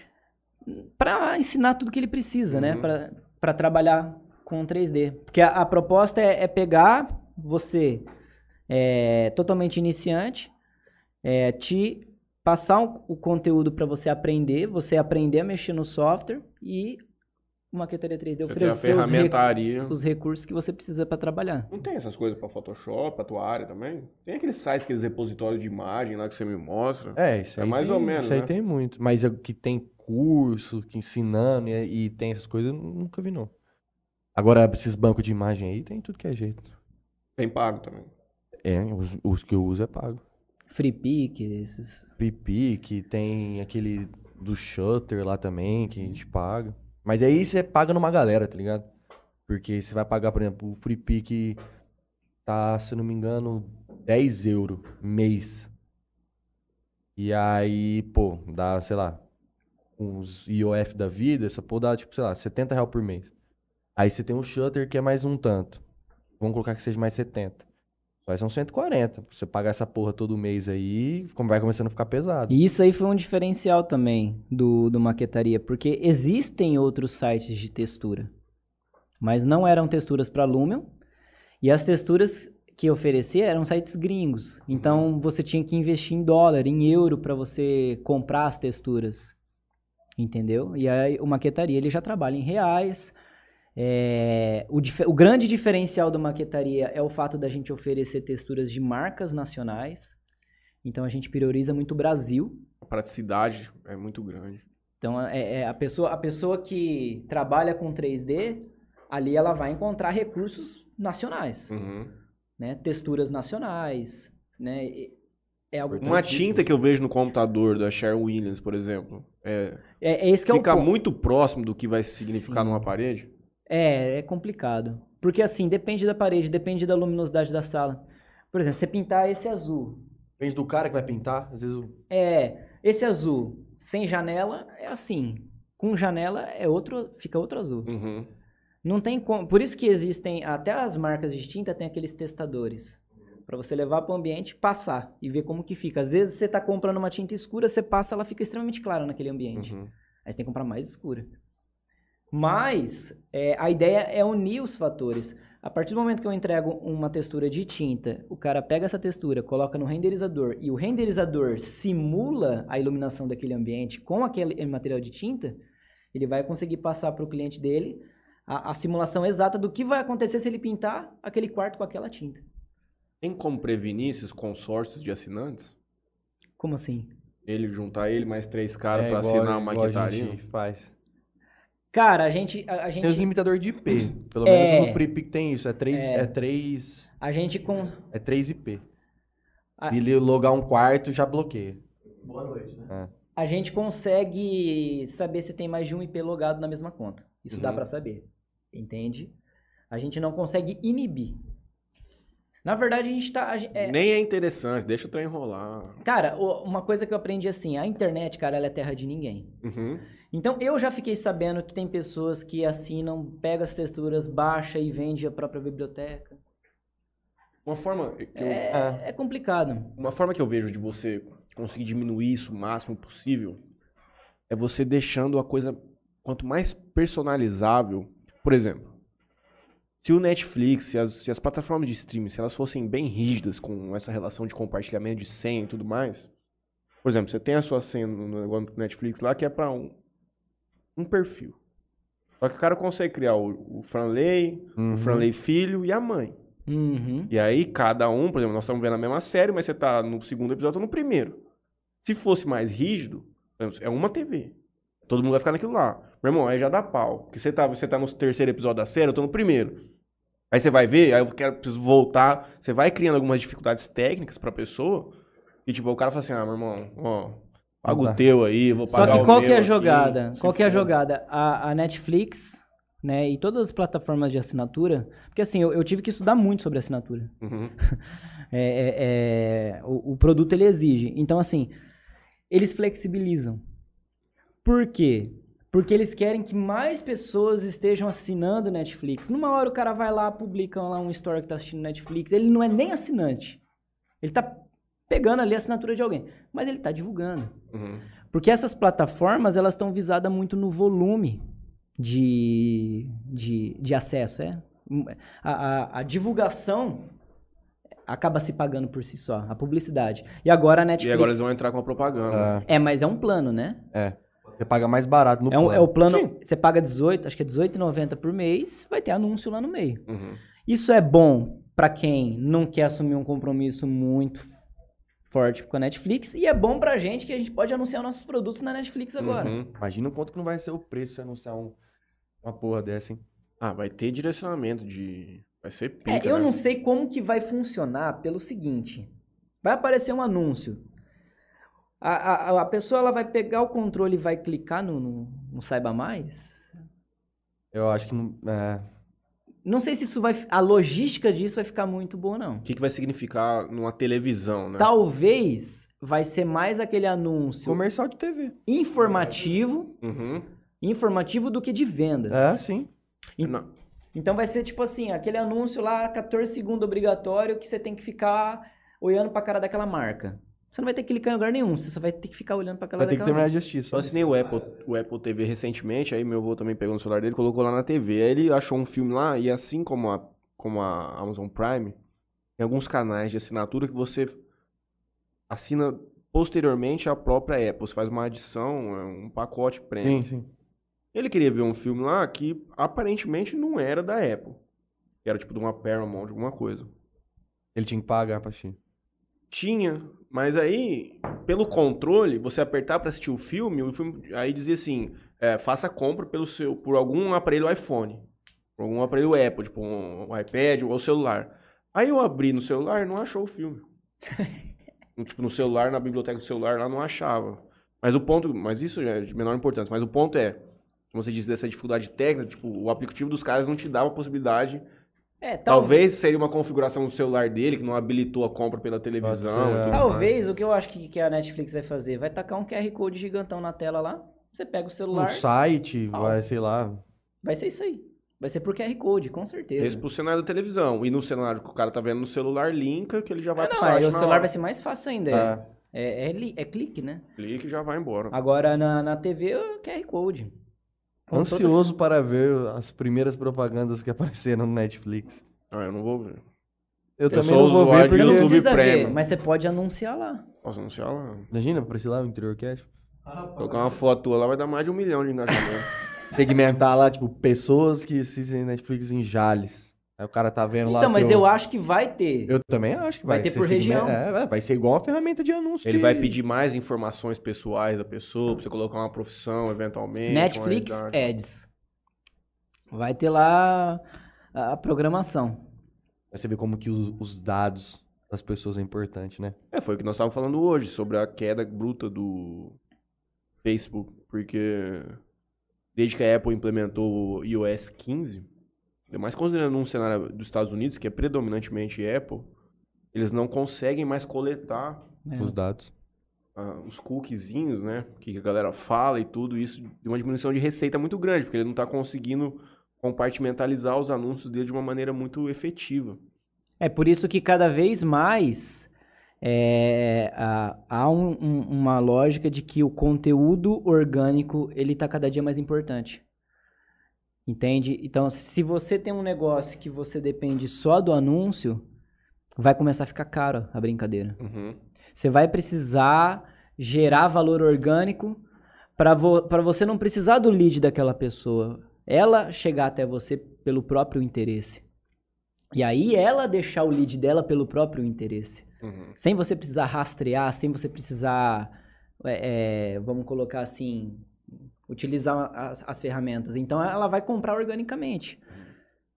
para ensinar tudo que ele precisa, né? Uhum. Para trabalhar com 3D. Porque a, a proposta é, é pegar você, é, totalmente iniciante, é, te passar um- o conteúdo para você aprender, você aprender a mexer no software e o Maquetaria 3D Eu tenho a oferecer os, ferramentaria. os recursos que você precisa para trabalhar. Não tem essas coisas pra Photoshop, pra tua área também? Tem aqueles sites, aqueles repositórios de imagem lá que você me mostra. É, isso É aí. mais tem, ou menos, Isso aí né? tem muito. Mas é o que tem curso, que ensinando e, e tem essas coisas, eu nunca vi, não. Agora, esses bancos de imagem aí, tem tudo que é jeito. Tem pago também. É, os, os que eu uso é pago. Free Pick, esses. Pipic, tem aquele do Shutter lá também, que a gente paga. Mas aí você paga numa galera, tá ligado? Porque você vai pagar, por exemplo, o Free Pick tá, se eu não me engano, 10 euros mês. E aí, pô, dá, sei lá, uns IOF da vida, essa pô dá, tipo, sei lá, 70 reais por mês. Aí você tem um Shutter que é mais um tanto. Vamos colocar que seja mais 70. Vai ser uns 140. Pra Você pagar essa porra todo mês aí, vai começando a ficar pesado. E isso aí foi um diferencial também do, do Maquetaria, porque existem outros sites de textura, mas não eram texturas para Lumion, e as texturas que oferecia eram sites gringos. Então você tinha que investir em dólar, em euro para você comprar as texturas. Entendeu? E aí o Maquetaria ele já trabalha em reais. É, o, o grande diferencial do Maquetaria é o fato da gente oferecer texturas de marcas nacionais. Então a gente prioriza muito o Brasil. A praticidade é muito grande. Então é, é a, pessoa, a pessoa que trabalha com 3D, ali ela vai encontrar recursos nacionais, Uhum. né? Texturas nacionais, né? É Uma tinta que eu vejo no computador da Sherwin Williams, por exemplo, é, é, é esse que é o fica muito próximo do que vai significar Sim. numa parede. É, é complicado. Porque assim, depende da parede, depende da luminosidade da sala. Por exemplo, você pintar esse azul. Depende do cara que vai pintar, às vezes o É, esse azul sem janela é assim. Com janela é outro, fica outro azul. Uhum. Não tem como. Por isso que existem, até as marcas de tinta tem aqueles testadores. Pra você levar para o ambiente e passar e ver como que fica. Às vezes você tá comprando uma tinta escura, você passa, ela fica extremamente clara naquele ambiente. Uhum. Aí você tem que comprar mais escura. Mas é, a ideia é unir os fatores. A partir do momento que eu entrego uma textura de tinta, o cara pega essa textura, coloca no renderizador e o renderizador simula a iluminação daquele ambiente com aquele material de tinta, ele vai conseguir passar para o cliente dele a, a simulação exata do que vai acontecer se ele pintar aquele quarto com aquela tinta. Tem como prevenir esses consórcios de assinantes? Como assim? Ele juntar ele mais três caras É pra igual- assinar a igual a maquetaria? gente faz. Cara, a gente. A, a Tem os gente, limitador de IP. Pelo É. menos no FreePic tem isso. É 3, É. é. 3, a gente com. é 3 IP. Se ele logar um quarto, já bloqueia. Boa noite, né? A gente consegue saber se tem mais de um IP logado na mesma conta. Isso dá Uhum. pra saber. Entende? A gente não consegue inibir. Na verdade, a gente tá. a é- Nem é interessante, deixa o trem rolar. cara, uma coisa que eu aprendi assim: a internet, cara, ela é terra de ninguém. Uhum. Então eu já fiquei sabendo que tem pessoas que assinam, pega as texturas, baixa e vende a própria biblioteca. Uma forma que eu, É, é complicado. uma forma que eu vejo de você conseguir diminuir isso o máximo possível é você deixando a coisa quanto mais personalizável. Por exemplo, se o Netflix, se as, se as plataformas de streaming, se elas fossem bem rígidas com essa relação de compartilhamento de senha e tudo mais. Por exemplo, você tem a sua senha no no negócio do Netflix lá que é pra um, um perfil. Só que o cara consegue criar o, o Franley, Uhum. o Franley filho e a mãe. Uhum. E aí, cada um, por exemplo, nós estamos vendo a mesma série, mas você tá no segundo episódio, eu tô no primeiro. Se fosse mais rígido, por exemplo, é uma TV. Todo mundo vai ficar naquilo lá. Meu irmão, aí já dá pau. Porque você tá, você tá no terceiro episódio da série, eu tô no primeiro. Aí você vai ver, aí eu quero, preciso voltar. Você vai criando algumas dificuldades técnicas pra pessoa. E tipo, o cara fala assim, ah, meu irmão, ó, paga dá. o teu aí, vou Só pagar que o qual que é a aqui, jogada? se Qual que é a jogada? A, a Netflix, né, e todas as plataformas de assinatura, porque assim, eu, eu tive que estudar muito sobre assinatura. Uhum. [LAUGHS] É, é, é, o, o produto ele exige. Então, assim, eles flexibilizam. Por quê? Porque eles querem que mais pessoas estejam assinando Netflix. Numa hora o cara vai lá, publica lá um story que tá assistindo Netflix. Ele não é nem assinante. Ele tá pegando ali a assinatura de alguém. Mas ele tá divulgando. Uhum. Porque essas plataformas, elas estão visadas muito no volume de, de, de acesso, é? A, a, a divulgação acaba se pagando por si só, a publicidade. E agora a E Netflix... agora eles vão entrar com a propaganda. É, É, mas é um plano, né? é. Você paga mais barato no É, um- plano. é o plano, Sim. você paga 18, acho que é 18,90 por mês, vai ter anúncio lá no meio. Uhum. Isso é bom pra quem não quer assumir um compromisso muito forte com a Netflix e é bom pra gente que a gente pode anunciar nossos produtos na Netflix agora. Uhum. Imagina o quanto que não vai ser o preço se anunciar um- uma porra dessa, hein? Ah, vai ter direcionamento de. Vai ser pica, É, eu né? não sei como que vai funcionar pelo seguinte. Vai aparecer um anúncio. A, a, a pessoa ela vai pegar o controle e vai clicar no, no, no Saiba Mais? Eu acho que não. É. Não sei se isso vai... A logística disso vai ficar muito boa, não. O que, que vai significar numa televisão, né? Talvez vai ser mais aquele anúncio Comercial de TV. informativo, Uhum. informativo do que de vendas. É, sim. Não. Então vai ser tipo assim, aquele anúncio lá, 14 segundos obrigatório, que você tem que ficar olhando pra cara daquela marca. Você não vai ter que clicar em lugar nenhum, você só vai ter que ficar olhando pra aquela Vai ter que terminar a justiça. Só assinei o Apple, o Apple TV recentemente, aí meu avô também pegou no celular dele, colocou lá na TV. Aí ele achou um filme lá, e assim como a, como a Amazon Prime, tem alguns canais de assinatura que você assina posteriormente à própria Apple. Você faz uma adição, é um pacote premium. Sim, sim. Ele queria ver um filme lá que aparentemente não era da Apple. Era tipo de uma Paramount, alguma coisa. Ele tinha que pagar pra assistir. Tinha, mas aí, pelo controle, você apertar pra assistir o filme, o filme aí dizia assim, é, faça compra pelo seu, por algum aparelho iPhone, por algum aparelho Apple, tipo um, iPad ou celular. Aí eu abri no celular e não achou o filme. [LAUGHS] tipo, no celular, na biblioteca do celular, lá não achava. Mas o ponto, mas isso já é de menor importância, mas o ponto é, como você disse, dessa dificuldade técnica, tipo, o aplicativo dos caras não te dava a possibilidade É, tal- Talvez seria uma configuração do celular dele que não habilitou a compra pela televisão. Pode ser, e tudo é. mais. Talvez o que eu acho que, que a Netflix vai fazer, vai tacar um QR Code gigantão na tela lá, você pega o Um celular, site, Ah. vai, sei lá. vai ser isso aí. Vai ser por QR Code, com certeza. Esse pro cenário da televisão. E no cenário que o cara tá vendo no celular, linka, que ele já vai pro não, aí site o celular hora. vai ser mais fácil ainda. É. É, é, li- é clique, né? Clique e já vai embora. Agora na, na TV é o QR Code. Com Ansioso para ver as primeiras propagandas que [LAUGHS] apareceram no Netflix. Ah, eu não vou ver. Eu Eu também sou não vou ver de Você não porque... Precisa ver, Premium. mas você pode anunciar lá. Posso anunciar lá? Imagina, aparecer lá o Interior Cast. Colocar uma foto tua lá vai dar mais de um milhão de engajamento. [LAUGHS] Segmentar lá, tipo, pessoas que assistem Netflix em Jales. Aí o cara tá vendo lá. Então, mas teu- eu acho que vai ter. Eu também acho que Vai vai, ter por região. É, vai- ser igual uma ferramenta de anúncio. ele de- vai pedir mais informações pessoais da pessoa, pra você colocar uma profissão, eventualmente. Netflix. Ads. Vai ter lá a, programação. Você vê como que os, os dados das pessoas é importante, né? É, foi o que nós estávamos falando hoje, sobre a queda bruta do Facebook, porque desde que a Apple implementou o iOS 15, mais considerando um cenário dos Estados Unidos, que é predominantemente Apple, eles não conseguem mais coletar É. Os dados. ah, os cookiezinhos, né, que a galera fala e tudo isso, de uma diminuição de receita muito grande, porque ele não está conseguindo compartimentalizar os anúncios dele de uma maneira muito efetiva. É por isso que cada vez mais é, há, há um- um- uma lógica de que o conteúdo orgânico ele está cada dia mais importante. Entende? Então, se você tem um negócio que você depende só do anúncio, vai começar a ficar caro a brincadeira. Uhum. Você vai precisar gerar valor orgânico para vo você não precisar do lead daquela pessoa. Ela chegar até você pelo próprio interesse. E aí ela deixar o lead dela pelo próprio interesse. Uhum. Sem você precisar rastrear, sem você precisar, é, é, vamos colocar assim, utilizar as, as ferramentas. Então ela vai comprar organicamente.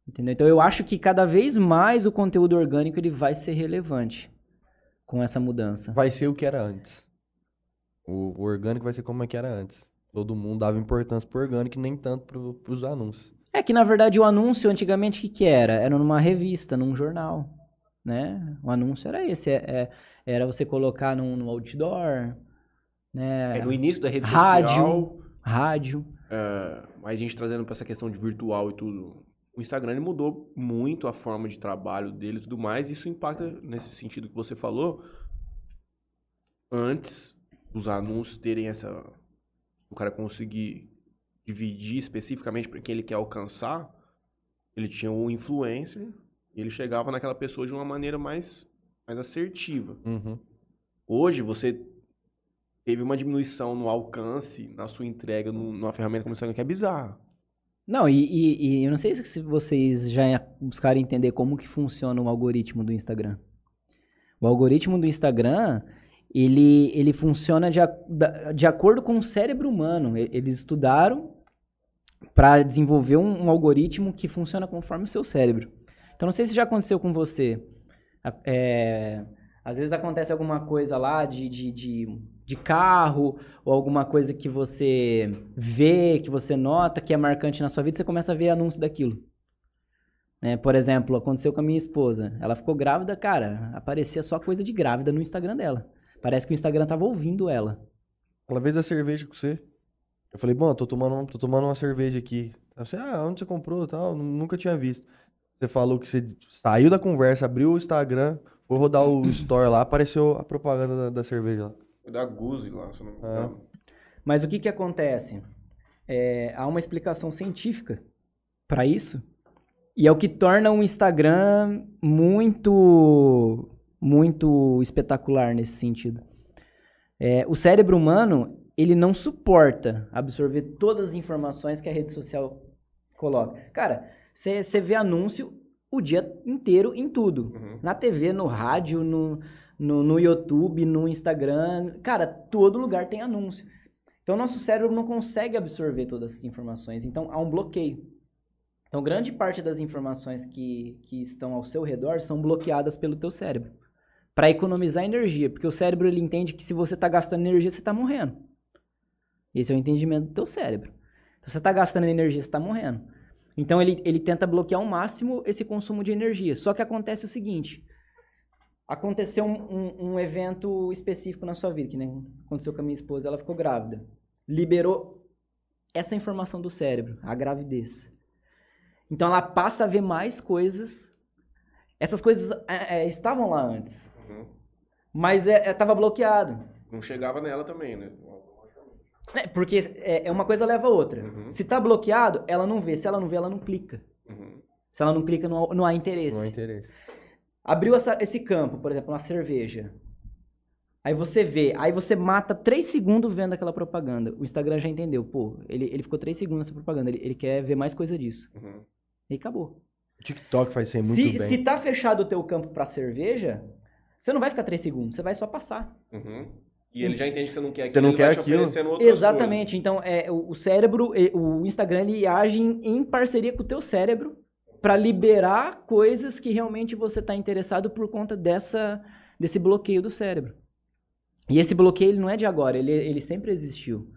Entendeu? Então eu acho que cada vez mais o conteúdo orgânico ele vai ser relevante com essa mudança. Vai ser o que era antes. O, o orgânico vai ser como é que era antes. Todo mundo dava importância pro orgânico e nem tanto pro, pros anúncios. É que, na verdade, o anúncio antigamente o que, que era? Era numa revista, num jornal, né? O anúncio era esse, é- é- era você colocar num, no outdoor, né? É, no início da rede Rádio. social, Rádio. é, mas a gente trazendo pra essa questão de virtual e tudo, o Instagram ele mudou muito a forma de trabalho dele e tudo mais, e isso impacta nesse sentido que você falou. Antes dos anúncios terem essa. O cara conseguir dividir especificamente para quem ele quer alcançar, ele tinha um influencer e ele chegava naquela pessoa de uma maneira mais, mais assertiva. Uhum. Hoje você teve uma diminuição no alcance, na sua entrega no- numa ferramenta como o Instagram que é bizarra. Não, e, e- e eu não sei se vocês já buscaram entender como que funciona o algoritmo do Instagram. O algoritmo do Instagram, ele, ele funciona de, de acordo com o cérebro humano. Eles estudaram para desenvolver um, um algoritmo que funciona conforme o seu cérebro. Então, não sei se já aconteceu com você. É, às vezes acontece alguma coisa lá de, de, de, de carro, ou alguma coisa que você vê, que você nota, que é marcante na sua vida, você começa a ver anúncio daquilo. Né? Por exemplo, aconteceu com a minha esposa. Ela ficou grávida, cara, aparecia só coisa de grávida no Instagram dela. Parece que o Instagram tava ouvindo ela. Ela fez a cerveja com você. Eu falei, bom, tô tomando, um- tô tomando uma cerveja aqui. Ela falou, ah, onde você comprou tal? Nunca tinha visto. Você falou que você saiu da conversa, abriu o Instagram, foi rodar o [CLEARS THROAT] store lá, apareceu a propaganda da, da cerveja lá. Foi da Guzi lá, se não me É. engano. Mas o que que acontece? É, há uma explicação científica para isso. E é o que torna o Instagram muito, muito espetacular nesse sentido. É, o cérebro humano, ele não suporta absorver todas as informações que a rede social coloca. Cara, você vê anúncio o dia inteiro em tudo. Uhum. Na TV, no rádio, no, no, no YouTube, no Instagram. Cara, todo lugar tem anúncio. Então, nosso cérebro não consegue absorver todas essas informações. Então, há um bloqueio. Então, grande parte das informações que, que estão ao seu redor são bloqueadas pelo teu cérebro. Para economizar energia. Porque o cérebro, ele entende que se você está gastando energia, você está morrendo. Esse é o entendimento do teu cérebro. Se você está gastando energia, você está morrendo. Então, ele, ele tenta bloquear ao máximo esse consumo de energia. Só que acontece o seguinte. Aconteceu um, um- um evento específico na sua vida, que nem aconteceu com a minha esposa, ela ficou grávida. Liberou essa informação do cérebro, a gravidez. Então ela passa a ver mais coisas. Essas coisas é, é, estavam lá antes, Uhum. mas estava bloqueado. Não chegava nela também, né? É, porque é, é uma coisa leva a outra. Uhum. Se tá bloqueado, ela não vê. Se ela não vê, ela não clica. Uhum. Se ela não clica, não, não há interesse. Não há interesse. Abriu essa- esse campo, por exemplo, uma cerveja. Aí você vê, aí você mata três segundos vendo aquela propaganda. O Instagram já entendeu, pô, ele, ele ficou três segundos nessa propaganda, ele, ele quer ver mais coisa disso. Uhum. E acabou. O TikTok faz ser muito Se, bem. se tá fechado o teu campo pra cerveja, você não vai ficar três segundos, você vai só passar. Uhum. E ele já entende que você não quer Você não quer aquilo. Exatamente. Então, é, o, o cérebro, e- o Instagram, ele age em, em parceria com o teu cérebro para liberar coisas que realmente você está interessado por conta dessa, desse bloqueio do cérebro. E esse bloqueio ele não é de agora, ele, ele sempre existiu.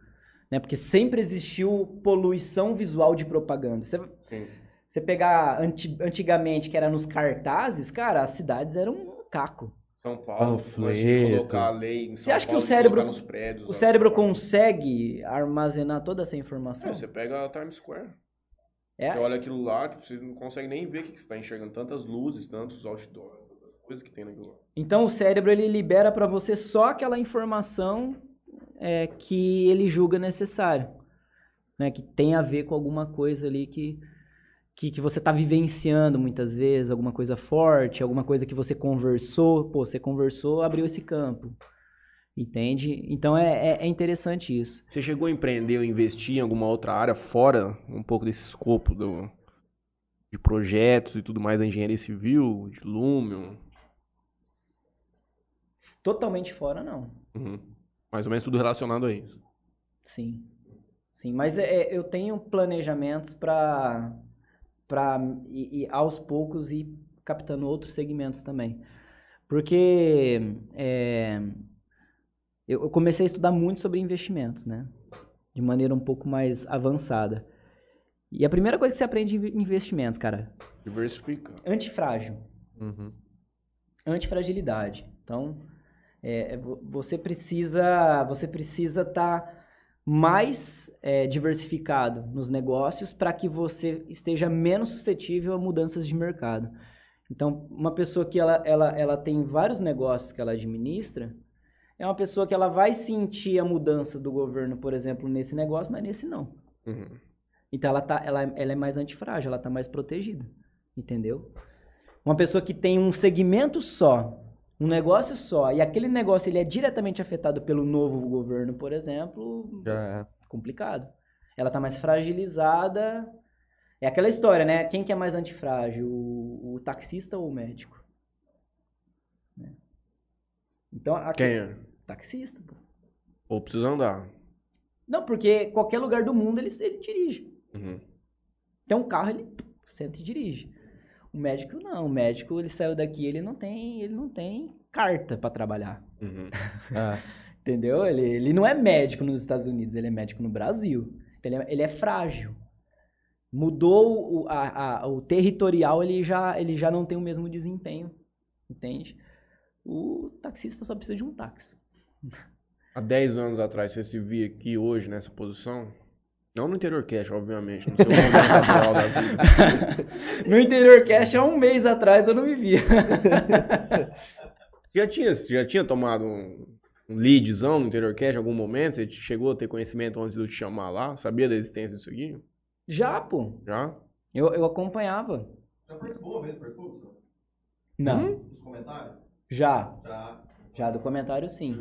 Né? Porque sempre existiu poluição visual de propaganda. Você. Sim. você pegar anti- antigamente, que era nos cartazes, cara, as cidades eram um caco. São Paulo, Panfleto. colocar a lei em Você São acha que Paulo o de cérebro- nos prédios, O cérebro consegue armazenar toda essa informação? É, você pega a Times Square. É? Você olha aquilo lá, tipo, você não consegue nem ver o que que você está enxergando. Tantas luzes, tantos outdoors. coisa que tem naquilo lá. Então o cérebro ele libera para você só aquela informação é, que ele julga necessário, né? Que tem a ver com alguma coisa ali que que, que você está vivenciando muitas vezes, alguma coisa forte, alguma coisa que você conversou, pô, você conversou, abriu esse campo. Entende? Então é, é, é interessante isso. Você chegou a empreender ou investir em alguma outra área fora um pouco desse escopo do, de projetos e tudo mais da engenharia civil, de Lumion? Totalmente fora, não. Uhum. Mais ou menos tudo relacionado a isso. Sim. Sim, mas é, eu tenho planejamentos para para e, e aos poucos ir captando outros segmentos também. Porque é, eu, eu comecei a estudar muito sobre investimentos, né? De maneira um pouco mais avançada. E a primeira coisa que você aprende em investimentos, cara, Diversifica. antifrágil. Uhum. antifragilidade. Então, é, é, vo- você precisa você precisa estar mais é, diversificado nos negócios para que você esteja menos suscetível a mudanças de mercado. Então, uma pessoa que ela, ela, ela tem vários negócios que ela administra, é uma pessoa que ela vai sentir a mudança do governo, por exemplo, nesse negócio, mas nesse não. Uhum. Então ela, tá, ela, ela é mais antifrágil, ela está mais protegida. Entendeu? Uma pessoa que tem um segmento só, um negócio só, e aquele negócio ele é diretamente afetado pelo novo governo, por exemplo, Já é. complicado. Ela está mais fragilizada. É aquela história, né? Quem que é mais antifrágil? O, o taxista ou o médico? Né? Então, a, Quem é? Taxista. pô. Ou precisa andar. Não, porque qualquer lugar do mundo ele, ele dirige. Uhum. Tem um carro, ele senta e dirige. O médico não, o médico ele saiu daqui, ele não tem, ele não tem carta para trabalhar. Uhum. Ah, [LAUGHS] Entendeu? Ele, ele não é médico nos Estados Unidos, ele é médico no Brasil. Ele, é, ele é frágil. Mudou o, a, a- o territorial, ele já, ele já não tem o mesmo desempenho. Entende? O taxista só precisa de um táxi. Há 10 anos atrás, você se via aqui hoje nessa posição? Não no interior cash, obviamente, no seu momento da vida. [LAUGHS] No interior cash, há um mês atrás, eu não me via. [LAUGHS] Já tinha, você já tinha tomado um, um leadzão no interior cash em algum momento? Você chegou a ter conhecimento antes de eu te chamar lá? Sabia da existência disso aqui? Já, pô. Já? Eu, eu acompanhava. Já participou mesmo? Gustavo? Não. Nos comentários? Já. Já. Já do comentário, sim.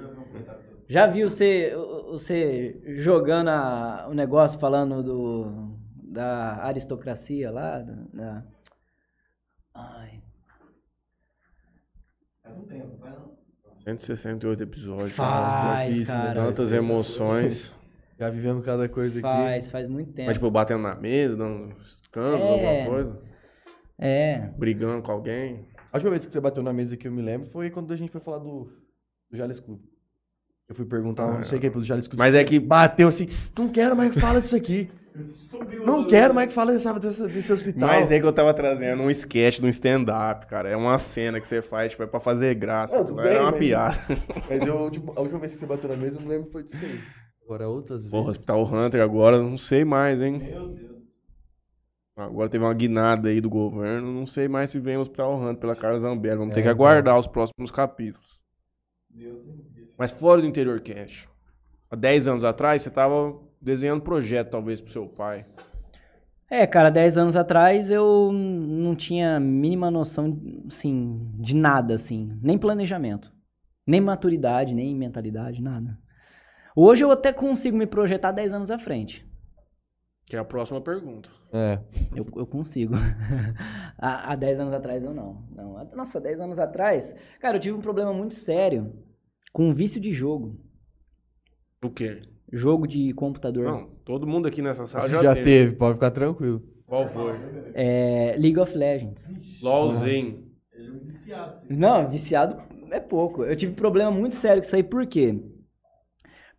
já viu você, você jogando a- o negócio falando do, da aristocracia lá? Da, da- Ai, Faz um tempo, não faz não? 168 episódios. Faz, Isso, né? cara. Tantas emoções. já vivemos cada coisa aqui. faz, faz muito tempo. Mas, tipo, batendo na mesa, dando escândalo, É. alguma coisa. É, Brigando com alguém. A última vez que você bateu na mesa que eu me lembro foi quando a gente foi falar do, do Jales Clube. Eu fui perguntar, Ah, não sei o que, pro Jales Clube. Mas é que- Bateu assim, não quero mais que fala disso aqui. [LAUGHS] Não quero mais que fala dessa- desse hospital. Mas é que eu tava trazendo um sketch de um stand-up, cara. É uma cena que você faz, tipo, é pra fazer graça. Não, é bem, uma mas- piada. Mas eu, [LAUGHS] tipo, a última vez que você bateu na mesa, eu não lembro foi disso aí. Agora outras vezes. Porra, Hospital Hunter agora, não sei mais, hein? Meu Deus. Agora teve uma guinada aí do governo, não sei mais se vem o Hospital Hunter pela Carla Zambelli. Vamos ter É, que aguardar os próximos capítulos. Livre. Mas fora do interior cash. Há 10 anos atrás, você tava desenhando projeto, talvez, pro seu pai. É, cara, 10 anos atrás eu não tinha a mínima noção, assim, de nada, assim. Nem planejamento. Nem maturidade, nem mentalidade, nada. Hoje eu até consigo me projetar 10 anos à frente. Que é a próxima pergunta. É. Eu, eu consigo. [LAUGHS] há, há 10 anos atrás eu não. não. Nossa, 10 anos atrás, cara, eu tive um problema muito sério com vício de jogo. O quê? Jogo de computador. Não, todo mundo aqui nessa sala Você já, já, teve. teve, pode ficar tranquilo. Qual foi? É, League of Legends. LOLzinho. Ele é um viciado, sim. Não, viciado é pouco. Eu tive problema muito sério com isso aí, por quê?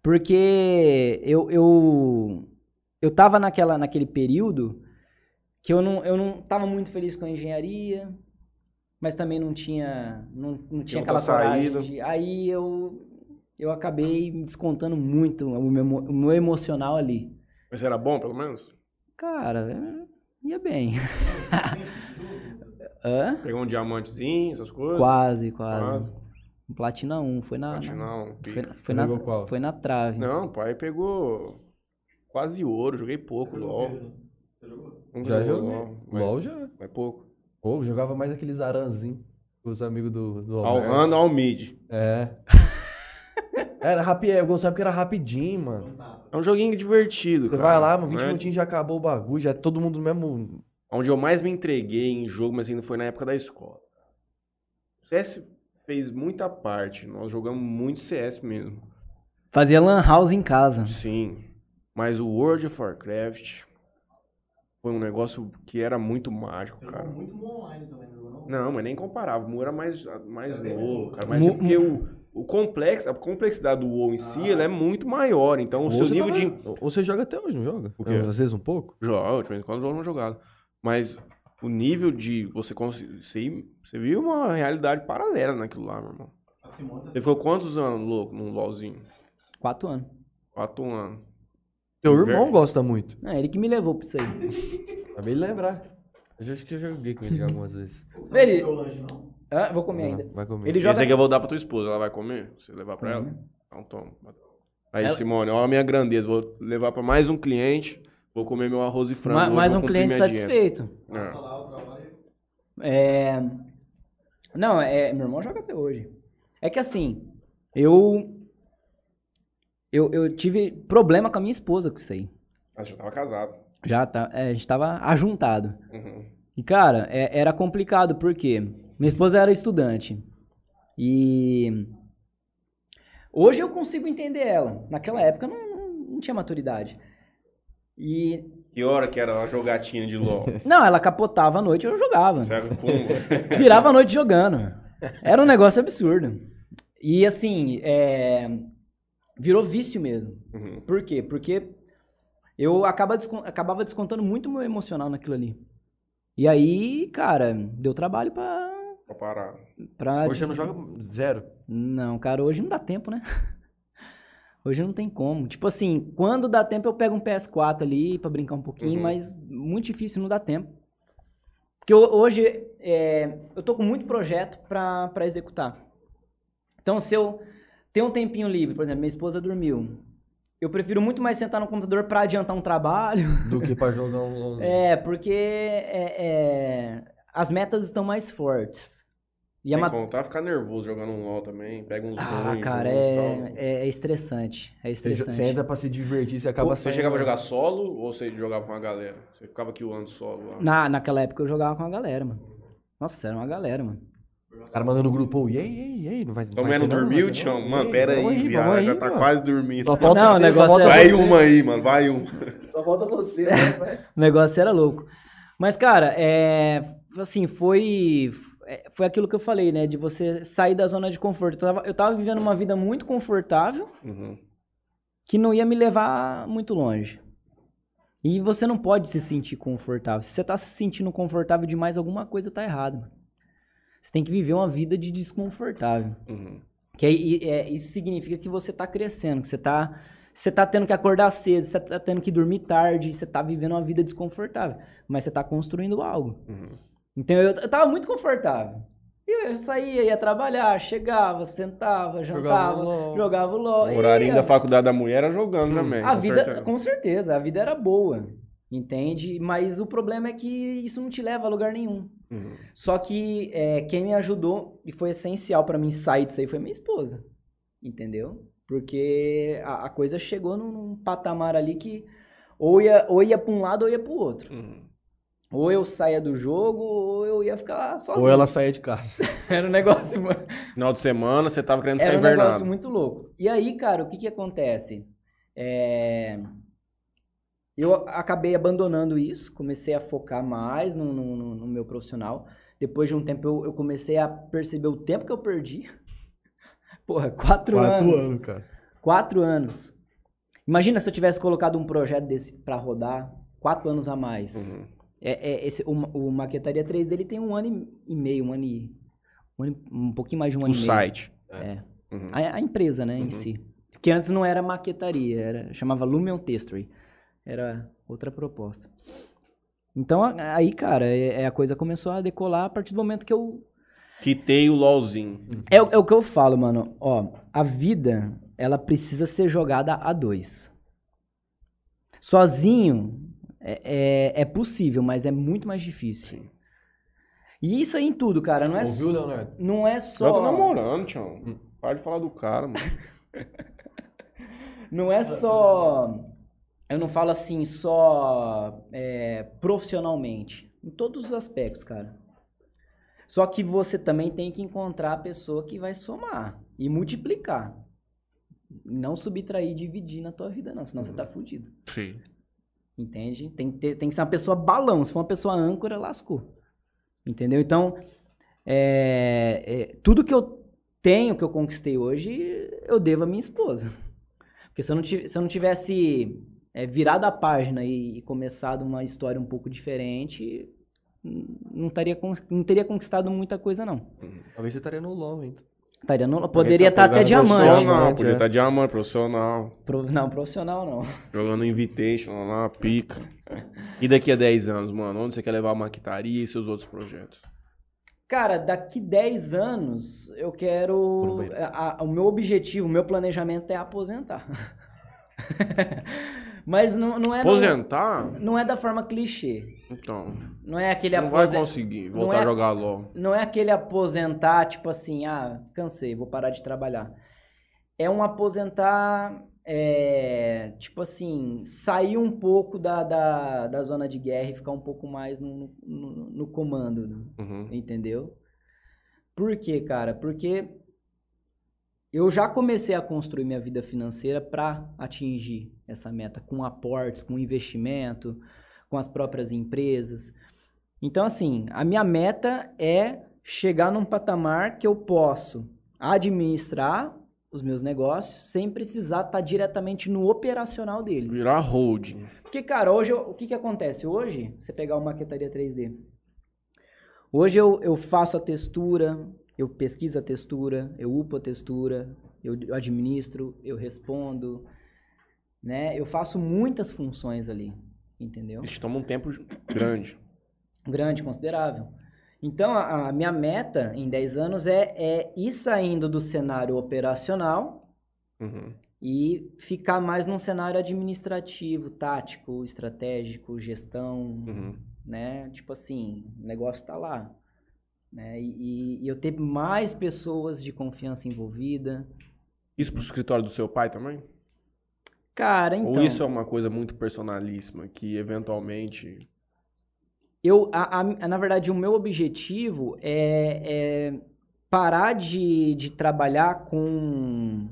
Porque eu, eu, eu tava naquela, naquele período que eu não, eu não tava muito feliz com a engenharia, mas também não tinha, não, não tinha aquela coragem de... Aí eu, eu acabei me descontando muito o meu, o meu emocional ali. Mas era bom, pelo menos? Cara, é, ia bem. [LAUGHS] Hã? Pegou um diamantezinho, essas coisas? Quase, quase. Quase. Um Platina 1, foi na. Platina na- um, foi, pica. foi na, Jogou qual? foi na trave. Não, o pai pegou quase ouro, joguei pouco, LOL. Já jogou joguei. LOL, mas- LOL já. Mas pouco. Pô, jogava mais aqueles aranzinhos com os amigos do, do Ao Alberto. ao mid. É. [LAUGHS] Era rapidinho, eu gostava porque era rapidinho, mano. É um joguinho divertido, Você cara. vai lá, mano, 20 Não é? minutinhos já acabou o bagulho, já é todo mundo no mesmo. Onde eu mais me entreguei em jogo, mas ainda foi na época da escola. O CS fez muita parte. Nós jogamos muito CS mesmo. Fazia Lan House em casa. Sim. Mas o World of Warcraft foi um negócio que era muito mágico, cara. Muito bom online também, jogou não? Não, mas nem comparava. O Mu era mais, mais novo, é. cara. Mas Mu- é porque o, o complexo, a complexidade do WoW em si, ele é muito maior. Então o Ou seu nível de... Ou você joga até hoje, não joga? O quê? Às vezes um pouco. Joga, de vez em quando jogo uma jogada. Mas o nível de você conseguir... Você, você viu uma realidade paralela naquilo lá, meu irmão. Tá Você ficou quantos anos, louco, num LoLzinho? Quatro anos. Quatro anos. Teu Inverno. irmão gosta muito. É, ele que me levou pra isso aí. Acabei de lembrar. Eu acho que eu joguei com ele já algumas vezes. Ele- Não lanche, não? Ah, vou comer ainda. Vai comer. Ele Esse joga. aqui eu vou dar pra tua esposa, ela vai comer? Você levar pra ela? Uhum. Então toma. Aí, Ela- Simone, olha a minha grandeza. Vou levar pra mais um cliente. Vou comer meu arroz e frango. Ma- mais um cliente satisfeito. Passa É. lá o trabalho. É... Não, é... meu irmão joga até hoje. É que assim, eu... eu. Eu tive problema com a minha esposa com isso aí. Você já tava casado. Já tá. É, a gente tava ajuntado. Uhum. E, cara, é- era complicado, porque minha esposa era estudante. E. Hoje eu consigo entender ela. Naquela época não, não, não tinha maturidade. E. Que hora que era a jogatina de LOL? [LAUGHS] Não, ela capotava à noite e eu jogava. Sabe? Pumba. [LAUGHS] Virava a noite jogando. Era um negócio absurdo. E assim, é, virou vício mesmo. Uhum. Por quê? Porque eu acaba descon- acabava descontando muito meu emocional naquilo ali. E aí, cara, deu trabalho pra. Pra parar. pra... Hoje você não joga zero. Não, cara, hoje não dá tempo, né? [LAUGHS] Hoje não tem como. Tipo assim, quando dá tempo eu pego um PS4 ali pra brincar um pouquinho, Uhum. mas muito difícil, não dá tempo. Porque ho- hoje é, eu tô com muito projeto pra, pra executar. Então, se eu tenho um tempinho livre, por exemplo, minha esposa dormiu, eu prefiro muito mais sentar no computador pra adiantar um trabalho. Do que pra jogar um. [LAUGHS] É, porque é, é, as metas estão mais fortes. E a Sem ma- contar ficar nervoso jogando um LOL também. Pega uns Ah, ruins, cara, é, é, é estressante. É estressante. você entra pra se divertir, você acaba Você saindo- chegava a jogar solo ou você jogava com a galera? Você ficava aqui o ano solo lá? Na, naquela época eu jogava com a galera, mano. Nossa, era uma galera, mano. O cara mandando no grupo, e aí, e aí, e aí, não vai. Então, vai não não, dormiu, vai ter Tião? não? Mano, aí, pera aí, viado. Já tá mano. quase dormindo. Só falta Não, o você, negócio só falta Vai você. uma aí, mano. Vai um. [LAUGHS] Só falta você, né, vai. [LAUGHS] O negócio era louco. Mas, cara, é. Assim, foi. é, Foi aquilo que eu falei, né? De você sair da zona de conforto. Eu tava, eu tava vivendo uma vida muito confortável Uhum. que não ia me levar muito longe. E você não pode se sentir confortável. Se você tá se sentindo confortável demais, alguma coisa tá errada. mano. Você tem que viver uma vida de desconfortável. Uhum. Que aí, é, isso significa que você tá crescendo, que você tá, você tá tendo que acordar cedo, você tá tendo que dormir tarde, você tá vivendo uma vida desconfortável. Mas você tá construindo algo. Uhum. Então eu, eu tava muito confortável. E Eu saía, ia trabalhar, chegava, sentava, jantava, jogava o LOL. O horarinho ia. da faculdade da mulher era jogando também. A com vida, certeza. com certeza, a vida era boa, entende? Mas o problema é que isso não te leva a lugar nenhum. Uhum. Só que é, quem me ajudou e foi essencial pra mim sair disso aí foi minha esposa, entendeu? Porque a, a coisa chegou num, num patamar ali que ou ia, ou ia pra um lado ou ia pro outro. Uhum. Ou eu saía do jogo ou eu ia ficar sozinho. Ou ela saía de casa. [LAUGHS] Era um negócio, mano. Final de semana você tava querendo ficar Era um negócio invernado. muito louco. E aí, cara, o que que acontece? É, Eu acabei abandonando isso, comecei a focar mais no, no- no- no meu profissional. Depois de um tempo, eu, eu comecei a perceber o tempo que eu perdi. [LAUGHS] Porra, quatro, anos. cara. Quatro anos. Imagina se eu tivesse colocado um projeto desse pra rodar, quatro anos a mais. Uhum. É, é, esse, o, o Maquetaria 3 dele tem um ano e meio, um ano e... Um, ano um pouquinho mais de um ano O e meio. site. É. Uhum. A, a empresa, né, Uhum. em si. Porque antes não era maquetaria, era, chamava Lumion Textory. Era outra proposta. Então, aí, cara, é, é a coisa começou a decolar a partir do momento que eu Quitei o LOLzinho. É, o- é o que eu falo, mano. Ó, a vida, ela precisa ser jogada a dois. Sozinho é, é, é possível, mas é muito mais difícil. Sim. E isso aí em tudo, cara. Não é, só- Ouviu, Leonardo? não é Só tô só. namorando, tchau. Para de falar do cara, mano. [LAUGHS] Não é só. Eu não falo assim só é, profissionalmente. Em todos os aspectos, cara. Só que você também tem que encontrar a pessoa que vai somar e multiplicar. Não subtrair e dividir na tua vida, não, senão você tá fudido. Sim. Entende? Tem que, ter- tem que ser uma pessoa balão. Se for uma pessoa âncora, lascou. Entendeu? Então, é, é, tudo que eu tenho, que eu conquistei hoje, eu devo à minha esposa. Porque se eu não, se eu não tivesse é, virado a página e, e começado uma história um pouco diferente, não, taria, con- não teria conquistado muita coisa, não. Talvez você estaria no LoL, hein? Estaria no- poderia estar até coisa diamante. Profissional, Diamante, podia é. estar diamante, profissional. Pro- não, profissional não. Jogando Invitation lá, pica. E daqui a 10 anos, mano? Onde você quer levar a maquitaria e seus outros projetos? Cara, daqui 10 anos eu quero. a- a- o meu objetivo, o meu planejamento é aposentar. [LAUGHS] Mas não, não é. Aposentar? Não, não é da forma clichê. Então. Não é aquele Não vai conseguir voltar é- a jogar LOL. Não é aquele aposentar, tipo assim, ah, cansei, vou parar de trabalhar. É um aposentar, é, tipo assim, sair um pouco da, da, da zona de guerra e ficar um pouco mais no, no, no comando. Uhum. Entendeu? Por quê, cara? Porque eu já comecei a construir minha vida financeira para atingir essa meta, com aportes, com investimento, com as próprias empresas. Então, assim, a minha meta é chegar num patamar que eu posso administrar os meus negócios sem precisar estar diretamente no operacional deles. Virar holding. Porque, cara, hoje, eu- o que que acontece? Hoje, você pegar uma maquetaria 3D. Hoje eu, eu faço a textura, eu pesquiso a textura, eu upo a textura, eu eu administro, eu respondo, né? Eu faço muitas funções ali, entendeu? Eles tomam um tempo grande. grande, considerável. Então, a, a minha meta em 10 anos é, é ir saindo do cenário operacional Uhum. e ficar mais num cenário administrativo, tático, estratégico, gestão, Uhum. né? Tipo assim, o negócio tá lá. Né? E, e- eu ter mais pessoas de confiança envolvida. Isso pro escritório do seu pai também? Cara, então... Ou isso é uma coisa muito personalíssima que eventualmente. Eu, a, a- na verdade, o meu objetivo é, é parar de, de trabalhar com,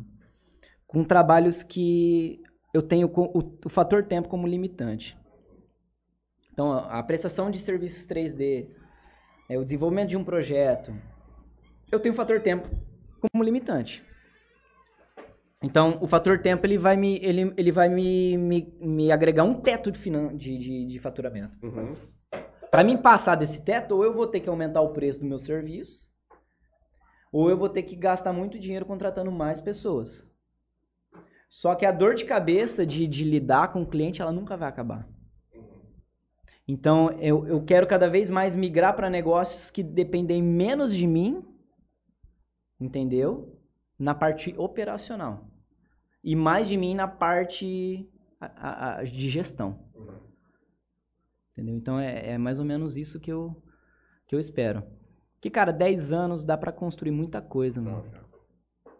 com trabalhos que eu tenho o, o fator tempo como limitante. Então, a a prestação de serviços 3D, é, o desenvolvimento de um projeto, eu tenho o fator tempo como limitante. Então, o fator tempo ele vai me, ele, ele vai me, me, me agregar um teto de, finan de, de, de faturamento. Uhum. Para mim passar desse teto, ou eu vou ter que aumentar o preço do meu serviço, ou eu vou ter que gastar muito dinheiro contratando mais pessoas. Só que a dor de cabeça de, de lidar com o cliente, ela nunca vai acabar. Então, eu, eu quero cada vez mais migrar para negócios que dependem menos de mim, entendeu? Na parte operacional. E mais de mim na parte a- a- a- de gestão. Entendeu? Então é, é mais ou menos isso que eu, que eu espero. Que, cara, 10 anos dá pra construir muita coisa, mano.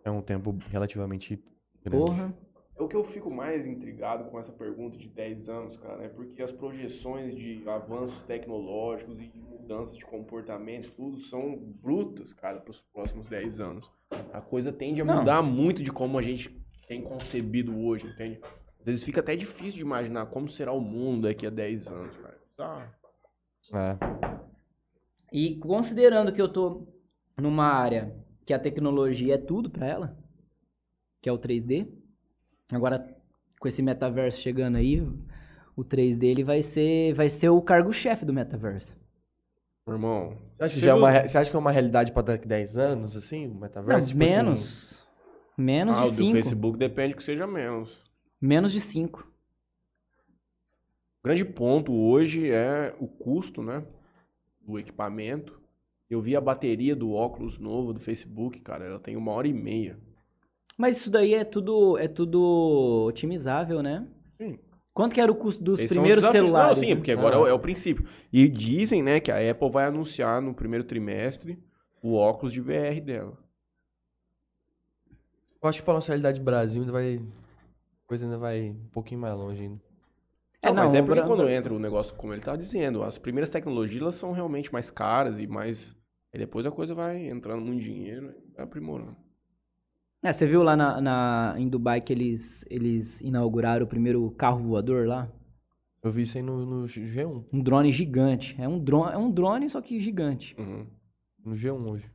É um tempo relativamente grande. Porra. O que eu fico mais intrigado com essa pergunta de 10 anos, cara, é porque as projeções de avanços tecnológicos e de mudanças de comportamentos, tudo são brutas, cara, para os próximos 10 anos. A coisa tende a Não. mudar muito de como a gente tem concebido hoje, entende? Às vezes fica até difícil de imaginar como será o mundo daqui a 10 anos, cara. Tá. É. E considerando que eu tô numa área que a tecnologia é tudo pra ela, que é o 3D, agora com esse metaverso chegando aí, o 3D ele vai ser, vai ser o cargo-chefe do metaverso. Irmão. Você acha, que é uma, você acha que é uma realidade pra daqui 10 anos, assim, o Não, metaverso? Tipo assim, menos. Ah, de o do 5. Facebook depende que seja menos. Menos de 5. grande ponto hoje é o custo, né? Do equipamento. Eu vi a bateria do óculos novo do Facebook, cara, ela tem uma hora e meia. Mas isso daí é tudo, é tudo otimizável, né? Sim. Quanto que era o custo dos Esses os primeiros celulares? Não, sim, né? porque agora é o- é o princípio. E dizem, né, que a Apple vai anunciar no primeiro trimestre o óculos de VR dela. Eu acho que pra nossa realidade Brasil ainda vai. A coisa ainda vai um pouquinho mais longe ainda. É, Não, mas não, é o porque quando entra o negócio, como ele tá dizendo, as primeiras tecnologias elas são realmente mais caras e mais. Aí depois a coisa vai entrando muito dinheiro e vai aprimorando. É, você viu lá na, na- em Dubai que eles, eles inauguraram o primeiro carro voador lá? Eu vi isso aí no, no G1. Um drone gigante. É um drone, é um drone só que gigante. Uhum. No G1 hoje.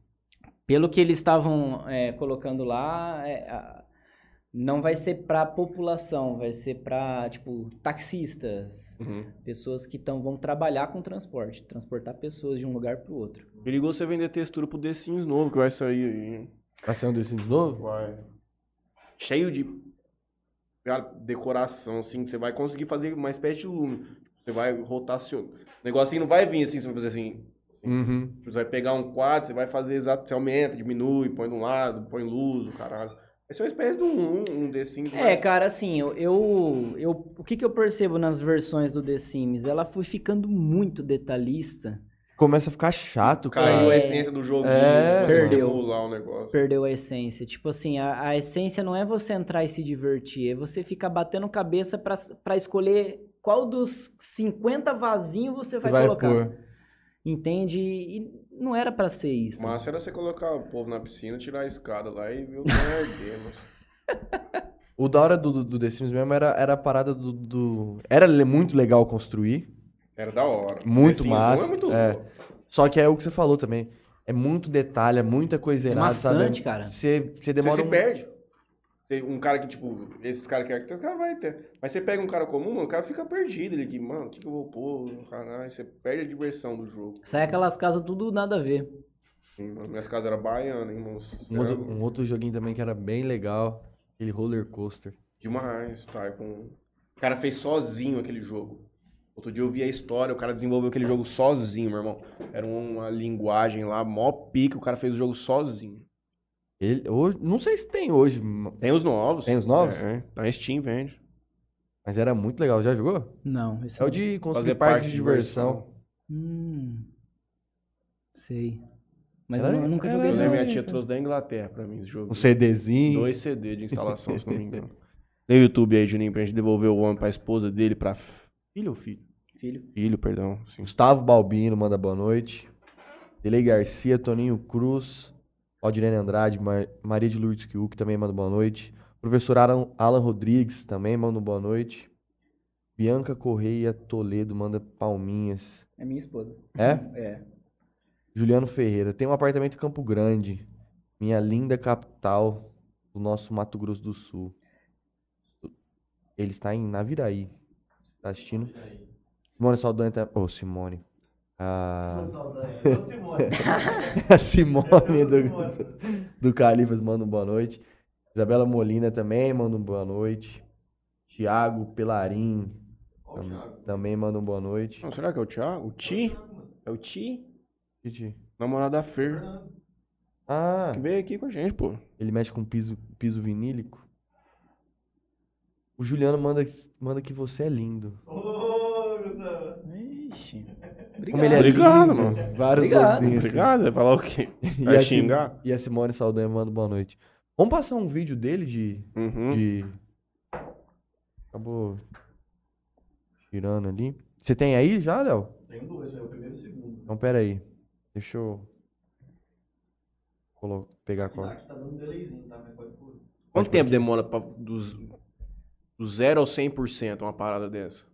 Pelo que eles estavam é, colocando lá, é, a- não vai ser pra população, vai ser pra, tipo, taxistas, Uhum. pessoas que tão, vão trabalhar com transporte, transportar pessoas de um lugar pro outro. Perigoso você vender textura pro The Sims novo que vai sair aí. Vai sair um de novo? Vai. Cheio de decoração, assim, que você vai conseguir fazer uma espécie de lume. Você vai rotacionar. O negocinho não vai vir assim, você vai fazer assim. Uhum. Você vai pegar um quadro, você vai fazer exato, você aumenta, diminui, põe de um lado, põe luz, o caralho. Esse é uma espécie de um, um The Sims. É, cara, assim, eu, eu, eu- o que, que eu percebo nas versões do The Sims? Ela foi ficando muito detalhista, Começa a ficar chato, Caiu cara. a É. essência do jogo. É. Perdeu. o negócio. perdeu a essência. Tipo assim, a, a essência não é você entrar e se divertir, é você ficar batendo cabeça pra, pra escolher qual dos 50 vasinhos você Você vai, vai colocar. pôr. Entende? E não era pra ser isso. O máximo era você colocar o povo na piscina, tirar a escada lá e ver o trem arder, mas... O da hora do, do, do The Sims mesmo era, era a parada do, do- Era muito legal construir. Era da hora. Muito um massa, É muito é. Só que é o que você falou também. É muito detalhe, é muita coisa É errada, maçante, sabe? cara. Você, você Você demora se um... perde. Tem um cara que, tipo, esses caras que arquiteto, o cara vai ter. Mas você pega um cara comum, mano, o cara fica perdido. Ele aqui, mano, o que, que eu vou pôr? Caralho, você perde a diversão do jogo. Sai aquelas casas tudo nada a ver. Sim, mano. Minhas casas eram baianas, hein, moço? Um outro, um outro joguinho também que era bem legal. Aquele roller coaster. Demais, tá? Com... O cara fez sozinho aquele jogo. Outro dia eu vi a história, o cara desenvolveu aquele jogo sozinho, meu irmão. Era uma linguagem lá, mó pique, o cara fez o jogo sozinho. Ele, hoje, não sei se tem hoje, Tem os novos. Tem os novos? É, tá em Steam, vende. mas era muito legal. Já jogou? Não, esse É o de construir Fazer parque parque de diversão. Hum, sei. Mas Era- eu nu- nunca era joguei Eu lembro, minha tia trouxe da Inglaterra pra mim esse jogo. Um CDzinho. Dois CD de instalação, se não me engano. [LAUGHS] Dê o YouTube aí, Juninho, pra gente devolver o homem pra esposa dele, pra filho ou filho? Filho. Filho, perdão. Sim. Gustavo Balbino manda boa noite. Delei Garcia, Toninho Cruz, Aldirene Andrade, Mar- Maria de Lourdes Kiuk também manda boa noite. Professor Alan, Alan Rodrigues também manda boa noite. Bianca Correia Toledo manda palminhas. É minha esposa. É? É. Juliano Ferreira, tem um apartamento em Campo Grande, minha linda capital do nosso Mato Grosso do Sul. Ele está em Naviraí. Tá assistindo? Simone Saldanha tá. Ô, Simone. Ah, [LAUGHS] a Simone do, do Califas manda um boa noite. Isabela Molina também manda um boa noite. Tiago Pelarim tam- também manda um boa noite. Não, será que é o Thiago? O Ti? É o Ti? Titi. Namorado da Fer. Ah, Que veio aqui com a gente, pô. ele mexe com piso, piso vinílico. O Juliano manda, manda que você é lindo. Ixi. Ele é Obrigado, mano. Vários Obrigado. vozinhos, assim. Obrigado, vai falar o quê? E Vai a, Sim- xingar? e a Simone Saldanha manda boa noite. Vamos passar um vídeo dele de. Uhum. de... Acabou tirando ali. Você tem aí já, Léo? Tem dois, é o primeiro e o segundo. Então pera aí. Deixa eu. colo- pegar qual. Aqui tá dando um delayzinho, tá? Mas pode pôr. Quanto tempo demora pra, dos, do 0 ao 100% uma parada dessa?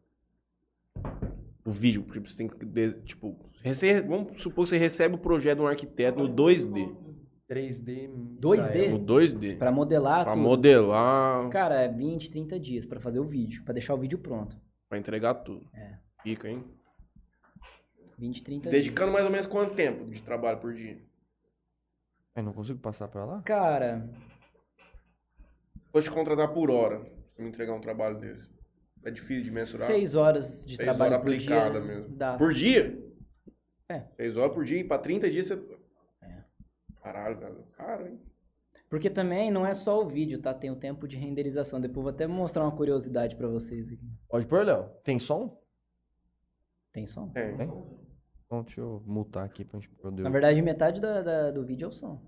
O vídeo, porque você tem que, tipo, rece- vamos supor que você recebe o projeto de um arquiteto no 2D. 3D. 2D? No 2D. Pra modelar Pra tudo. modelar, Cara, é 20, 30 dias pra fazer o vídeo, pra deixar o vídeo pronto. pra entregar tudo. É. Fica, hein? 20, 30 Dedicando mais ou menos quanto tempo de trabalho por dia? Eu não consigo passar pra lá? dias. Cara, Vou te contratar por hora, pra me entregar um trabalho desse. É difícil de mensurar. Seis horas de Seis trabalho horas por aplicada dia. mesmo. Dá. Por dia? É. Seis horas por dia e pra 30 dias você. É. Caralho, velho. Cara, hein? Porque também não é só o vídeo, tá? Tem o tempo de renderização. Depois vou até mostrar uma curiosidade pra vocês aqui. Pode pôr, Léo. Tem som? Tem som? Tem. Tem. Então, deixa eu mutar aqui pra gente poder... Na verdade, metade da- da- do vídeo é o som.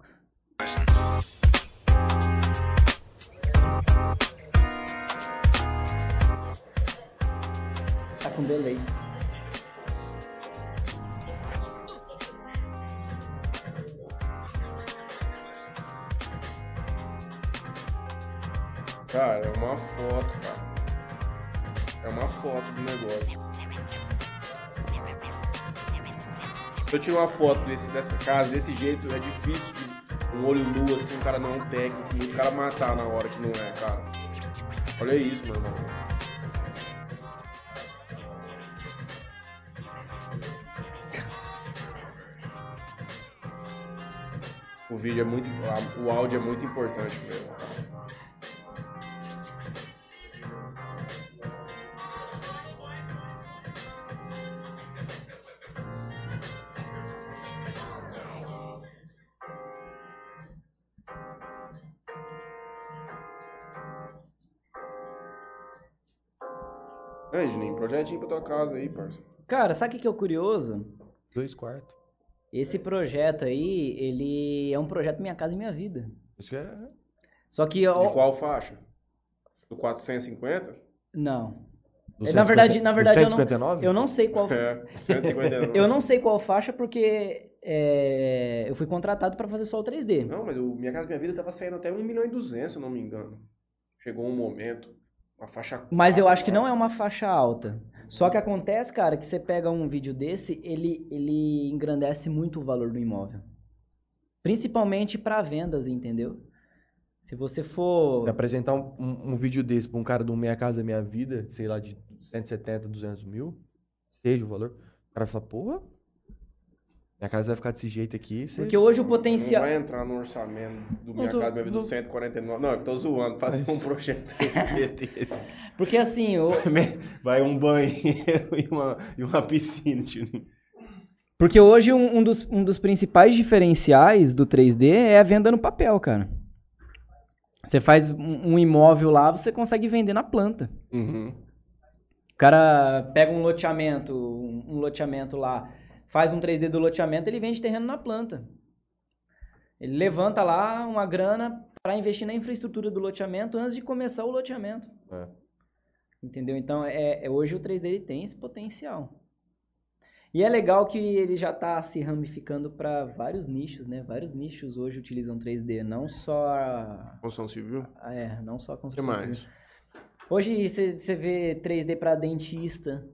Delay. Cara, é uma foto, cara. É uma foto do negócio. Se eu tirar uma foto desse, dessa casa, desse jeito, é difícil um olho nu, assim, um cara não técnico, e o cara matar na hora que não é, cara. Olha isso, meu irmão. Vídeo é muito. a- O áudio é muito importante mesmo, Juninho, projetinho pra tua casa aí, parça. Cara, sabe o que que é o curioso? Dois quartos. Esse projeto aí, ele é um projeto Minha Casa e Minha Vida. Isso é... Só que, De ó, qual faixa? Do 450? não. Do na verdade- 150 na do verdade, eu não- 159? Eu não sei qual É, 159. [LAUGHS] Eu não sei qual faixa porque é, eu fui contratado pra fazer só o 3D. Não, mas o Minha Casa Minha Vida tava saindo até 1 milhão e 200, se eu não me engano. Chegou um momento, uma faixa... Mas eu acho que não é uma faixa alta. Só que acontece, cara, que você pega um vídeo desse, ele, ele engrandece muito o valor do imóvel. Principalmente pra vendas, entendeu? Se você for. Se apresentar um, um, um vídeo desse pra um cara do Minha Casa Minha Vida, sei lá, de 170, 200 mil, seja o valor, o cara fala, porra, minha casa vai ficar desse jeito aqui, você... Porque hoje o Não potencial. vai entrar no orçamento do Minha tô- Casa Minha Vida não- do 149. Não, eu tô zoando, fazer um projeto [LAUGHS] desse. Porque assim, [LAUGHS] Vai um banheiro [LAUGHS] e uma, e uma piscina, Juninho. porque hoje um, um dos, um dos principais diferenciais do 3D é a venda no papel, cara. Você faz um, um imóvel lá, você consegue vender na planta. Uhum. O cara pega um loteamento, um loteamento lá, faz um 3D do loteamento, ele vende terreno na planta. Ele levanta lá uma grana para investir na infraestrutura do loteamento antes de começar o loteamento. É. Entendeu? Então, é, é- hoje o 3D ele tem esse potencial. E é legal que ele já está se ramificando para vários nichos, né? Vários nichos hoje utilizam 3D, não só a, Construção civil? a- é, não só a O que construção civil. mais? Hoje você vê 3D para dentista.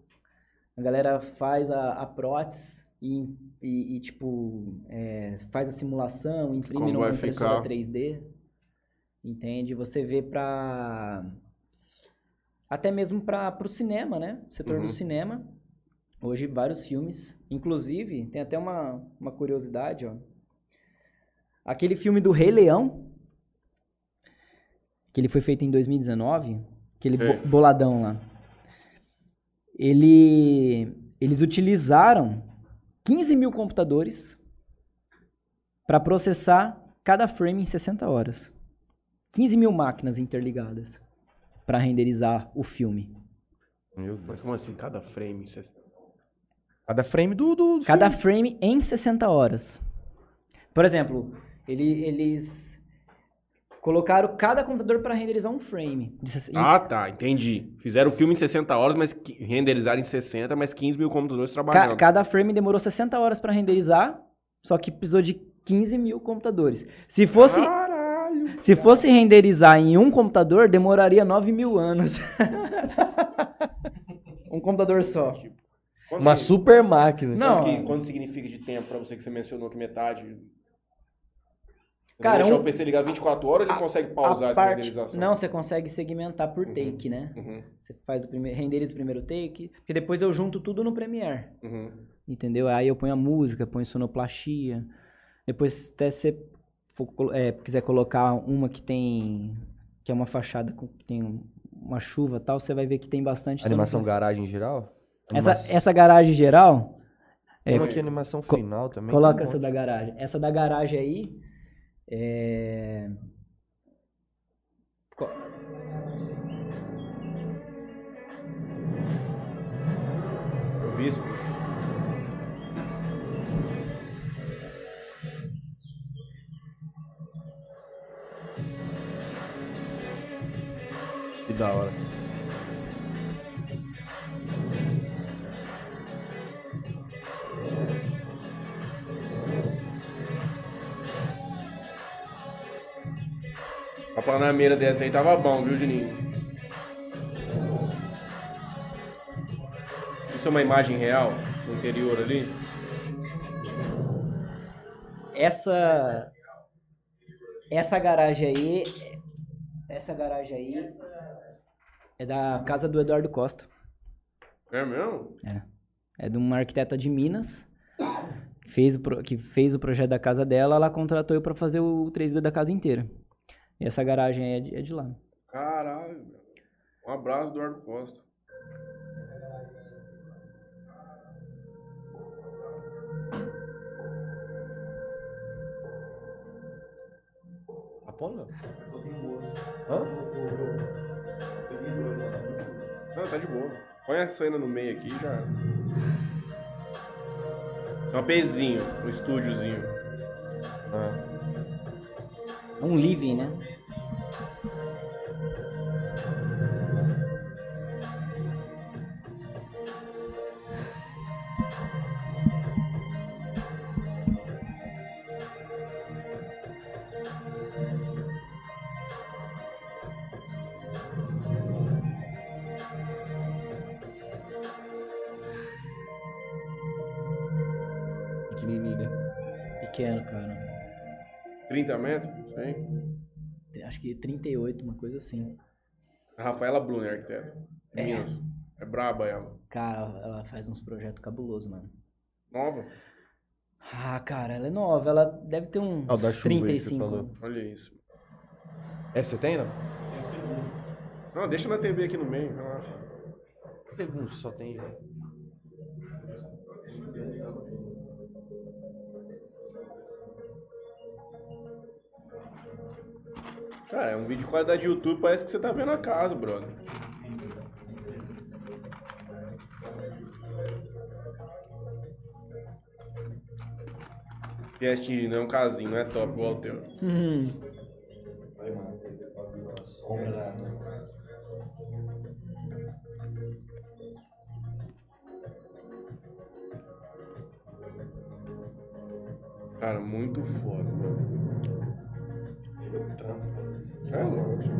A galera faz a, a prótese e, e- e, tipo, é, faz a simulação, imprime Como numa impressora ficar? 3D. Entende? Você vê para até mesmo para o cinema, né? Setor Uhum. do cinema. Hoje vários filmes, inclusive, tem até uma, uma curiosidade, ó. Aquele filme do Rei Leão, que ele foi feito em 2019, aquele bo- boladão lá. Ele, eles utilizaram 15 mil computadores para processar cada frame em 60 horas. 15 mil máquinas interligadas para renderizar o filme. Meu Deus. Mas como assim? Cada frame? Cada frame do... do, do Cada filme. frame em 60 horas. Por exemplo, ele- eles colocaram cada computador para renderizar um frame. Ah, tá, entendi. Fizeram o filme em 60 horas, mas renderizaram em 60, mas 15 mil computadores ca- trabalhando. cada frame demorou 60 horas para renderizar, só que precisou de 15 mil computadores. Se fosse, Caralho! se fosse renderizar em um computador, demoraria 9 mil anos. [LAUGHS] um computador só. Quanto Uma que- super máquina. Não. Quanto, que- quanto significa de tempo pra você que você mencionou que metade? Cara, deixar um- o PC ligar 24 horas, ele consegue pausar A essa parte, renderização? não, você consegue segmentar por Uhum. take, né? Uhum, Você faz o primeiro, renderiza o primeiro take, porque depois eu junto tudo no Premiere. uhum. Entendeu? Aí eu ponho a música, ponho sonoplastia. Depois, até você for é, quiser colocar uma que tem. que é uma fachada com, que tem um- uma chuva e tal, você vai ver que tem bastante... Animação garagem em geral? Essa, essa garagem geral, Tem é, uma aqui animação co- final também. coloca um essa da garagem. Essa da garagem aí, é... Co- isso. Que da hora. Panameira dessa aí tava bom, viu, Juninho? Isso é uma imagem real no interior ali? Essa... Essa garagem aí... Essa garagem aí é da casa do Eduardo Costa. É mesmo? É de uma arquiteta de Minas. que Fez o pro- que fez o projeto da casa dela, ela contratou eu pra fazer o 3D da casa inteira. E essa garagem aí é de, é de lá. Caralho. meu. Um abraço, Eduardo Costa. Apolo não? Hã? Não, tá de boa. Põe a cena no meio aqui já. É um pezinho, um estúdiozinho. Ah. É um living, né? Que 38, uma coisa assim. Rafaela Brunner, arquiteta. É. Minas. É braba ela. Cara, ela faz uns projetos cabulosos, mano. Nova? Ah, cara, ela é nova. Ela deve ter uns Ah, o da chuva aí que você 35 falou. anos. Olha isso. Essa você tem, não? Não, deixa na TV aqui no meio, relaxa. Segundo só tem. Cara, é um vídeo de qualidade de YouTube, parece que você tá vendo a casa, brother. Guest não é um casinho, não é top igual o teu. Hum. Cara, muito É lógico.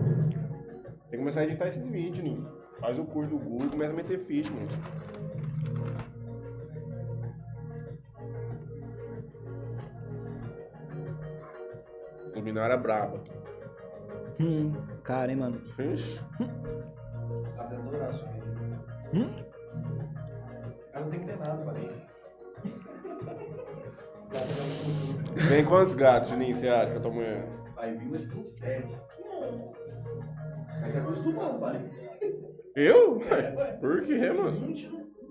Tem que começar a editar esses vídeos, Ninho. Faz o curso do Google e começa a meter ficha, mano. Luminária braba. Hum. Cara, hein, mano. Ixi. Hum? Ela não tem que ter nada, falei. Vem quantos gatos, Juninho, você acha que eu tô mulher? Vai vir, acho que uns sete. Mas se acostumando, pai. Eu? [LAUGHS] Por quê, mano? Você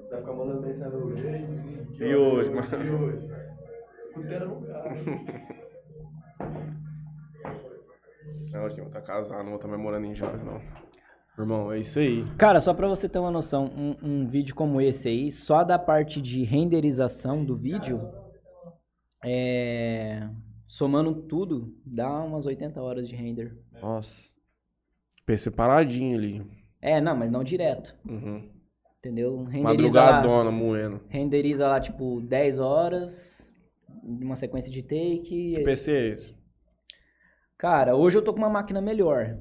vai ficar mandando mensagem hoje. E hoje, mano? E hoje? Puteira no carro. Não, gente, tá casado, não vou estar morando em Jales, não. Irmão, é isso aí. Cara, só pra você ter uma noção, um, um vídeo como esse aí, só da parte de renderização do vídeo, é... somando tudo, dá umas 80 horas de render. Nossa. PC paradinho ali. É, não, mas não direto, Uhum. entendeu? Renderiza lá, Madrugadona, moendo. renderiza lá, tipo, 10 horas, uma sequência de take. Que PC é esse? Cara, hoje eu tô com uma máquina melhor.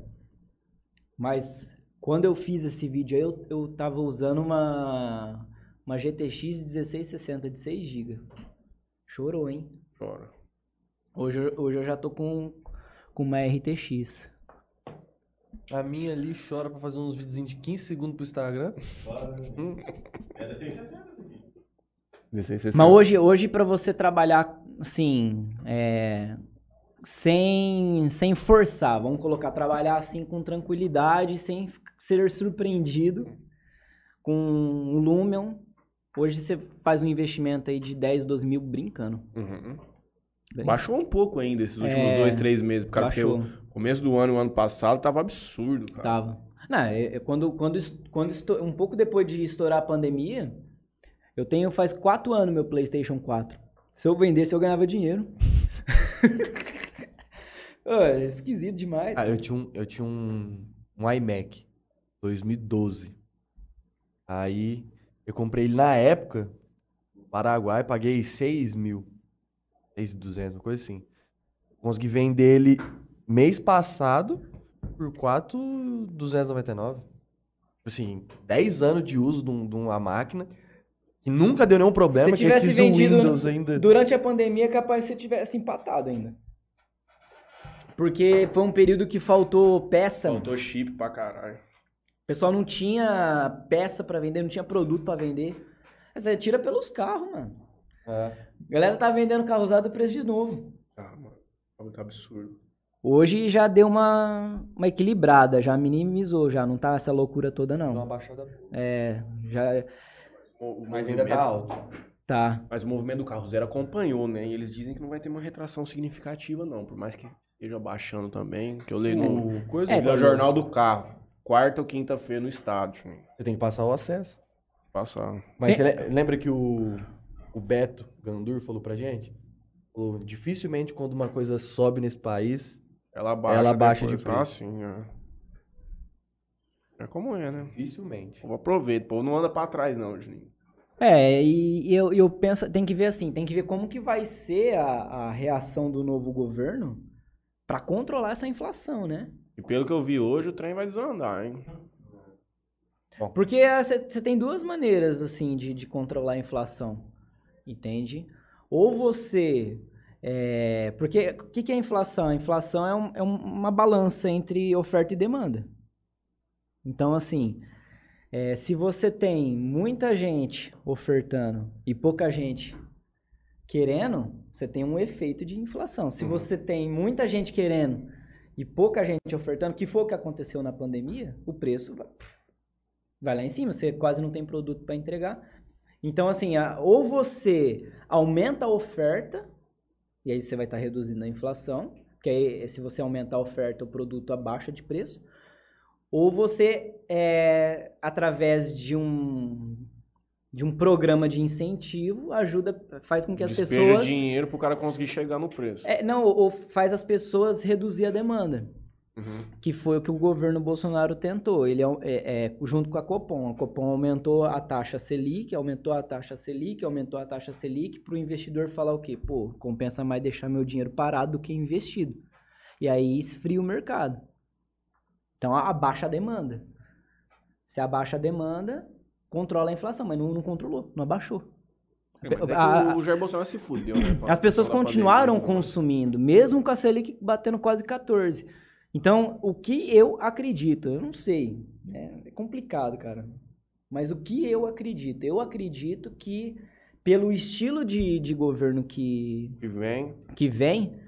Mas quando eu fiz esse vídeo aí, eu, eu tava usando uma, uma GTX 1660 de 6 GB. Chorou, hein? Chora. Hoje, eu- hoje eu já tô com, com uma RTX. A minha ali chora pra fazer uns videozinhos de 15 segundos pro Instagram. É da 660 isso aqui. 1660. Mas hoje, hoje para você trabalhar, assim, é, sem, sem forçar, vamos colocar, trabalhar assim com tranquilidade, sem, ser surpreendido com um Lumion. Hoje você faz um investimento aí de 10, 12 mil brincando. Uhum. Bem, Baixou um pouco ainda esses últimos É, dois, três meses. Cara, porque baixou. o começo do ano e o ano passado tava absurdo, cara. Tava. Não, é- é quando, quando, quando um pouco depois de estourar a pandemia, eu tenho faz quatro anos meu PlayStation 4. Se eu vendesse, eu ganhava dinheiro. [LAUGHS] Ô, é esquisito demais. Ah, eu tinha um, eu tinha um, um iMac 2012. Aí eu comprei ele na época, no Paraguai, paguei 6 mil. 6,200, uma coisa assim. Consegui vender ele mês passado por 4,299. Tipo Assim, 10 anos de uso de, um- de uma máquina que nunca deu nenhum problema. Se que tivesse esses vendido Windows ainda... Durante a pandemia, é capaz que você tivesse empatado ainda. Porque foi um período que faltou peça. mano. Faltou chip pra caralho. O pessoal não tinha peça pra vender, não tinha produto pra vender. Mas Você tira pelos carros, mano. É. A galera tá vendendo carro usado preço de novo. Ah, mano. Tá muito absurdo. Hoje já deu uma, uma equilibrada, já minimizou, já não tá essa loucura toda Deu uma não. baixada. É, já O- o Mas ainda tá alto. tá. Mas o movimento do carro zero acompanhou, né? E eles dizem que não vai ter uma retração significativa, não. Por mais que esteja baixando também. Que eu leio no, O coisa É, no Jornal do Carro. Quarta ou quinta-feira no estádio. né? Você tem que passar o acesso. Passar. Mas você le- lembra que o, o Beto Gandur falou pra gente? Falou, dificilmente quando uma coisa sobe nesse país, Ela baixa. Ela baixa de preço. Ah, sim, é. É como é, né? dificilmente. O povo aproveita. O povo não anda pra trás, não, Juninho. É, e, eu, eu penso, tem que ver assim, tem que ver como que vai ser a, a reação do novo governo pra controlar essa inflação, né? E pelo que eu vi hoje, o trem vai desandar, hein? Porque você tem duas maneiras, assim, de, de controlar a inflação, entende? Ou você... é, porque o que, que é inflação? A inflação é, um- é um- uma balança entre oferta e demanda. Então, assim, é, se você tem muita gente ofertando e pouca gente querendo, você tem um efeito de inflação. Se Uhum. você tem muita gente querendo e pouca gente ofertando, que foi o que aconteceu na pandemia, o preço vai, vai lá em cima. Você quase não tem produto para entregar. Então, assim, a- ou você aumenta a oferta, e aí você vai estar reduzindo a inflação, porque aí, se você aumentar a oferta, o produto abaixa de preço. Ou você, é, através de um, de um programa de incentivo, ajuda, faz com que as Despeja pessoas... dinheiro pro cara conseguir chegar no preço. É, não, ou faz as pessoas reduzir a demanda Uhum. que foi o que o governo Bolsonaro tentou. Ele é, é, é, junto com a Copom. A Copom aumentou a taxa Selic, aumentou a taxa Selic, aumentou a taxa Selic para o investidor falar o quê? Pô, compensa mais deixar meu dinheiro parado do que investido. E aí esfria o mercado. Então abaixa a demanda. Se abaixa a demanda, controla a inflação, mas não, não controlou, não abaixou. É, é A- o Jair Bolsonaro se fudeu, né? As pessoas continuaram pandemia. consumindo, mesmo com a Selic batendo quase 14. Então, o que eu acredito, eu não sei, né? é complicado, cara. Mas o que eu acredito? Eu acredito que, pelo estilo de, de governo que, Que vem. que vem,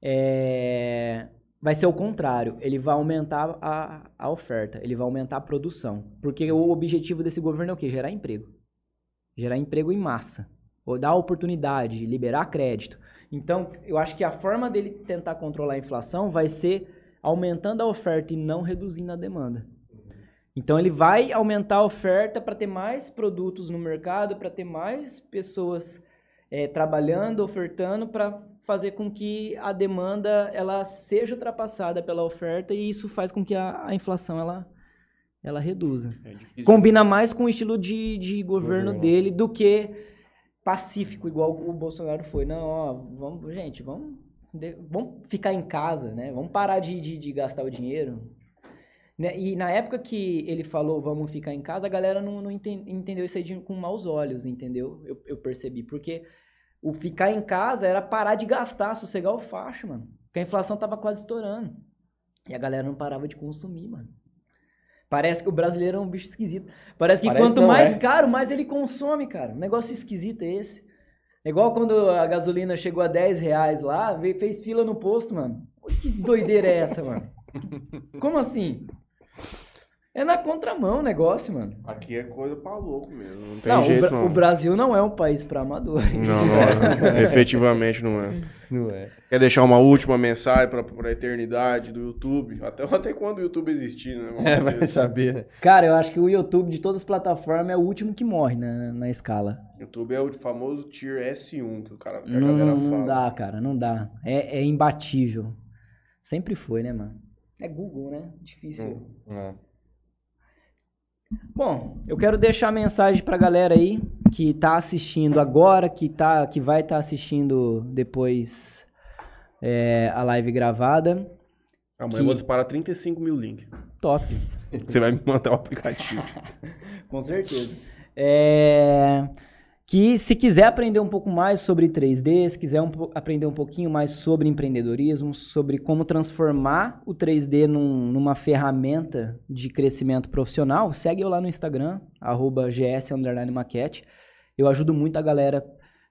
é, vai ser o contrário. Ele vai aumentar a, a oferta, ele vai aumentar a produção. Porque o objetivo desse governo é o quê? Gerar emprego. Gerar emprego em massa. Ou dar oportunidade, liberar crédito. Então, eu acho que a forma dele tentar controlar a inflação vai ser aumentando a oferta e não reduzindo a demanda. Então, ele vai aumentar a oferta para ter mais produtos no mercado, para ter mais pessoas é, trabalhando, ofertando, para fazer com que a demanda ela seja ultrapassada pela oferta e isso faz com que a, a inflação ela, ela reduza. É. Combina mais com o estilo de, de governo Governo. dele do que pacífico, igual o Bolsonaro foi. Não, ó, vamos, gente, vamos, de- vamos ficar em casa, né? Vamos parar de, de, de gastar o dinheiro. Né? E na época que ele falou vamos ficar em casa, a galera não, não enten- entendeu isso aí de- com maus olhos, entendeu? Eu, eu percebi. Porque o ficar em casa era parar de gastar, sossegar o facho, mano. Porque a inflação tava quase estourando. E a galera não parava de consumir, mano. Parece que o brasileiro é um bicho esquisito. Parece que Parece quanto mais é. caro, mais ele consome, cara. Um negócio esquisito é esse. É igual quando a gasolina chegou a 10 reais lá, fez fila no posto, mano. Que doideira é essa, mano? Como assim? É na contramão o negócio, mano. Aqui é coisa pra louco mesmo. Não tem Não, o, jeito, Bra- não. o Brasil não é um país pra amadores. Não, [LAUGHS] não é. Efetivamente não é. Não é. Quer deixar uma última mensagem pra, pra eternidade do YouTube? Até, até quando o YouTube existir, né? Vamos É, vai assim. saber. né? Cara, eu acho que o YouTube de todas as plataformas é o último que morre na, na escala. YouTube é o famoso Tier S1 que o cara que a Não, galera não fala. dá, cara, não dá. É, é imbatível. Sempre foi, né, mano? É Google, né? Difícil. É. Bom, eu quero deixar a mensagem pra galera aí que tá assistindo agora, que, tá, que vai estar assistindo depois é, a live gravada. Amanhã Que- eu vou disparar 35 mil links. Top. Você vai me mandar o aplicativo. [LAUGHS] Com certeza. É, Que se quiser aprender um pouco mais sobre 3D, se quiser um aprender um pouquinho mais sobre empreendedorismo, sobre como transformar o 3D num- numa ferramenta de crescimento profissional, segue eu lá no Instagram, arroba gs underline maquete. Eu ajudo muito a galera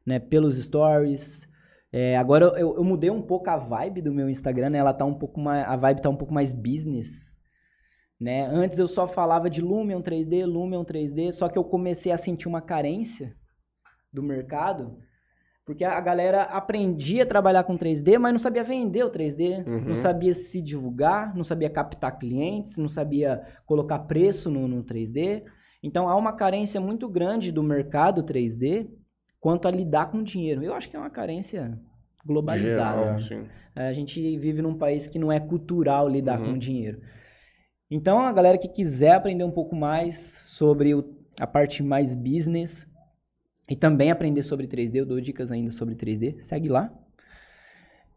né, pelos stories. É, agora eu, eu mudei um pouco a vibe do meu Instagram, né? Ela tá um pouco mais, a vibe tá um pouco mais business. Né? Antes eu só falava de Lumion 3D, Lumion 3D, só que eu comecei a sentir uma carência do mercado, porque a galera aprendia a trabalhar com 3D, mas não sabia vender o 3D, Uhum. não sabia se divulgar, não sabia captar clientes, não sabia colocar preço no, no 3D. Então há uma carência muito grande do mercado 3D quanto a lidar com dinheiro. Eu acho que é uma carência globalizada. Geral, sim. A gente vive num país que não é cultural lidar Uhum. com dinheiro. Então, a galera que quiser aprender um pouco mais sobre o- a parte mais business e também aprender sobre 3D, eu dou dicas ainda sobre 3D, segue lá.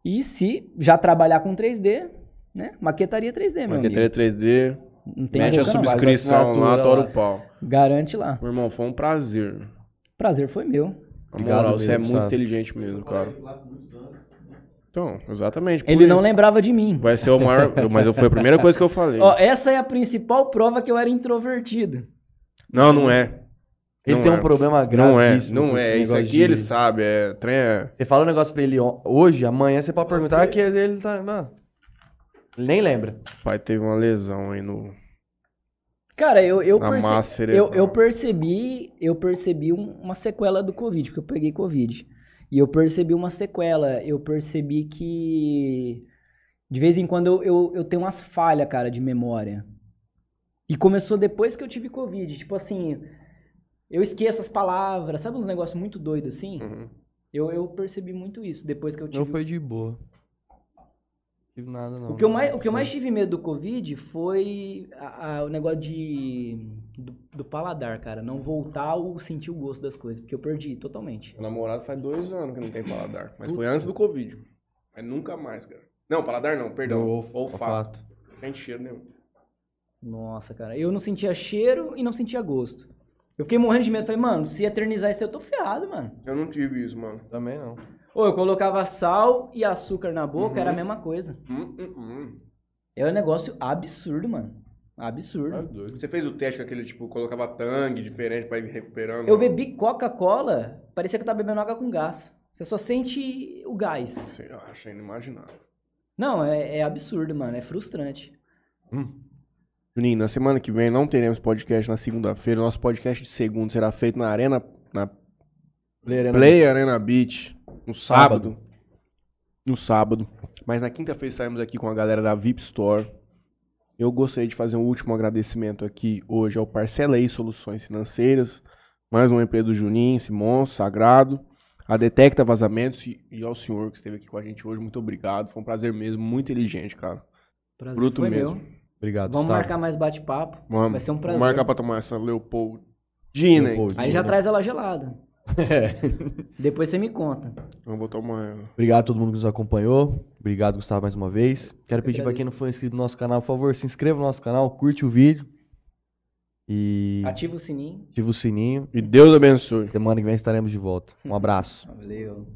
E se já trabalhar com 3D, né? Maquetaria 3D, meu Maquetaria amigo. 3D. Não tem Mete a boca, não. subscrição lá, lá. o pau. Garante lá. Meu irmão, foi um prazer. Prazer foi meu. Moral, você é muito sabe? inteligente mesmo, cara. Então, exatamente. Ele não isso. lembrava de mim. Vai ser o maior. Mas foi a primeira coisa que eu falei. Ó, essa é a principal prova que eu era introvertido. Não, não é. Ele Não tem é. um problema Não é, gravíssimo. não é. esse Isso negócio aqui de- ele sabe. É. Trem é. Você fala um negócio pra ele hoje, amanhã você pode perguntar que ele tá. Ele nem lembra. Pai teve uma lesão aí no. Cara, eu, eu, perce- eu, eu percebi, eu percebi um- uma sequela do Covid, porque eu peguei Covid. E eu percebi uma sequela. Eu percebi que de vez em quando eu, eu, eu tenho umas falhas, cara, de memória. E começou depois que eu tive Covid. Tipo assim, eu esqueço as palavras, sabe uns negócios muito doidos assim? Uhum. Eu, eu percebi muito isso depois que eu tive Não foi de boa. Não tive nada, não. O que, eu mais, o que eu mais tive medo do Covid foi a- a- o negócio de, do, do paladar, cara. Não voltar ou sentir o gosto das coisas, porque eu perdi totalmente. Meu namorado faz dois anos que não tem paladar. Mas foi antes do Covid. Mas nunca mais, cara. Não, paladar não, perdão. Olf- Olfato. Sem cheiro nenhum. Nossa, cara. Eu não sentia cheiro e não sentia gosto. Eu fiquei morrendo de medo. Falei, mano, se eternizar isso aí, eu tô ferrado, mano. Eu não tive isso, mano. Também não. Ou eu colocava sal e açúcar na boca, Uhum. era a mesma coisa. Hum, hum, hum. É um negócio absurdo, mano. Absurdo. doido. Você fez o teste com aquele, tipo, colocava tangue diferente pra ir recuperando? Eu bebi Coca-Cola, parecia que eu tava bebendo água com gás. Você só sente o gás. Sei, Eu achei inimaginável. Não, é, é absurdo, mano. É frustrante. Juninho, na semana que vem não teremos podcast na segunda-feira. Nosso podcast de segunda será feito na Arena, na Play Arena Beach, no sábado. No sábado. Mas na quinta-feira estaremos aqui com a galera da VIP Store. Eu gostaria de fazer um último agradecimento aqui hoje ao Parcela Soluções Financeiras, mais uma empresa do Juninho, esse monstro sagrado, a Detecta Vazamentos e e ao senhor que esteve aqui com a gente hoje. Muito obrigado. Foi um prazer mesmo, muito inteligente, cara. Prazer Bruto foi mesmo. meu. Obrigado, Vamos Gustavo. marcar mais bate-papo. Vai ser um prazer. Vamos marcar pra tomar essa Leopoldina. hein? Leopold. Aí já traz ela gelada. [LAUGHS] [LAUGHS] Depois você me conta. Eu vou tomar ela. Obrigado a todo mundo que nos acompanhou. Obrigado, Gustavo, mais uma vez. Quero pedir pra agradeço. quem não for inscrito no nosso canal, por favor, se inscreva no nosso canal, curte o vídeo. E Ativa o sininho. ativa o sininho. E Deus abençoe. Semana que vem estaremos de volta. Um abraço. Valeu.